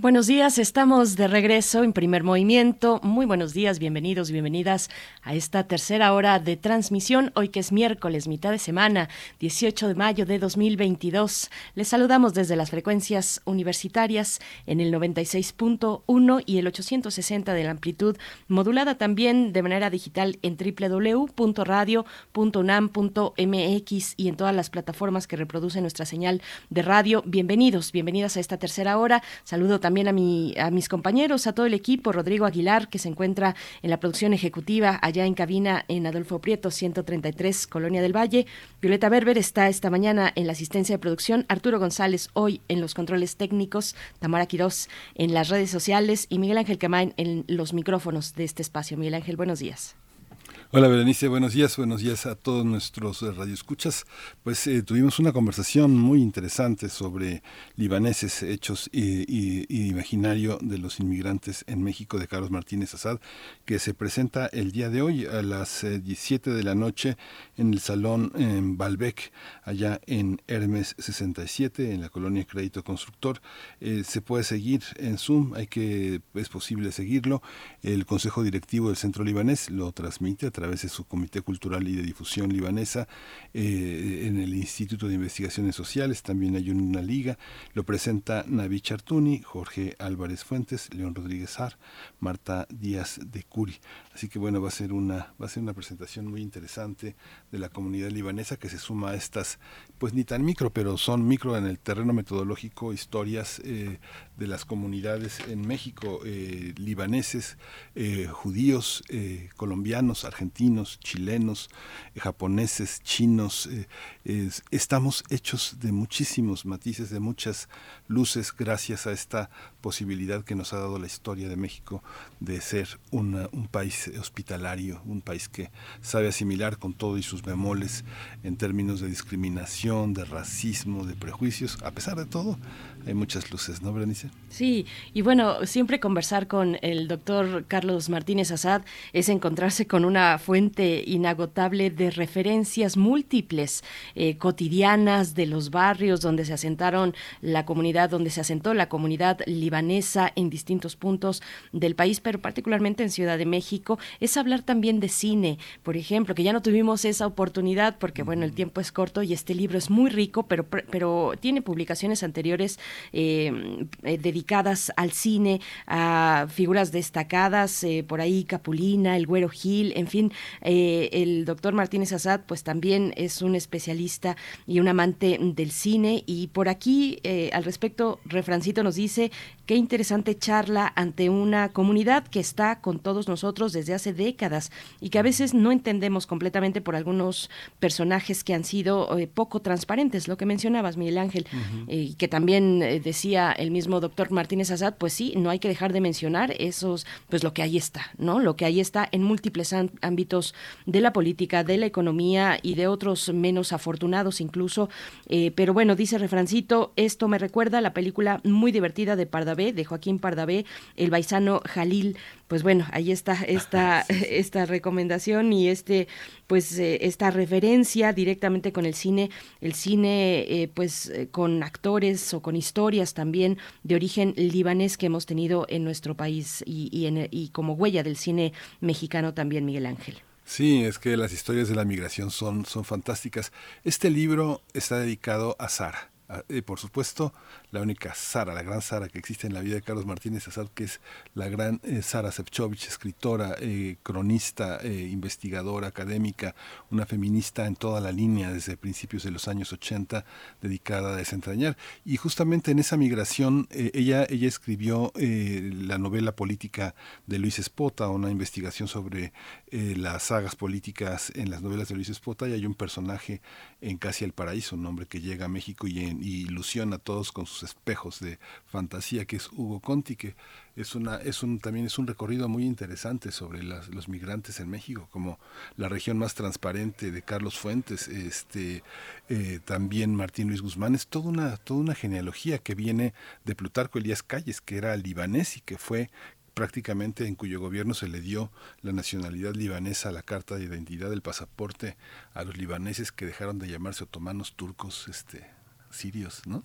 Buenos días, estamos de regreso en primer movimiento. Muy buenos días, bienvenidos, bienvenidas a esta tercera hora de transmisión, hoy que es miércoles, mitad de semana, 18 de mayo de 2022. Les saludamos desde las frecuencias universitarias en el 96.1 y el 860 de la amplitud, modulada también de manera digital en www.radio.unam.mx y en todas las plataformas que reproducen nuestra señal de radio. Bienvenidos, bienvenidas a esta tercera hora. Saludo también a, mi, a mis compañeros, a todo el equipo, Rodrigo Aguilar, que se encuentra en la producción ejecutiva allá en cabina en Adolfo Prieto, 133, Colonia del Valle. Violeta Berber está esta mañana en la asistencia de producción, Arturo González hoy en los controles técnicos, Tamara Quirós en las redes sociales y Miguel Ángel Camain en los micrófonos de este espacio. Miguel Ángel, buenos días. Hola Berenice, buenos días, buenos días a todos nuestros eh, radioescuchas. Pues eh, tuvimos una conversación muy interesante sobre libaneses, hechos y, imaginario de los inmigrantes en México de Carlos Martínez Azad, que se presenta el día de hoy a las 17 eh, de la noche en el Salón en Balbec, allá en Hermes 67, en la colonia Crédito Constructor. se puede seguir en Zoom, hay que, es posible seguirlo. El Consejo Directivo del Centro Libanés lo transmite a través de su Comité Cultural y de Difusión Libanesa, eh, en el Instituto de Investigaciones Sociales, también hay una liga, lo presenta Navi Chartuni, Jorge Álvarez Fuentes, León Rodríguez Ar, Marta Díaz de Curi. Así que bueno, va a ser una, va a ser una presentación muy interesante de la comunidad libanesa que se suma a estas, pues ni tan micro, pero son micro en el terreno metodológico, historias eh, de las comunidades en México, eh, libaneses, eh, judíos, eh, colombianos, argentinos, chilenos, eh, japoneses, chinos. Estamos hechos de muchísimos matices, de muchas luces, gracias a esta posibilidad que nos ha dado la historia de México de ser un país hospitalario, un país que sabe asimilar con todo y sus bemoles en términos de discriminación, de racismo, de prejuicios. A pesar de todo, hay muchas luces, ¿no, Berenice? Sí, y bueno, siempre conversar con el doctor Carlos Martínez Azad es encontrarse con una fuente inagotable de referencias múltiples, eh, cotidianas de los barrios donde se asentaron la comunidad, donde se asentó la comunidad libanesa en distintos puntos del país, pero particularmente en Ciudad de México. Es hablar también de cine, por ejemplo, que ya no tuvimos esa oportunidad porque, bueno, el tiempo es corto y este libro es muy rico, pero, pero tiene publicaciones anteriores eh, eh, dedicadas al cine, a figuras destacadas, eh, por ahí Capulina, el Güero Gil, en fin, eh, el doctor Martínez Azad pues también es un especialista y un amante del cine. Y por aquí al respecto Refrancito nos dice qué interesante charla ante una comunidad que está con todos nosotros desde hace décadas y que a veces no entendemos completamente por algunos personajes que han sido eh, poco transparentes, lo que mencionabas Miguel Ángel, y que también eh, decía el mismo doctor Martínez Azad, pues sí, no hay que dejar de mencionar esos, pues lo que ahí está, ¿no? Lo que ahí está en múltiples ámbitos de la política, de la economía y de otros menos afortunados incluso. Pero bueno, dice Refrancito, esto me recuerda a la película muy divertida de Pardavé, de Joaquín Pardavé, El Baisano Jalil. Pues bueno, ahí está esta, esta recomendación y este, pues eh, esta referencia directamente con el cine, el cine eh, pues eh, con actores o con historias también de origen libanés que hemos tenido en nuestro país y, y, en, y como huella del cine mexicano también, Miguel Ángel. Sí, es que las historias de la migración son, son fantásticas. Este libro está dedicado a Sara. Y por supuesto, la única Sara, la gran Sara que existe en la vida de Carlos Martínez Azad, que es la gran eh, Sara Sefcovic, escritora, eh, cronista, eh, investigadora, académica, una feminista en toda la línea desde principios de los años 80, dedicada a desentrañar. Y justamente en esa migración, ella, ella escribió la novela política de Luis Espota, una investigación sobre las sagas políticas en las novelas de Luis Espota, y hay un personaje en Casi el Paraíso, un hombre que llega a México y en y ilusiona a todos con sus espejos de fantasía, que es Hugo Conti, que es una, es un, también es un recorrido muy interesante sobre los migrantes en México, como la región más transparente de Carlos Fuentes, este, eh, también Martín Luis Guzmán, es toda una, toda una genealogía que viene de Plutarco Elías Calles, que era libanés y que fue prácticamente en cuyo gobierno se le dio la nacionalidad libanesa, la carta de identidad del pasaporte a los libaneses que dejaron de llamarse otomanos turcos, este, sirios, ¿no?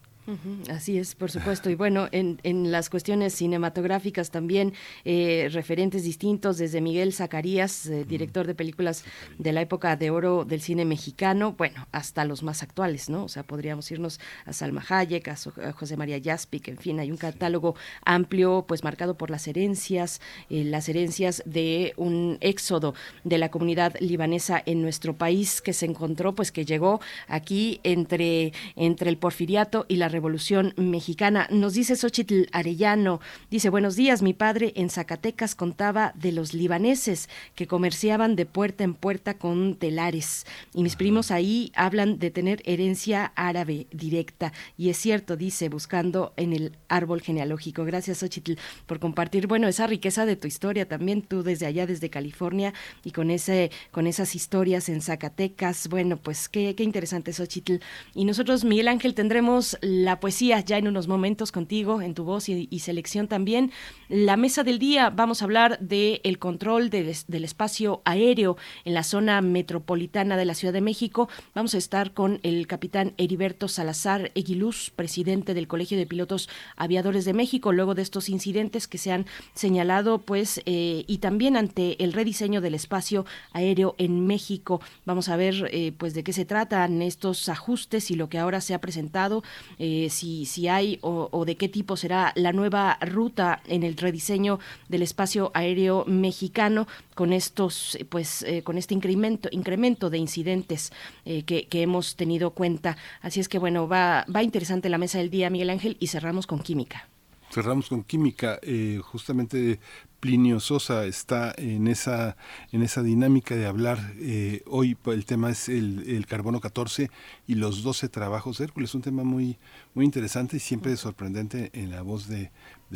Así es, por supuesto. Y bueno, en, en las cuestiones cinematográficas también, eh, referentes distintos, desde Miguel Zacarías, eh, director de películas de la época de oro del cine mexicano, bueno, hasta los más actuales, ¿no? O sea, podríamos irnos a Salma Hayek, a, José María Jaspic, en fin, hay un catálogo amplio, pues marcado por las herencias, eh, las herencias de un éxodo de la comunidad libanesa en nuestro país que se encontró, pues que llegó aquí entre, entre el porfiriato y la Revolución Mexicana. Nos dice Xochitl Arellano, dice, buenos días, mi padre en Zacatecas contaba de los libaneses que comerciaban de puerta en puerta con telares. Y mis primos ahí hablan de tener herencia árabe directa. Y es cierto, dice, buscando en el árbol genealógico. Gracias, Xochitl, por compartir, bueno, esa riqueza de tu historia también, tú desde allá, desde California, y con, ese, con esas historias en Zacatecas. Bueno, pues qué, qué interesante, Xochitl. Y nosotros, Miguel Ángel, tendremos la poesía ya en unos momentos contigo, en tu voz y, selección también. La mesa del día, vamos a hablar del el control del espacio aéreo en la zona metropolitana de la Ciudad de México. Vamos a estar con el capitán Heriberto Salazar Eguiluz, presidente del Colegio de Pilotos Aviadores de México, luego de estos incidentes que se han señalado, pues, eh, y también ante el rediseño del espacio aéreo en México. Vamos a ver, eh, pues, de qué se tratan estos ajustes y lo que ahora se ha presentado. Eh, eh, si, si hay o, de qué tipo será la nueva ruta en el rediseño del espacio aéreo mexicano con estos pues eh, con este incremento incremento de incidentes eh, que, que, hemos tenido cuenta. Así es que bueno va va interesante la mesa del día Miguel Ángel y cerramos con química cerramos con química justamente Plinio Sosa está en esa, en esa dinámica de hablar. Eh, hoy el tema es el, carbono 14 y los 12 trabajos de Hércules, un tema muy, muy interesante y siempre sorprendente en la voz de,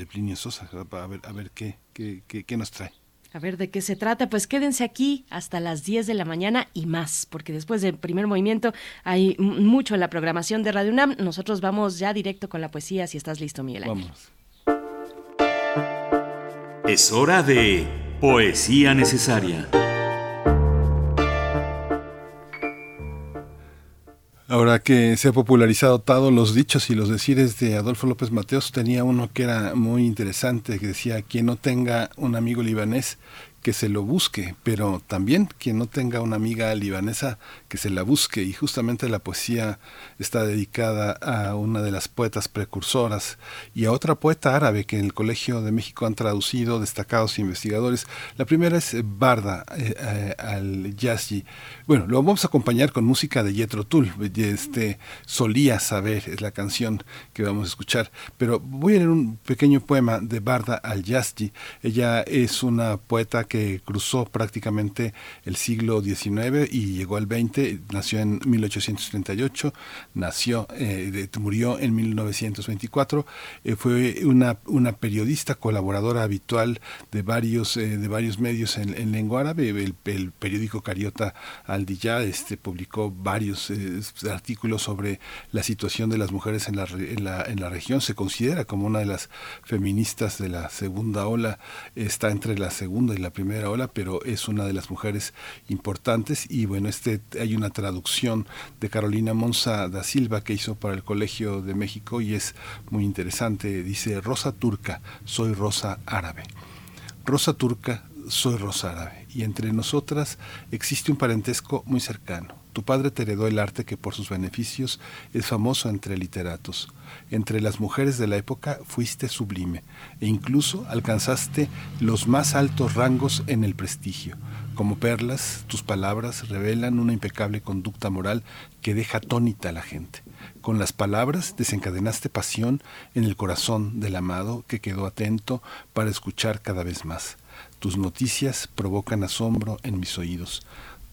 Plinio Sosa. A ver, a ver qué, qué, qué, nos trae. A ver de qué se trata, pues quédense aquí hasta las 10 de la mañana y más, porque después del primer movimiento hay mucho en la programación de Radio UNAM. Nosotros vamos ya directo con la poesía, si estás listo, Miguel Ángel. Vamos. Es hora de Poesía Necesaria. Ahora que se ha popularizado todos los dichos y los decires de Adolfo López Mateos, tenía uno que era muy interesante, que decía, quien no tenga un amigo libanés, que se lo busque, pero también quien no tenga una amiga libanesa, que se la busque. Y justamente la poesía está dedicada a una de las poetas precursoras y a otra poeta árabe que en el Colegio de México han traducido destacados investigadores. La primera es Barda eh, eh, al-Yazji. Bueno, lo vamos a acompañar con música de Yetro Tull. Este, Solía saber es la canción que vamos a escuchar. Pero voy a leer un pequeño poema de Barda al-Yazji. Ella es una poeta que cruzó prácticamente el siglo XIX y llegó al XX, nació en 1838, nació, eh, murió en 1924, eh, fue una, periodista colaboradora habitual de varios, eh, de varios medios en, lengua árabe, el, periódico Cariota Al este, publicó varios artículos sobre la situación de las mujeres en la, en, la, en la región, se considera como una de las feministas de la segunda ola, está entre la segunda y la primera ola, pero es una de las mujeres importantes. Y bueno, este hay una traducción de Carolina Monza da Silva que hizo para el Colegio de México y es muy interesante. Dice, Rosa turca, soy rosa árabe. Rosa turca, soy rosa árabe. Y entre nosotras existe un parentesco muy cercano Tu padre te heredó el arte que por sus beneficios es famoso entre literatos. Entre las mujeres de la época fuiste sublime e incluso alcanzaste los más altos rangos en el prestigio. Como perlas, tus palabras revelan una impecable conducta moral que deja atónita a la gente. Con las palabras desencadenaste pasión en el corazón del amado que quedó atento para escuchar cada vez más. Tus noticias provocan asombro en mis oídos.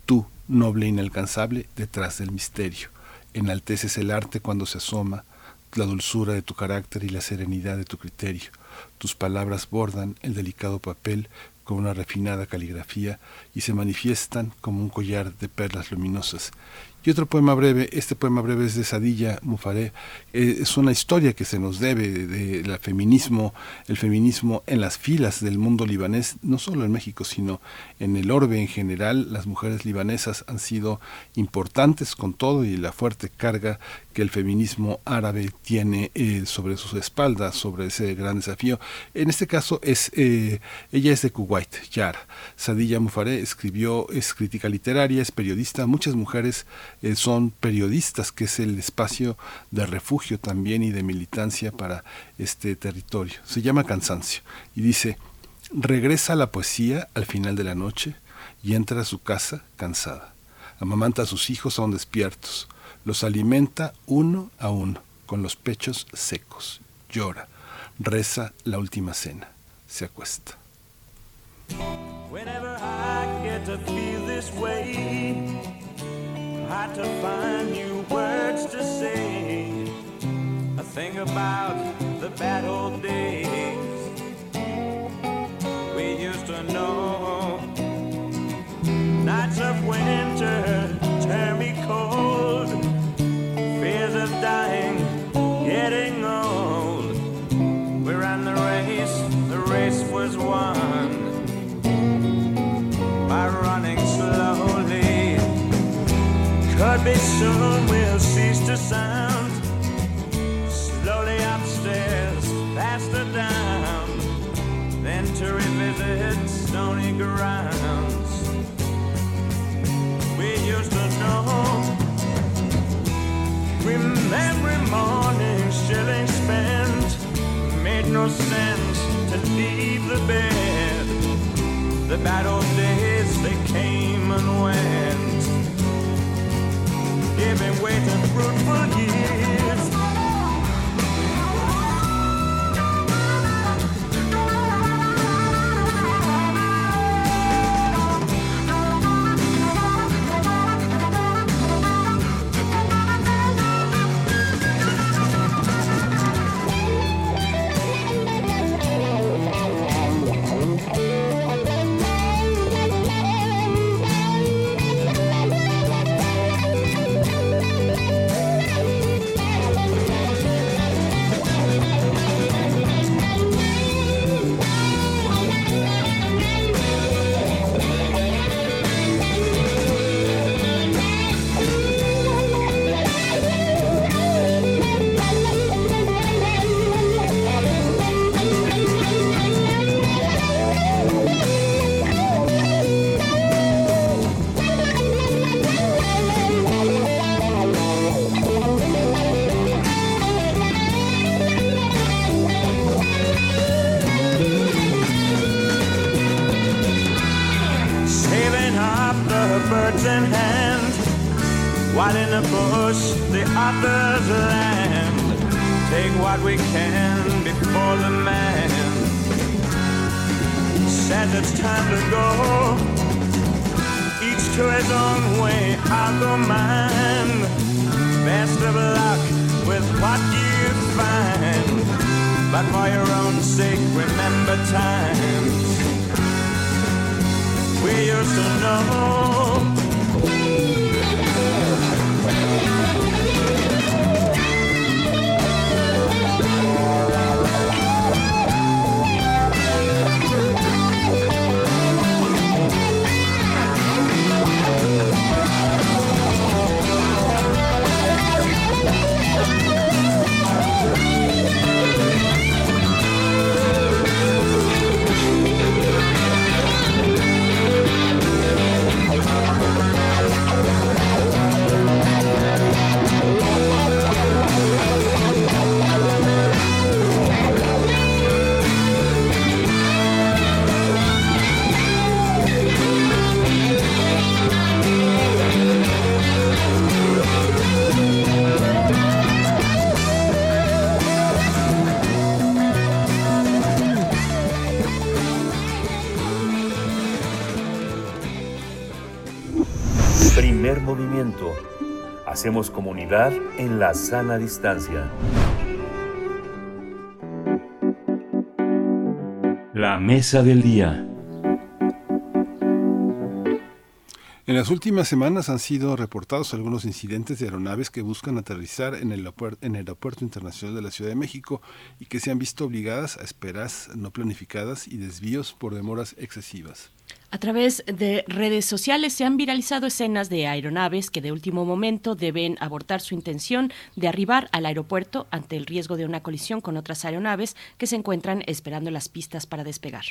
Tú, noble e inalcanzable, detrás del misterio. Enalteces el arte cuando se asoma, la dulzura de tu carácter y la serenidad de tu criterio. Tus palabras bordan el delicado papel con una refinada caligrafía y se manifiestan como un collar de perlas luminosas. Y otro poema breve, este poema breve es de Sadilla Mufaré, eh, es una historia que se nos debe del feminismo, el feminismo en las filas del mundo libanés, no solo en México, sino en el orbe en general. Las mujeres libanesas han sido importantes con todo y la fuerte carga que el feminismo árabe tiene eh, sobre sus espaldas, sobre ese gran desafío. En este caso es eh, ella es de Kuwait, Yara. Sadilla Mufaré escribió, es crítica literaria, es periodista. Muchas mujeres eh, son periodistas, que es el espacio de refugio también y de militancia para este territorio. Se llama Cansancio y dice, regresa la poesía al final de la noche y entra a su casa cansada. Amamanta a sus hijos aún despiertos los alimenta uno a uno, con los pechos secos. Llora, reza la última cena, se acuesta. Whenever I get to feel this way, I to find new words to say. I think about the bad old days we used to know. Nights of winter Soon we'll cease to sound. Slowly upstairs, faster down, then to revisit stony grounds. We used to know. Remember mornings chilling spent Made no sense to leave the bed The bad old days, they came and went Giving way to fruitful years Hacemos comunidad en la sana distancia. La mesa del día. En las últimas semanas han sido reportados algunos incidentes de aeronaves que buscan aterrizar en el, en el Aeropuerto Internacional de la Ciudad de México y que se han visto obligadas a esperas no planificadas y desvíos por demoras excesivas. A través de redes sociales se han viralizado escenas de aeronaves que de último momento deben abortar su intención de arribar al aeropuerto ante el riesgo de una colisión con otras aeronaves que se encuentran esperando las pistas para despegar.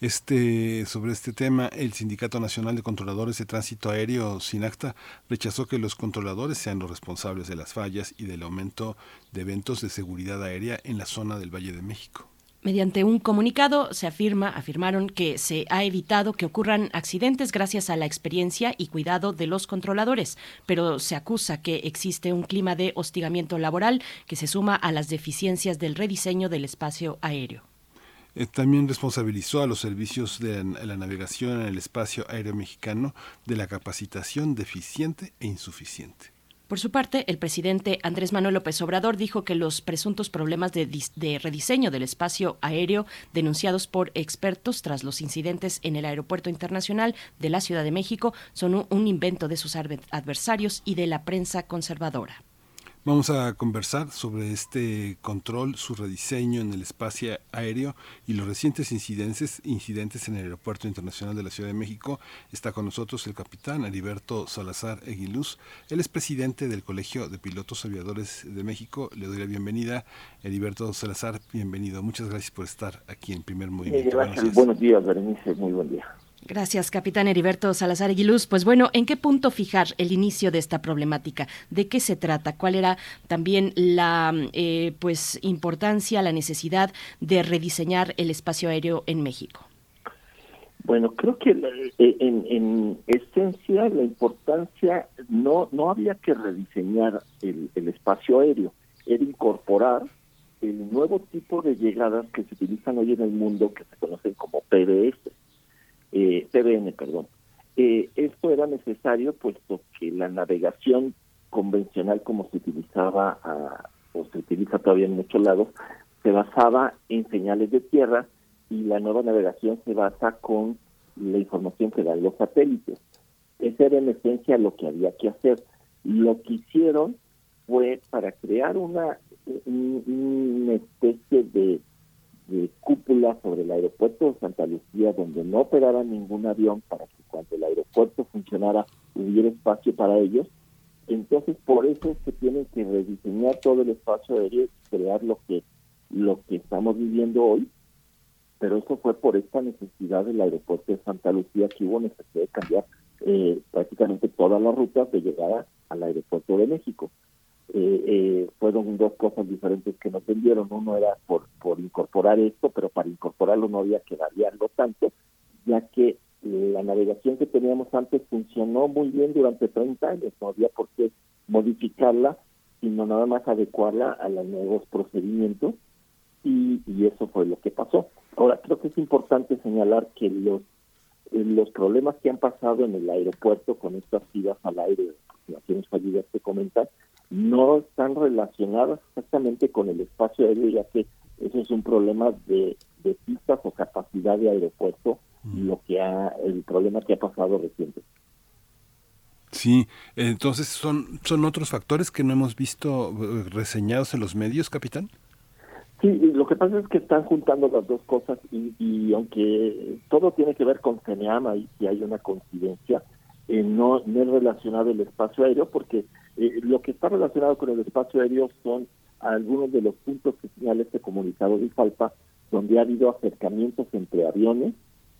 Este, sobre este tema, el Sindicato Nacional de Controladores de Tránsito Aéreo, SINACTA, rechazó que los controladores sean los responsables de las fallas y del aumento de eventos de seguridad aérea en la zona del Valle de México. Mediante un comunicado se afirma, afirmaron que se ha evitado que ocurran accidentes gracias a la experiencia y cuidado de los controladores, pero se acusa que existe un clima de hostigamiento laboral que se suma a las deficiencias del rediseño del espacio aéreo. Eh, también responsabilizó a los servicios de la navegación en el espacio aéreo mexicano de la capacitación deficiente e insuficiente. Por su parte, el presidente Andrés Manuel López Obrador dijo que los presuntos problemas de, rediseño del espacio aéreo denunciados por expertos tras los incidentes en el Aeropuerto Internacional de la Ciudad de México son un invento de sus adversarios y de la prensa conservadora. Vamos a conversar sobre este control, su rediseño en el espacio aéreo y los recientes incidentes, incidentes en el Aeropuerto Internacional de la Ciudad de México. Está con nosotros el capitán Heriberto Salazar Eguiluz. Él es presidente del Colegio de Pilotos Aviadores de México. Le doy la bienvenida. Heriberto Salazar, bienvenido. Muchas gracias por estar aquí en Primer Movimiento. Gracias. Buenos días, Berenice. Muy buen día. Gracias, capitán Heriberto Salazar Aguiluz. Pues bueno, ¿en qué punto fijar el inicio de esta problemática? ¿De qué se trata? ¿Cuál era también la eh, pues importancia, la necesidad de rediseñar el espacio aéreo en México? Bueno, creo que eh, en, en esencia la importancia no no había que rediseñar el, el espacio aéreo, era incorporar el nuevo tipo de llegadas que se utilizan hoy en el mundo que se conocen como PDS eh, PBN, perdón. Eh, esto era necesario puesto que la navegación convencional como se utilizaba o se utiliza todavía en muchos lados se basaba en señales de tierra y la nueva navegación se basa con la información que dan los satélites. Esa era en esencia lo que había que hacer. Lo que hicieron fue para crear una, una especie de de cúpula sobre el aeropuerto de Santa Lucía donde no operara ningún avión para que cuando el aeropuerto funcionara hubiera espacio para ellos. Entonces por eso es que tienen que rediseñar todo el espacio aéreo y crear lo que lo que estamos viviendo hoy. Pero eso fue por esta necesidad del aeropuerto de Santa Lucía que hubo necesidad de cambiar eh, prácticamente todas las rutas de llegada al aeropuerto de México. Eh, eh, fueron dos cosas diferentes que nos vendieron. Uno era por, por incorporar esto, pero para incorporarlo no había que variarlo tanto, ya que la navegación que teníamos antes funcionó muy bien durante 30 años, no había por qué modificarla, sino nada más adecuarla a los nuevos procedimientos y, y eso fue lo que pasó. Ahora, creo que es importante señalar que los los problemas que han pasado en el aeropuerto con estas idas al aire, aproximaciones fallidas que comentan, no están relacionadas exactamente con el espacio aéreo, ya que eso es un problema de, de pistas o capacidad de aeropuerto, lo que ha, el problema que ha pasado reciente. Sí, entonces son, son otros factores que no hemos visto eh, reseñados en los medios, capitán. Sí, lo que pasa es que están juntando las dos cosas y, y aunque todo tiene que ver con CENEAMA y si hay una coincidencia, eh, no, no es relacionado el espacio aéreo porque eh, lo que está relacionado con el espacio aéreo son algunos de los puntos que señala este comunicado de Falpa, donde ha habido acercamientos entre aviones,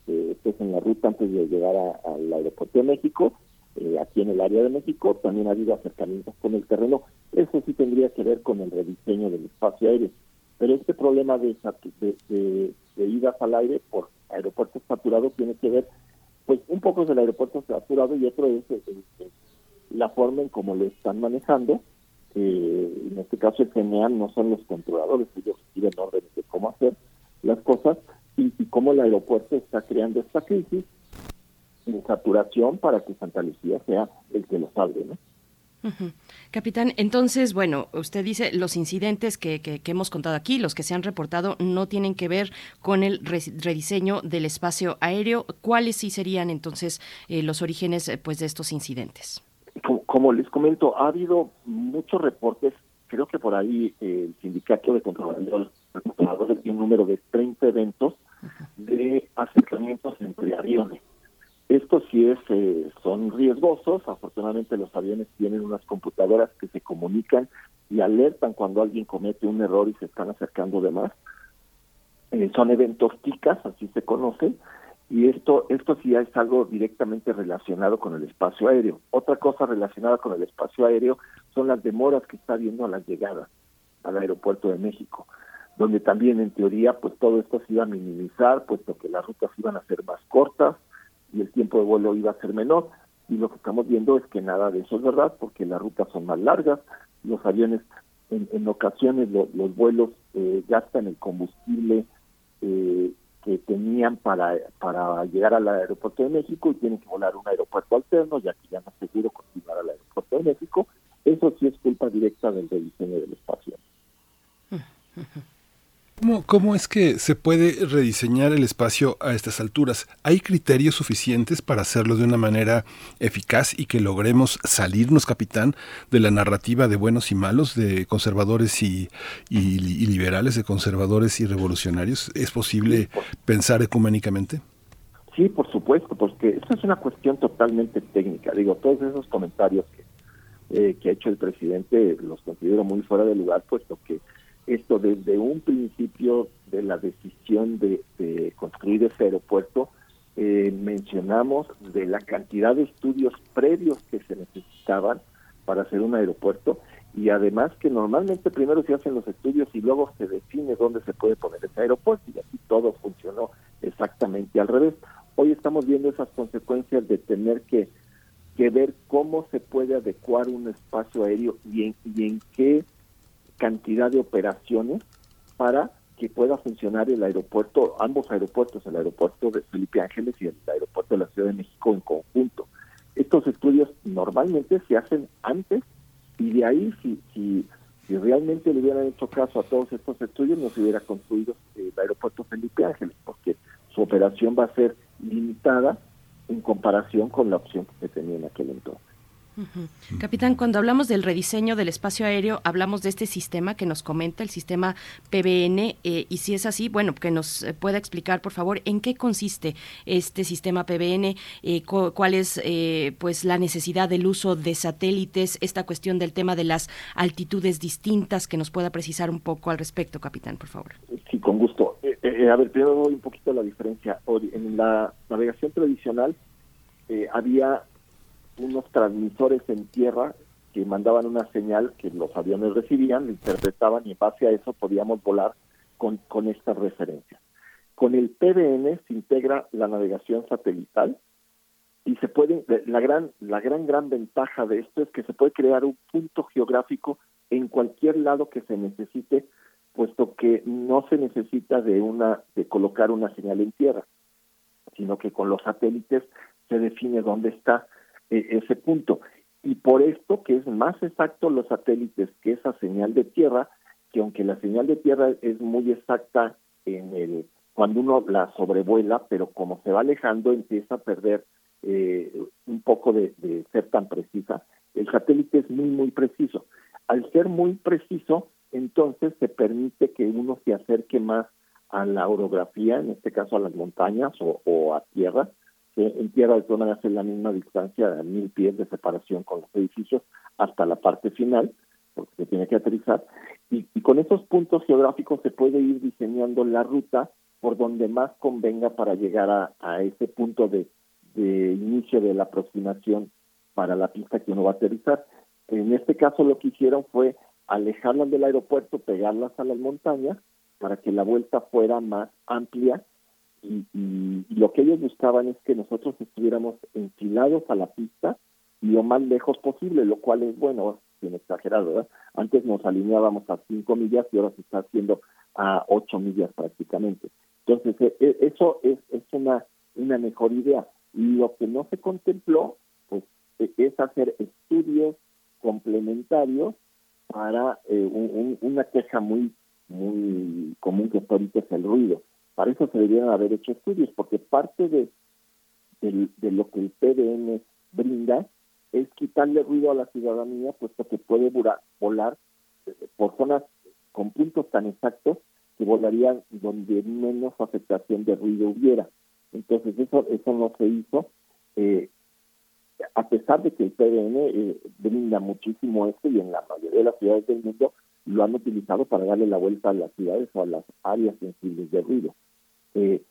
eh, esto es en la ruta antes de llegar al aeropuerto de México, eh, aquí en el área de México, también ha habido acercamientos con el terreno, eso sí tendría que ver con el rediseño del espacio aéreo. Pero este problema de, de, de, de idas al aire por aeropuertos saturados tiene que ver, pues un poco es el aeropuerto saturado y otro es, es la forma en cómo lo están manejando. Eh, en este caso el CNEAM no son los controladores, ellos reciben órdenes de cómo hacer las cosas y, cómo el aeropuerto está creando esta crisis en saturación para que Santa Lucía sea el que lo salve, ¿no? Capitán, entonces, bueno, usted dice los incidentes que, que, hemos contado aquí, los que se han reportado, no tienen que ver con el rediseño del espacio aéreo. ¿Cuáles sí serían entonces eh, los orígenes eh, pues, de estos incidentes? Como, les comento, ha habido muchos reportes. Creo que por ahí eh, el sindicato de controladores tiene un número de 30 eventos de acercamientos entre aviones estos sí es, eh, son riesgosos. Afortunadamente los aviones tienen unas computadoras que se comunican y alertan cuando alguien comete un error y se están acercando de más. Eh, son eventos TICAS, así se conoce, y esto, esto sí es algo directamente relacionado con el espacio aéreo. Otra cosa relacionada con el espacio aéreo son las demoras que está habiendo a la llegada al aeropuerto de México, donde también en teoría pues todo esto se iba a minimizar, puesto que las rutas iban a ser más cortas, y el tiempo de vuelo iba a ser menor. Y lo que estamos viendo es que nada de eso es verdad, porque las rutas son más largas, los aviones en, ocasiones los vuelos eh, gastan el combustible eh, que tenían para, para llegar al aeropuerto de México y tienen que volar a un aeropuerto alterno, ya que ya no es seguro continuar al aeropuerto de México. Eso sí es culpa directa del rediseño del espacio. ¿Cómo, ¿Cómo es que se puede rediseñar el espacio a estas alturas? ¿Hay criterios suficientes para hacerlo de una manera eficaz y que logremos salirnos, capitán, de la narrativa de buenos y malos, de conservadores y, y, liberales, de conservadores y revolucionarios? ¿Es posible pensar ecuménicamente? Sí, por supuesto, porque esto es una cuestión totalmente técnica. Digo, todos esos comentarios que, eh, que ha hecho el presidente los considero muy fuera de lugar, puesto que esto desde un principio de la decisión de, construir ese aeropuerto, eh, mencionamos de la cantidad de estudios previos que se necesitaban para hacer un aeropuerto y además que normalmente primero se hacen los estudios y luego se define dónde se puede poner ese aeropuerto y así todo funcionó exactamente al revés. Hoy estamos viendo esas consecuencias de tener que, que ver cómo se puede adecuar un espacio aéreo y en, y en qué cantidad de operaciones para que pueda funcionar el aeropuerto, ambos aeropuertos, el aeropuerto de Felipe Ángeles y el aeropuerto de la Ciudad de México en conjunto. Estos estudios normalmente se hacen antes y de ahí si, si, si realmente le hubieran hecho caso a todos estos estudios no se hubiera construido el aeropuerto Felipe Ángeles porque su operación va a ser limitada en comparación con la opción que se tenía en aquel entonces. Capitán, cuando hablamos del rediseño del espacio aéreo, hablamos de este sistema que nos comenta, el sistema PBN, eh, y si es así, bueno, que nos eh, pueda explicar, por favor, en qué consiste este sistema PBN, eh, cuál es pues la necesidad del uso de satélites, esta cuestión del tema de las altitudes distintas, que nos pueda precisar un poco al respecto, capitán, por favor. Sí, con gusto. a ver, primero un poquito la diferencia. En la navegación tradicional había unos transmisores en tierra que mandaban una señal que los aviones recibían, interpretaban y en base a eso podíamos volar con, con esta referencia. Con el PBN se integra la navegación satelital y se puede, la gran, la gran, gran ventaja de esto es que se puede crear un punto geográfico en cualquier lado que se necesite, puesto que no se necesita de una, de colocar una señal en tierra, sino que con los satélites se define dónde está e, ese punto. Y por esto que es más exacto los satélites que esa señal de tierra, que aunque la señal de tierra es muy exacta en el cuando uno la sobrevuela, pero como se va alejando empieza a perder eh, un poco de, de ser tan precisa. El satélite es muy, muy preciso. Al ser muy preciso, entonces se permite que uno se acerque más a la orografía, en este caso a las montañas o, o a tierra, en tierra de todas maneras la misma distancia de mil pies de separación con los edificios hasta la parte final, porque se tiene que aterrizar, y, con esos puntos geográficos se puede ir diseñando la ruta por donde más convenga para llegar a, ese punto de, de inicio de la aproximación para la pista que uno va a aterrizar. En este caso lo que hicieron fue alejarlas del aeropuerto, pegarlas a las montañas para que la vuelta fuera más amplia y, lo que ellos buscaban es que nosotros estuviéramos enfilados a la pista y lo más lejos posible, lo cual es bueno, sin exagerar, ¿verdad? Antes nos alineábamos a 5 millas y ahora se está haciendo a 8 millas prácticamente. Entonces, e, e, eso es, una, una mejor idea. Y lo que no se contempló, pues, e, es hacer estudios complementarios para eh, una queja muy muy común que ahorita es el ruido. Para eso se deberían haber hecho estudios, porque parte de, lo que el PDN brinda es quitarle ruido a la ciudadanía, puesto que puede volar eh, por zonas con puntos tan exactos que volarían donde menos afectación de ruido hubiera. Entonces eso eso no se hizo. Eh, a pesar de que el PDN eh, brinda muchísimo esto y en la mayoría de las ciudades del mundo lo han utilizado para darle la vuelta a las ciudades o a las áreas sensibles de ruido. Eh,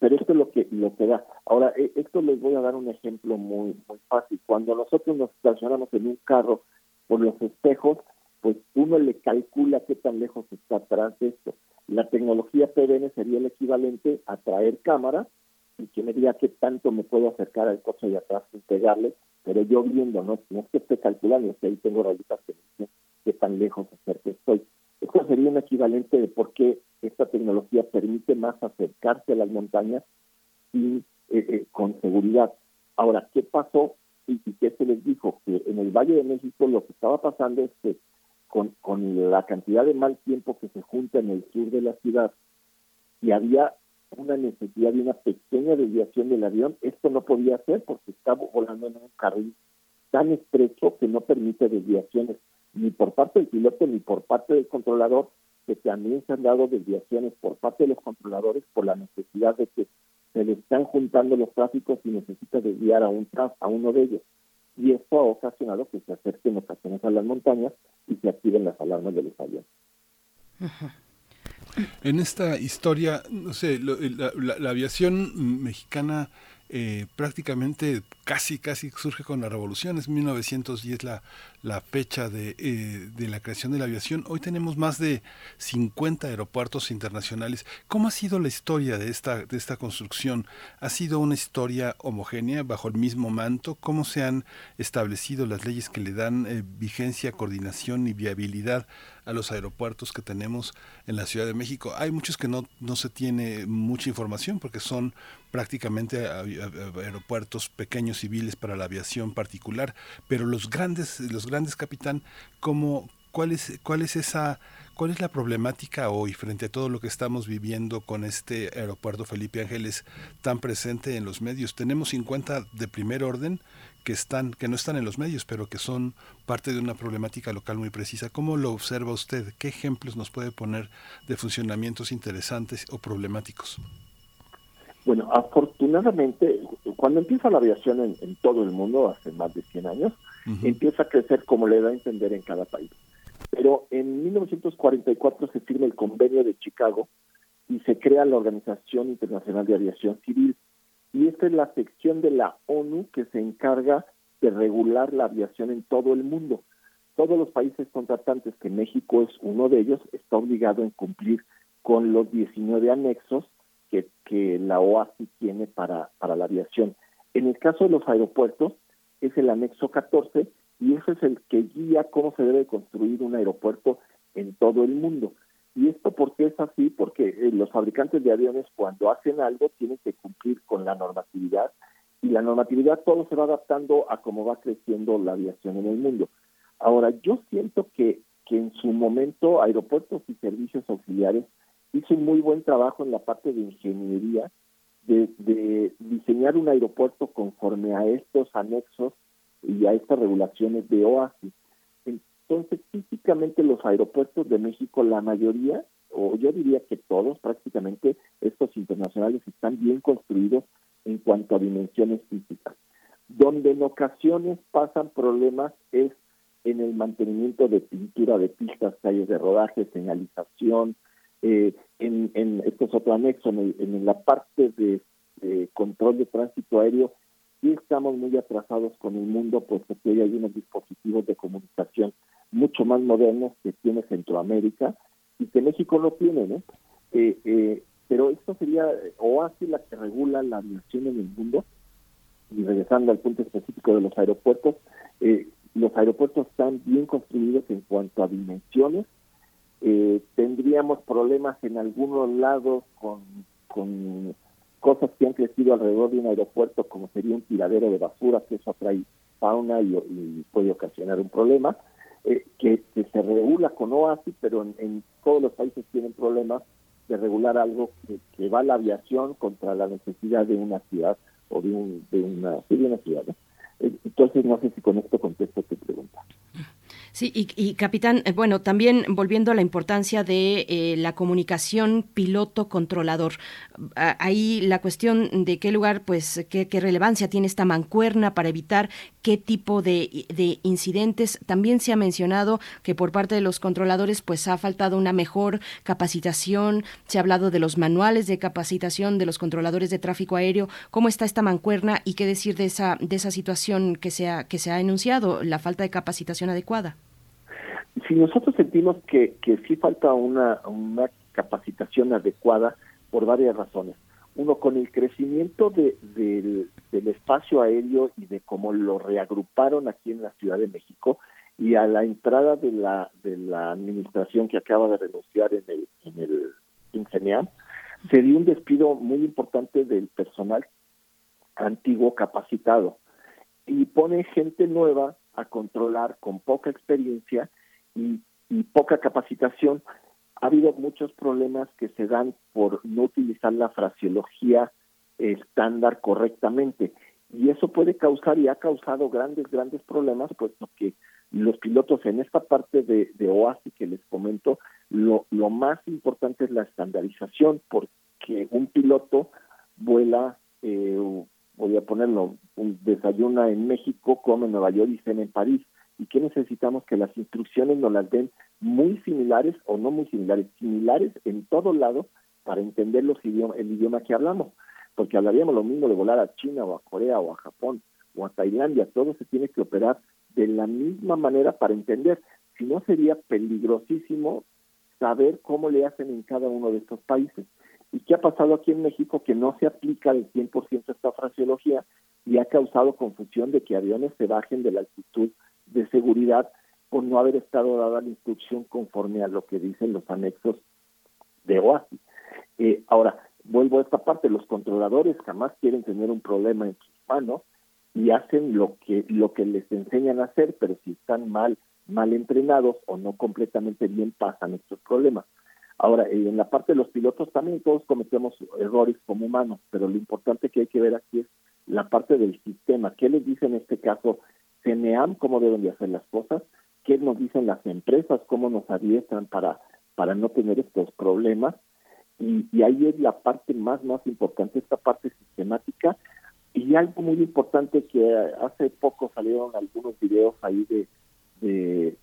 pero esto es lo que lo que da. Ahora, eh, esto les voy a dar un ejemplo muy muy fácil. Cuando nosotros nos estacionamos en un carro por los espejos, pues uno le calcula qué tan lejos está atrás de esto. La tecnología PDN sería el equivalente a traer cámaras y que me diga qué tanto me puedo acercar al coche de atrás sin pegarle, pero yo viendo, no, no es que esté calculando, es que ahí tengo rayitas que me dicen qué tan lejos que estoy. Esto sería un equivalente de por qué esta tecnología permite más acercarse a las montañas y eh, eh, con seguridad. Ahora, ¿qué pasó y, qué se les dijo? Que en el Valle de México lo que estaba pasando es que con, con la cantidad de mal tiempo que se junta en el sur de la ciudad y había una necesidad de una pequeña desviación del avión, esto no podía ser porque estaba volando en un carril tan estrecho que no permite desviaciones ni por parte del piloto ni por parte del controlador, que se han dado desviaciones por parte de los controladores por la necesidad de que se le están juntando los tráficos y necesita desviar a un a uno de ellos. Y esto ha ocasionado que se acerquen ocasiones a las montañas y se activen las alarmas de los aviones. En esta historia, no sé, la aviación mexicana eh, prácticamente casi, casi surge con la revolución, es 1910 la, la fecha de, eh, de, la creación de la aviación. Hoy tenemos más de 50 aeropuertos internacionales. ¿Cómo ha sido la historia de esta, de esta construcción? ¿Ha sido una historia homogénea bajo el mismo manto? ¿Cómo se han establecido las leyes que le dan eh, vigencia, coordinación y viabilidad a los aeropuertos que tenemos en la Ciudad de México. Hay muchos que no, no se tiene mucha información porque son prácticamente aeropuertos pequeños civiles para la aviación particular, pero los grandes, los grandes capitán, ¿cómo, cuál es, es esa ¿Cuál es la problemática hoy frente a todo lo que estamos viviendo con este aeropuerto Felipe Ángeles tan presente en los medios? Tenemos 50 de primer orden que están que no están en los medios, pero que son parte de una problemática local muy precisa. ¿Cómo lo observa usted? ¿Qué ejemplos nos puede poner de funcionamientos interesantes o problemáticos? Bueno, afortunadamente, cuando empieza la aviación en, todo el mundo, hace más de 100 años, empieza a crecer como le da a entender en cada país. Pero en 1944 se firma el convenio de Chicago y se crea la Organización Internacional de Aviación Civil, y esta es la sección de la ONU que se encarga de regular la aviación en todo el mundo. Todos los países contratantes, que México es uno de ellos, está obligado a cumplir con los 19 anexos que, que la OASI tiene para, para la aviación. En el caso de los aeropuertos, es el anexo 14 y ese es el que guía cómo se debe construir un aeropuerto en todo el mundo. ¿Y esto por qué es así? Porque eh, los fabricantes de aviones cuando hacen algo tienen que cumplir con la normatividad y la normatividad todo se va adaptando a cómo va creciendo la aviación en el mundo. Ahora, yo siento que, que en su momento Aeropuertos y Servicios Auxiliares hizo un muy buen trabajo en la parte de ingeniería de, diseñar un aeropuerto conforme a estos anexos y a estas regulaciones de OASI. Entonces, físicamente los aeropuertos de México, la mayoría, o yo diría que todos prácticamente, estos internacionales están bien construidos en cuanto a dimensiones físicas. Donde en ocasiones pasan problemas es en el mantenimiento de pintura de pistas, calles de rodaje, señalización, eh, en, en, esto es otro anexo, en, la parte de control de tránsito aéreo, sí estamos muy atrasados con el mundo, puesto que hay unos dispositivos de comunicación mucho más modernos que tiene Centroamérica y que México no tiene, ¿no? Eh, eh, pero esto sería OASI la que regula la aviación en el mundo. Y regresando al punto específico de los aeropuertos, eh, los aeropuertos están bien construidos en cuanto a dimensiones. Tendríamos problemas en algunos lados con, con cosas que han crecido alrededor de un aeropuerto, como sería un tiradero de basura, que eso atrae fauna y, puede ocasionar un problema, eh, que, se regula con OASI, pero en, todos los países tienen problemas de regular algo que, va a la aviación contra la necesidad de una ciudad o de, un, de, una, de una ciudad. Eh, entonces, no sé si con esto contesto tu pregunta. Sí, y, capitán, eh, bueno, también volviendo a la importancia de eh, la comunicación piloto-controlador. Ahí la cuestión de qué lugar, pues, qué, relevancia tiene esta mancuerna para evitar qué tipo de, de, incidentes. También se ha mencionado que por parte de los controladores, pues, ha faltado una mejor capacitación. Se ha hablado de los manuales de capacitación de los controladores de tráfico aéreo. ¿Cómo está esta mancuerna y qué decir de esa, de esa situación que se ha, que se ha enunciado, la falta de capacitación adecuada? Si nosotros sentimos que, que sí falta una, una capacitación adecuada por varias razones. Uno, con el crecimiento de, del, espacio aéreo y de cómo lo reagruparon aquí en la Ciudad de México y a la entrada de la, de la administración que acaba de renunciar en el, en el se dio un despido muy importante del personal antiguo capacitado y pone gente nueva a controlar con poca experiencia y, poca capacitación, ha habido muchos problemas que se dan por no utilizar la fraseología estándar correctamente. Y eso puede causar y ha causado grandes, grandes problemas, puesto que los pilotos en esta parte de, de OASI que les comento, lo, lo más importante es la estandarización, porque un piloto vuela, eh, voy a ponerlo, un desayuna en México, come en Nueva York y cena en París y que necesitamos que las instrucciones nos las den muy similares o no muy similares, similares en todo lado para entender los idiomas, el idioma que hablamos, porque hablaríamos lo mismo de volar a China o a Corea o a Japón o a Tailandia, todo se tiene que operar de la misma manera para entender, si no sería peligrosísimo saber cómo le hacen en cada uno de estos países. ¿Y qué ha pasado aquí en México? Que no se aplica del 100% esta fraseología y ha causado confusión de que aviones se bajen de la altitud de seguridad por no haber estado dada la instrucción conforme a lo que dicen los anexos de OASI. Eh, ahora, vuelvo a esta parte, los controladores jamás quieren tener un problema en sus manos y hacen lo que lo que les enseñan a hacer, pero si están mal mal entrenados o no completamente bien pasan estos problemas. Ahora, eh, en la parte de los pilotos también todos cometemos errores como humanos, pero lo importante que hay que ver aquí es la parte del sistema. ¿Qué les dice en este caso CNEAM cómo deben de hacer las cosas, qué nos dicen las empresas, cómo nos adiestran para, para no tener estos problemas. Y, y ahí es la parte más, más importante, esta parte sistemática. Y algo muy importante que hace poco salieron algunos videos ahí de, de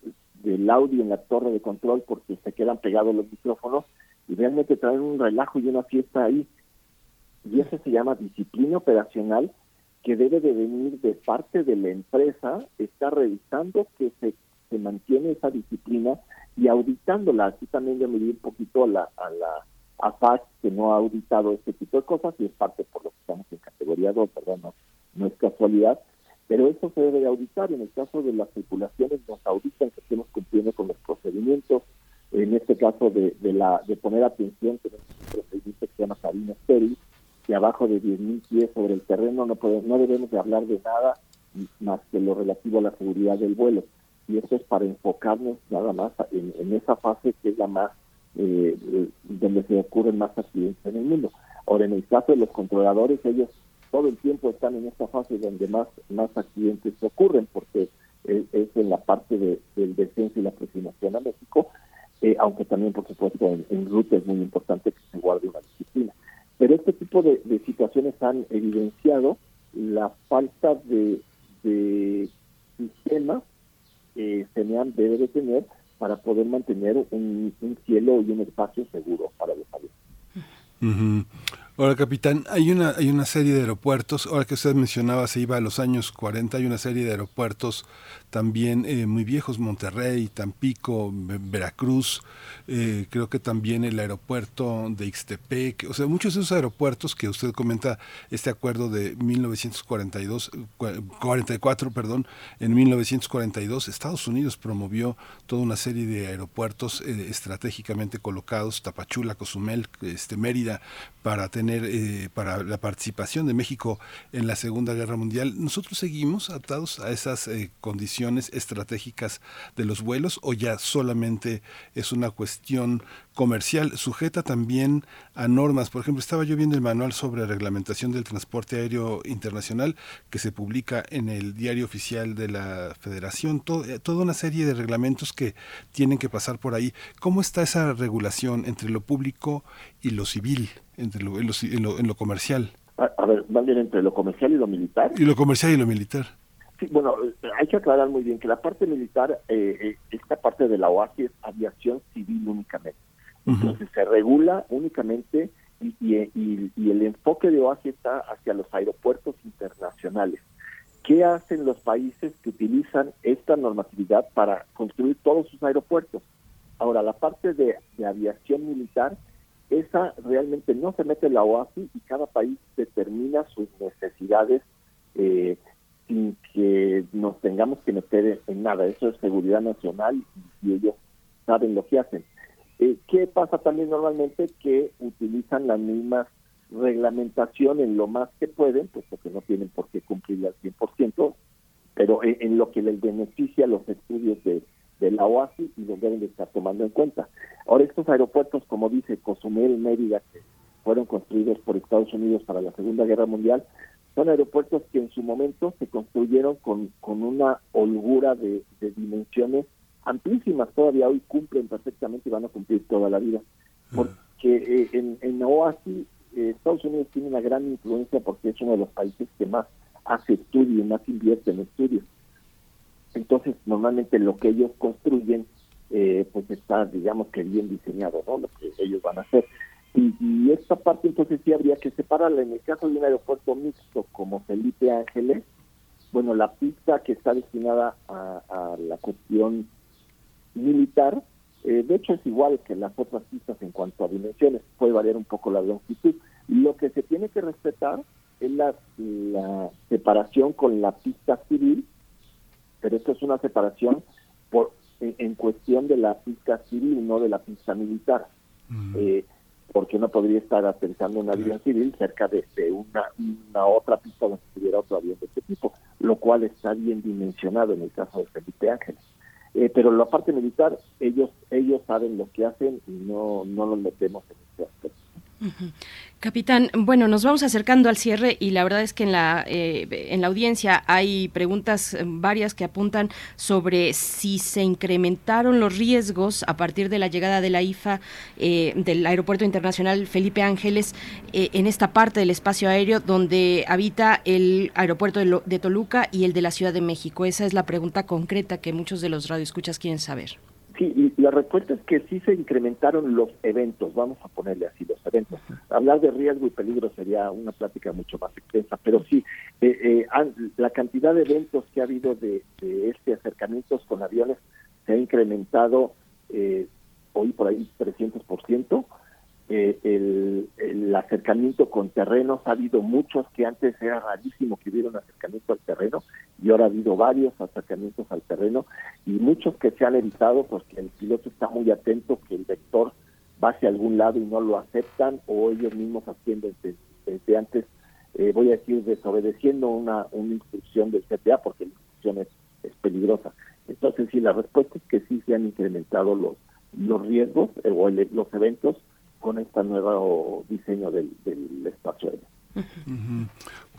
del audio en la torre de control porque se quedan pegados los micrófonos y realmente traen un relajo y una fiesta ahí. Y eso se llama disciplina operacional que debe de venir de parte de la empresa, está revisando que se, se mantiene esa disciplina y auditándola. Aquí también yo me un poquito a la, a la AFAC que no ha auditado este tipo de cosas y es parte por lo que estamos en categoría 2, ¿verdad? No, no es casualidad, pero eso se debe de auditar. En el caso de las circulaciones nos auditan que estemos cumpliendo con los procedimientos, en este caso de, de, la, de poner atención, tenemos un procedimiento que se llama cabina estéril, que abajo de 10.000 pies sobre el terreno no, podemos, no debemos de hablar de nada más que lo relativo a la seguridad del vuelo. Y esto es para enfocarnos nada más en, esa fase que es la más, eh, donde se ocurren más accidentes en el mundo. Ahora, en el caso de los controladores, ellos todo el tiempo están en esta fase donde más, más accidentes ocurren, porque es, en la parte de, del descenso y la aproximación a México, eh, aunque también, por supuesto, en ruta es muy importante que se guarde una disciplina. Pero este tipo de, situaciones han evidenciado la falta de, de sistema que CENEAM debe de tener para poder mantener un, cielo y un espacio seguro para los aviones. Ahora, capitán, hay una, hay una serie de aeropuertos, ahora que usted mencionaba, se iba a los años 40, hay una serie de aeropuertos también eh, muy viejos, Monterrey, Tampico, Veracruz, eh, creo que también el aeropuerto de Ixtepec, o sea, muchos de esos aeropuertos que usted comenta, este acuerdo de 1942, 44, perdón, en 1942, Estados Unidos promovió toda una serie de aeropuertos eh, estratégicamente colocados, Tapachula, Cozumel, este, Mérida, para tener eh, para la participación de México en la Segunda Guerra Mundial, ¿nosotros seguimos atados a esas eh, estratégicas de los vuelos o ya solamente es una cuestión comercial sujeta también a normas. Por ejemplo, estaba yo viendo el manual sobre reglamentación del transporte aéreo internacional que se publica en el diario oficial de la Federación, eh, toda una serie de reglamentos que tienen que pasar por ahí. ¿Cómo está esa regulación entre lo público y lo civil, entre lo, en, lo, comercial? A, ver, ver, bien entre lo comercial y lo militar. Y lo comercial y lo militar. Sí, bueno, hay que aclarar muy bien que la parte militar, eh, eh esta parte de la OASI es aviación civil únicamente. Entonces se regula únicamente y, y, y, el enfoque de OASI está hacia los aeropuertos internacionales. ¿Qué hacen los países que utilizan esta normatividad para construir todos sus aeropuertos? Ahora, la parte de, aviación militar, esa realmente no se mete en la OASI y cada país determina sus necesidades eh, sin que nos tengamos que meter en nada. Eso es seguridad nacional y ellos saben lo que hacen. Eh, ¿Qué pasa también normalmente? Que utilizan la misma reglamentación en lo más que pueden, pues porque no tienen por qué cumplir al 100%, pero en, lo que les beneficia los estudios de, la OASI y los deben de estar tomando en cuenta. Ahora, estos aeropuertos, como dice Cozumel, Mérida, que fueron construidos por Estados Unidos para la Segunda Guerra Mundial, son aeropuertos que en su momento se construyeron con, con una holgura de dimensiones amplísimas todavía hoy cumplen perfectamente y van a cumplir toda la vida. Porque eh, en, en OASI eh, Estados Unidos tiene una gran influencia porque es uno de los países que más hace estudio y más invierte en estudios. Entonces, normalmente lo que ellos construyen, eh, pues está, digamos que bien diseñado, ¿no? Lo que ellos van a hacer. Y, y, esta parte entonces sí habría que separarla. En el caso de un aeropuerto mixto como Felipe Ángeles, bueno, la pista que está destinada a, a la cuestión militar, eh, de hecho es igual que las otras pistas en cuanto a dimensiones, puede variar un poco la longitud. Lo que se tiene que respetar es la, separación con la pista civil, pero esto es una separación por en, cuestión de la pista civil, no de la pista militar. Eh, porque no podría estar aterrizando un avión civil cerca de, una, una, otra pista donde estuviera otro avión de este tipo, lo cual está bien dimensionado en el caso de Felipe Ángeles. Eh, pero la parte militar, ellos ellos saben lo que hacen y no, no nos metemos en este aspecto. Capitán, bueno, nos vamos acercando al cierre y la verdad es que en la, eh, en la audiencia hay preguntas eh, varias que apuntan sobre si se incrementaron los riesgos a partir de la llegada de la IFA eh, del Aeropuerto Internacional Felipe Ángeles en esta parte del espacio aéreo donde habita el aeropuerto de, de Toluca y el de la Ciudad de México. Esa es la pregunta concreta que muchos de los radioescuchas quieren saber. Sí, y la respuesta es que sí se incrementaron los eventos, vamos a ponerle así los eventos. Hablar de riesgo y peligro sería una plática mucho más extensa, pero sí, eh, eh, la cantidad de eventos que ha habido de, de este acercamientos con aviones se ha incrementado eh, hoy por ahí 300%. Eh, el, el, acercamiento con terrenos, ha habido muchos que antes era rarísimo que hubiera un acercamiento al terreno y ahora ha habido varios acercamientos al terreno y muchos que se han evitado porque el piloto está muy atento que el vector va hacia algún lado y no lo aceptan o ellos mismos haciendo desde, antes, eh, voy a decir, desobedeciendo una, una instrucción del CPA porque la instrucción es, es peligrosa. Entonces, sí, la respuesta es que sí se han incrementado los, los riesgos eh, o los eventos con este nuevo diseño del, espacio aéreo.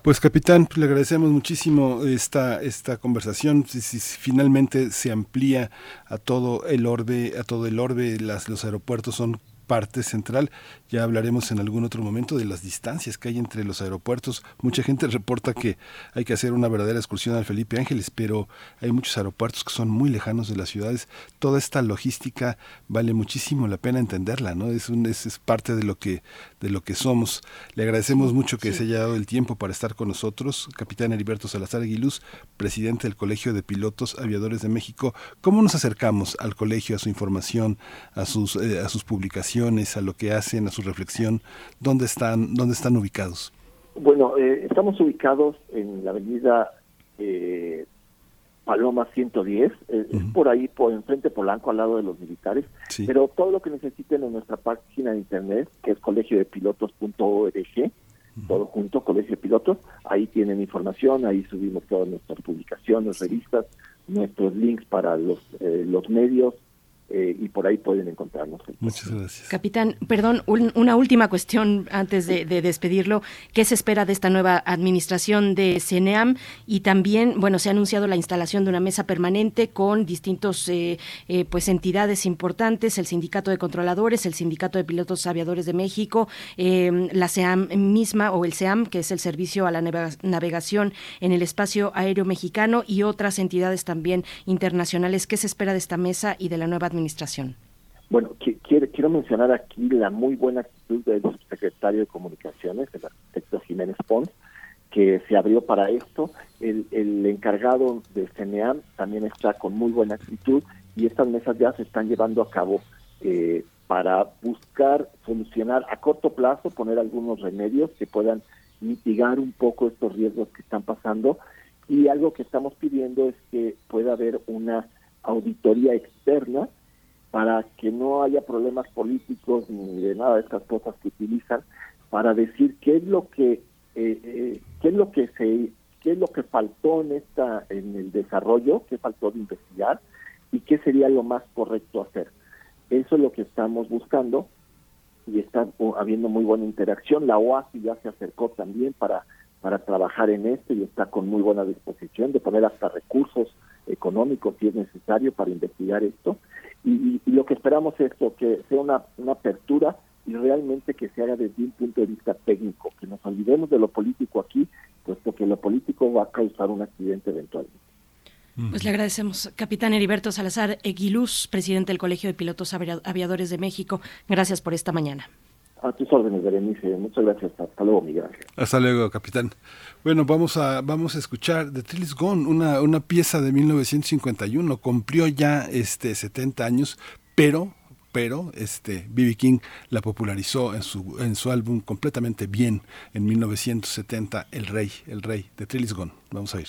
Pues capitán, le agradecemos muchísimo esta esta conversación. Si, si, finalmente se amplía a todo el orbe, a todo el orbe, las, los aeropuertos son parte central. Ya hablaremos en algún otro momento de las distancias que hay entre los aeropuertos. Mucha gente reporta que hay que hacer una verdadera excursión al Felipe Ángeles, pero hay muchos aeropuertos que son muy lejanos de las ciudades. Toda esta logística vale muchísimo la pena entenderla, ¿no? Es, un, es, parte de lo que de lo que somos. Le agradecemos mucho que se haya dado el tiempo para estar con nosotros, capitán Heriberto Salazar Aguiluz, presidente del Colegio de Pilotos Aviadores de México. ¿Cómo nos acercamos al colegio, a su información, a sus eh, a sus publicaciones? a lo que hacen, a su reflexión? ¿Dónde están, dónde están ubicados? Bueno, eh, estamos ubicados en la avenida eh, Paloma 110, eh, es por ahí, por enfrente Polanco, al lado de los militares. Pero todo lo que necesiten en nuestra página de internet, que es colegiodepilotos.org, todo junto, Colegio de Pilotos, ahí tienen información, ahí subimos todas nuestras publicaciones, revistas, nuestros links para los, eh, los medios, eh, y por ahí pueden encontrarnos. Muchas gracias. Capitán, perdón, una última cuestión antes de, despedirlo. ¿Qué se espera de esta nueva administración de CENEAM? Y también, bueno, se ha anunciado la instalación de una mesa permanente con distintos eh, eh, pues entidades importantes, el Sindicato de Controladores, el Sindicato de Pilotos Aviadores de México, la SEAM misma o el SEAM, que es el Servicio a la Navegación en el Espacio Aéreo Mexicano y otras entidades también internacionales. ¿Qué se espera de esta mesa y de la nueva administración? Bueno, quiero, quiero mencionar aquí la muy buena actitud del secretario de Comunicaciones, el arquitecto Jiménez Pons, que se abrió para esto. El, el encargado de CNEAM también está con muy buena actitud y estas mesas ya se están llevando a cabo eh, para buscar solucionar a corto plazo, poner algunos remedios que puedan mitigar un poco estos riesgos que están pasando. Y algo que estamos pidiendo es que pueda haber una auditoría externa para que no haya problemas políticos ni de nada de estas cosas que utilizan para decir qué es lo que eh, eh, qué es lo que se qué es lo que faltó en esta en el desarrollo qué faltó de investigar y qué sería lo más correcto hacer. Eso es lo que estamos buscando y está habiendo muy buena interacción. La OASI ya se acercó también para para trabajar en esto y está con muy buena disposición de poner hasta recursos económicos si es necesario para investigar esto y, lo que esperamos es que sea una, una apertura y realmente que se haga desde un punto de vista técnico, que nos olvidemos de lo político aquí, puesto que lo político va a causar un accidente eventualmente. Pues le agradecemos, capitán Heriberto Salazar Eguiluz, presidente del Colegio de Pilotos Aviadores de México. Gracias por esta mañana. A tus órdenes, Berenice. Muchas gracias. Hasta luego, Miguel. Hasta luego, capitán. Bueno, vamos a, vamos a escuchar The Trillis Gone, una, una pieza de 1951. Cumplió ya este 70 años, pero pero este B.B. King la popularizó en su en su álbum completamente bien en 1970 El Rey, El Rey de Trillis Gone. Vamos a ir.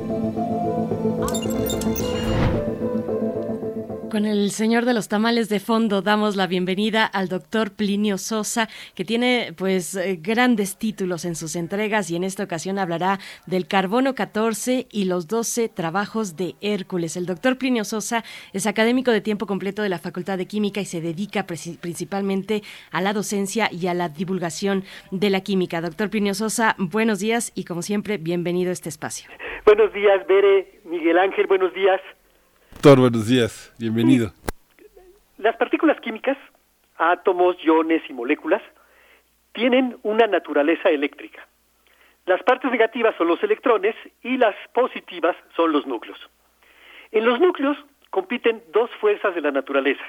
El señor de los tamales de fondo damos la bienvenida al doctor Plinio Sosa, que tiene pues eh, grandes títulos en sus entregas y en esta ocasión hablará del carbono 14 y los 12 trabajos de Hércules. El doctor Plinio Sosa es académico de tiempo completo de la Facultad de Química y se dedica principalmente a la docencia y a la divulgación de la química. Doctor Plinio Sosa, buenos días y como siempre, bienvenido a este espacio. Buenos días, Bere, Miguel Ángel, buenos días. Doctor, buenos días, bienvenido. Las partículas químicas, átomos, iones y moléculas, tienen una naturaleza eléctrica. Las partes negativas son los electrones y las positivas son los núcleos. En los núcleos compiten dos fuerzas de la naturaleza.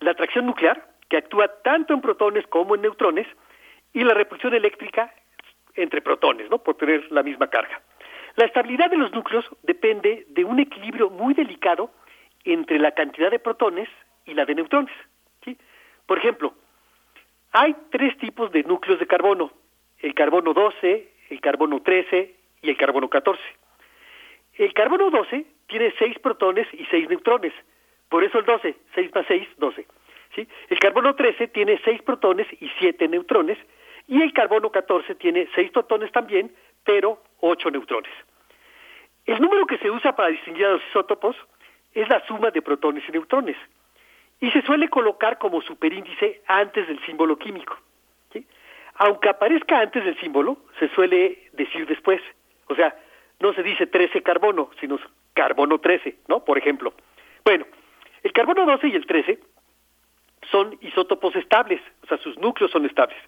La atracción nuclear, que actúa tanto en protones como en neutrones, y la repulsión eléctrica entre protones, ¿no? por tener la misma carga. La estabilidad de los núcleos depende de un equilibrio muy delicado entre la cantidad de protones y la de neutrones. ¿sí? Por ejemplo, hay tres tipos de núcleos de carbono, el carbono 12, el carbono 13 y el carbono 14. El carbono 12 tiene 6 protones y 6 neutrones, por eso el 12, 6 más 6, 12. ¿sí? El carbono 13 tiene 6 protones y 7 neutrones, y el carbono 14 tiene 6 protones también, pero 8 neutrones. El número que se usa para distinguir a los isótopos es la suma de protones y neutrones y se suele colocar como superíndice antes del símbolo químico. Aunque aparezca antes del símbolo, se suele decir después. O sea, no se dice 13 carbono, sino carbono 13, ¿no? Por ejemplo. Bueno, el carbono 12 y el 13 son isótopos estables, o sea, sus núcleos son estables.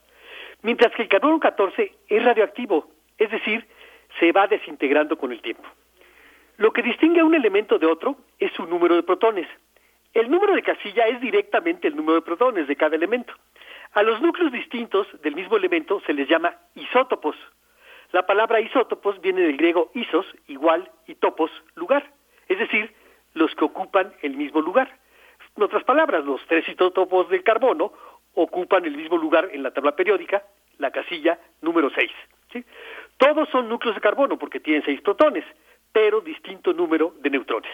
Mientras que el carbono 14 es radioactivo, es decir, se va desintegrando con el tiempo. Lo que distingue a un elemento de otro es su número de protones. El número de casilla es directamente el número de protones de cada elemento. A los núcleos distintos del mismo elemento se les llama isótopos. La palabra isótopos viene del griego isos, igual, y topos, lugar, es decir, los que ocupan el mismo lugar. En otras palabras, los tres isótopos del carbono ocupan el mismo lugar en la tabla periódica, la casilla número 6. Todos son núcleos de carbono porque tienen seis protones, pero distinto número de neutrones.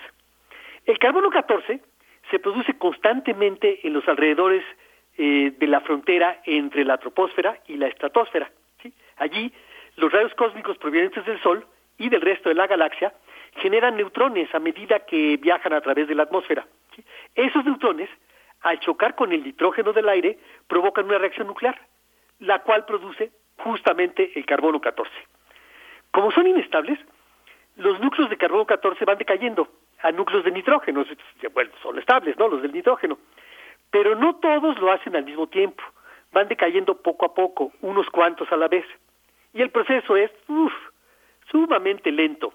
El carbono 14 se produce constantemente en los alrededores eh, de la frontera entre la troposfera y la estratosfera. Allí, los rayos cósmicos provenientes del Sol y del resto de la galaxia generan neutrones a medida que viajan a través de la atmósfera. Esos neutrones, al chocar con el nitrógeno del aire, provocan una reacción nuclear, la cual produce justamente el carbono 14. Como son inestables, los núcleos de carbono 14 van decayendo a núcleos de nitrógeno, bueno, son estables, ¿no? Los del nitrógeno. Pero no todos lo hacen al mismo tiempo, van decayendo poco a poco, unos cuantos a la vez. Y el proceso es uf, sumamente lento.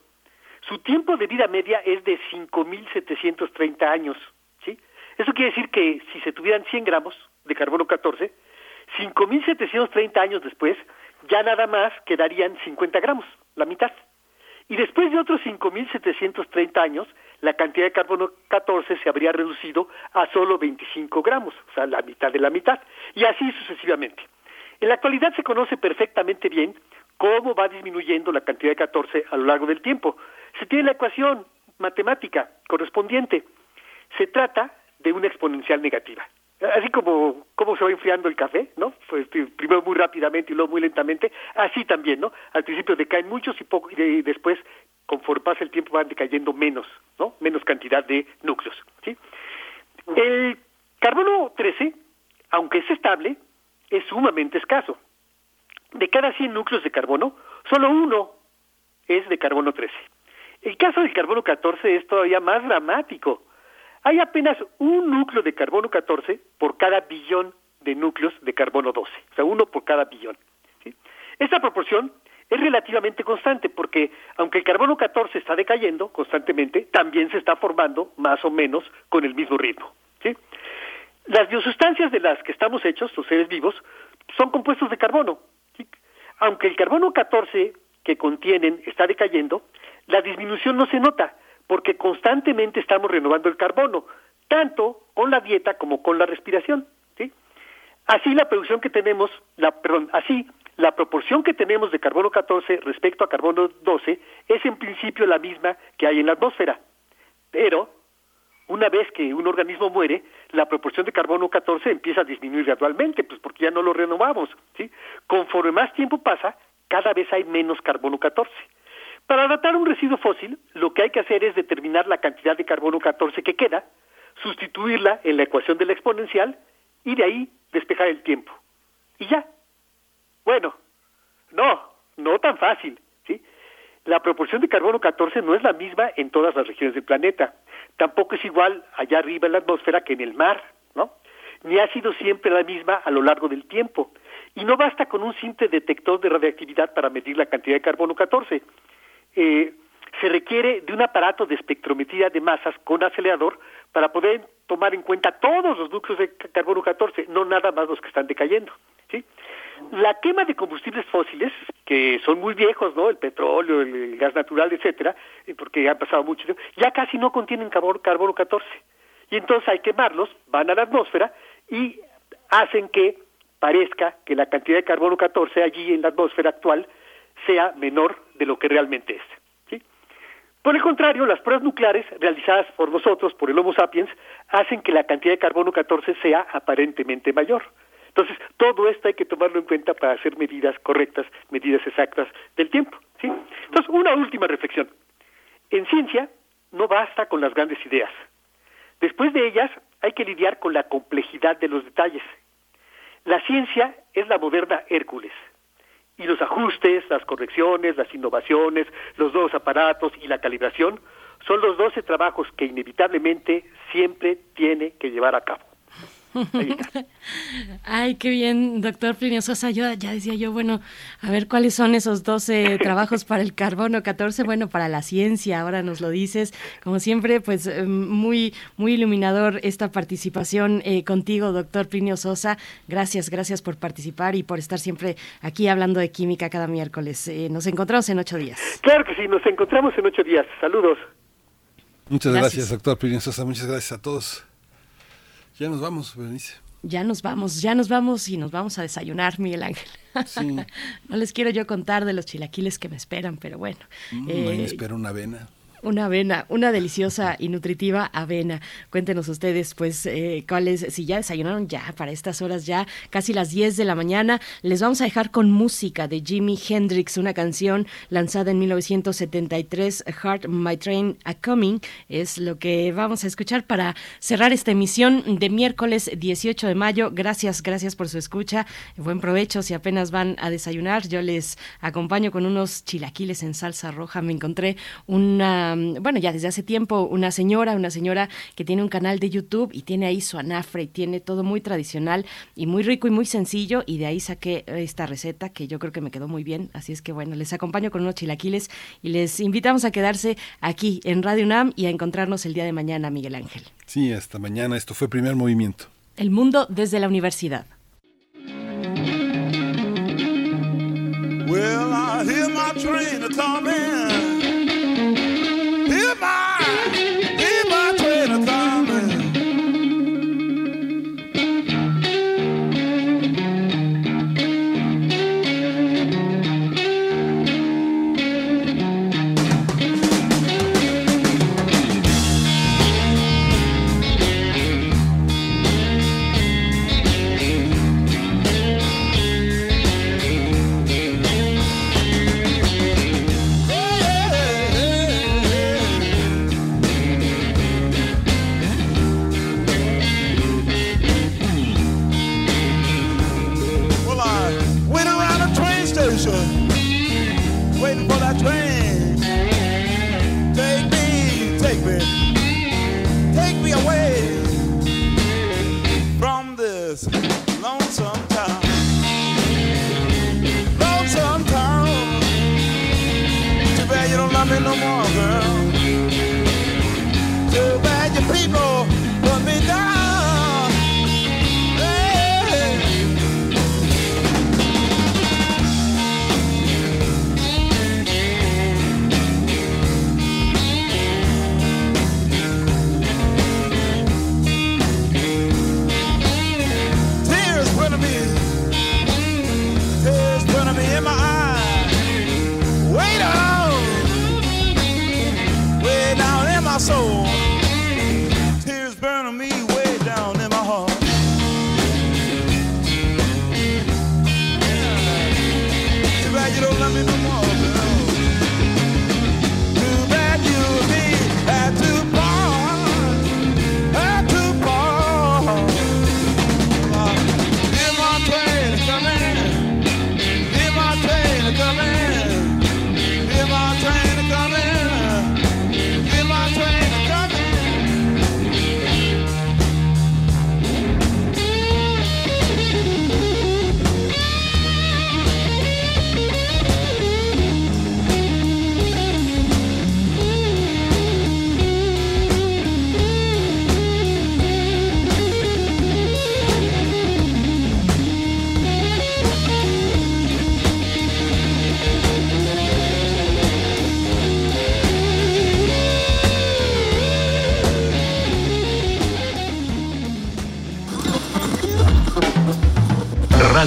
Su tiempo de vida media es de 5.730 años, ¿sí? Eso quiere decir que si se tuvieran 100 gramos de carbono 14, 5.730 años después, ya nada más quedarían 50 gramos, la mitad. Y después de otros 5.730 años, la cantidad de carbono 14 se habría reducido a solo 25 gramos, o sea, la mitad de la mitad, y así sucesivamente. En la actualidad se conoce perfectamente bien cómo va disminuyendo la cantidad de 14 a lo largo del tiempo. Se tiene la ecuación matemática correspondiente. Se trata de una exponencial negativa así como, como se va enfriando el café, ¿no? Pues primero muy rápidamente y luego muy lentamente, así también, ¿no? Al principio decaen muchos y, poco, y después, conforme pasa el tiempo, van decayendo menos, ¿no? Menos cantidad de núcleos. El carbono 13, aunque es estable, es sumamente escaso. De cada 100 núcleos de carbono, solo uno es de carbono 13. El caso del carbono 14 es todavía más dramático hay apenas un núcleo de carbono 14 por cada billón de núcleos de carbono 12, o sea, uno por cada billón. Esta proporción es relativamente constante porque aunque el carbono 14 está decayendo constantemente, también se está formando más o menos con el mismo ritmo. Las biosustancias de las que estamos hechos, los seres vivos, son compuestos de carbono. Aunque el carbono 14 que contienen está decayendo, la disminución no se nota porque constantemente estamos renovando el carbono. tanto con la dieta como con la respiración. ¿sí? Así la producción que tenemos, la, perdón, así la proporción que tenemos de carbono 14 respecto a carbono 12 es en principio la misma que hay en la atmósfera. Pero, una vez que un organismo muere, la proporción de carbono 14 empieza a disminuir gradualmente, pues porque ya no lo renovamos. ¿sí? Conforme más tiempo pasa, cada vez hay menos carbono 14. Para datar un residuo fósil, lo que hay que hacer es determinar la cantidad de carbono 14 que queda, sustituirla en la ecuación de la exponencial y de ahí despejar el tiempo. Y ya. Bueno, no, no tan fácil. ¿sí? La proporción de carbono 14 no es la misma en todas las regiones del planeta. Tampoco es igual allá arriba en la atmósfera que en el mar, ¿no? Ni ha sido siempre la misma a lo largo del tiempo. Y no basta con un simple detector de radiactividad para medir la cantidad de carbono 14. Eh, se requiere de un aparato de espectrometría de masas con acelerador para poder tomar en cuenta todos los núcleos de carbono 14, no nada más los que están decayendo. ¿sí? La quema de combustibles fósiles, que son muy viejos, ¿no? El petróleo, el, gas natural, etcétera, eh, porque han pasado mucho tiempo, ya casi no contienen carbono, carbono 14. Y entonces que quemarlos, van a la atmósfera y hacen que parezca que la cantidad de carbono 14 allí en la atmósfera actual sea menor de lo que realmente es. Por el contrario, las pruebas nucleares realizadas por nosotros, por el Homo sapiens, hacen que la cantidad de carbono 14 sea aparentemente mayor. Entonces, todo esto hay que tomarlo en cuenta para hacer medidas correctas, medidas exactas del tiempo. ¿sí? Entonces, una última reflexión. En ciencia no basta con las grandes ideas. Después de ellas hay que lidiar con la complejidad de los detalles. La ciencia es la moderna Hércules. Y los ajustes, las correcciones, las innovaciones, los nuevos aparatos y la calibración son los doce trabajos que inevitablemente siempre tiene que llevar a cabo. Ay, qué bien, doctor Plinio Sosa. Yo ya decía yo, bueno, a ver cuáles son esos 12 trabajos para el carbono 14, bueno, para la ciencia, ahora nos lo dices. Como siempre, pues eh, muy, muy iluminador esta participación eh, contigo, doctor Plinio Sosa. Gracias, gracias por participar y por estar siempre aquí hablando de química cada miércoles. Eh, nos encontramos en ocho días. Claro que sí, nos encontramos en ocho días. Saludos. Muchas gracias, gracias doctor Plinio Sosa. Muchas gracias a todos. Ya nos vamos, Berenice. Ya nos vamos, ya nos vamos y nos vamos a desayunar, Miguel Ángel. no les quiero yo contar de los chilaquiles que me esperan, pero bueno. Mm, eh, espera una avena. Una avena, una deliciosa y nutritiva avena. Cuéntenos ustedes, pues, eh, cuáles, si ya desayunaron ya para estas horas, ya casi las 10 de la mañana. Les vamos a dejar con música de Jimi Hendrix, una canción lanzada en 1973, Heart My Train a Coming. Es lo que vamos a escuchar para cerrar esta emisión de miércoles 18 de mayo. Gracias, gracias por su escucha. Buen provecho si apenas van a desayunar. Yo les acompaño con unos chilaquiles en salsa roja. Me encontré una bueno, ya desde hace tiempo, una señora, una señora que tiene un canal de YouTube y tiene ahí su anafre y tiene todo muy tradicional y muy rico y muy sencillo y de ahí saqué esta receta que yo creo que me quedó muy bien. Así es que bueno, les acompaño con unos chilaquiles y les invitamos a quedarse aquí en Radio UNAM y a encontrarnos el día de mañana, Miguel Ángel. Sí, hasta mañana. Esto fue Primer Movimiento. El mundo desde la universidad. Well, I hear my train coming.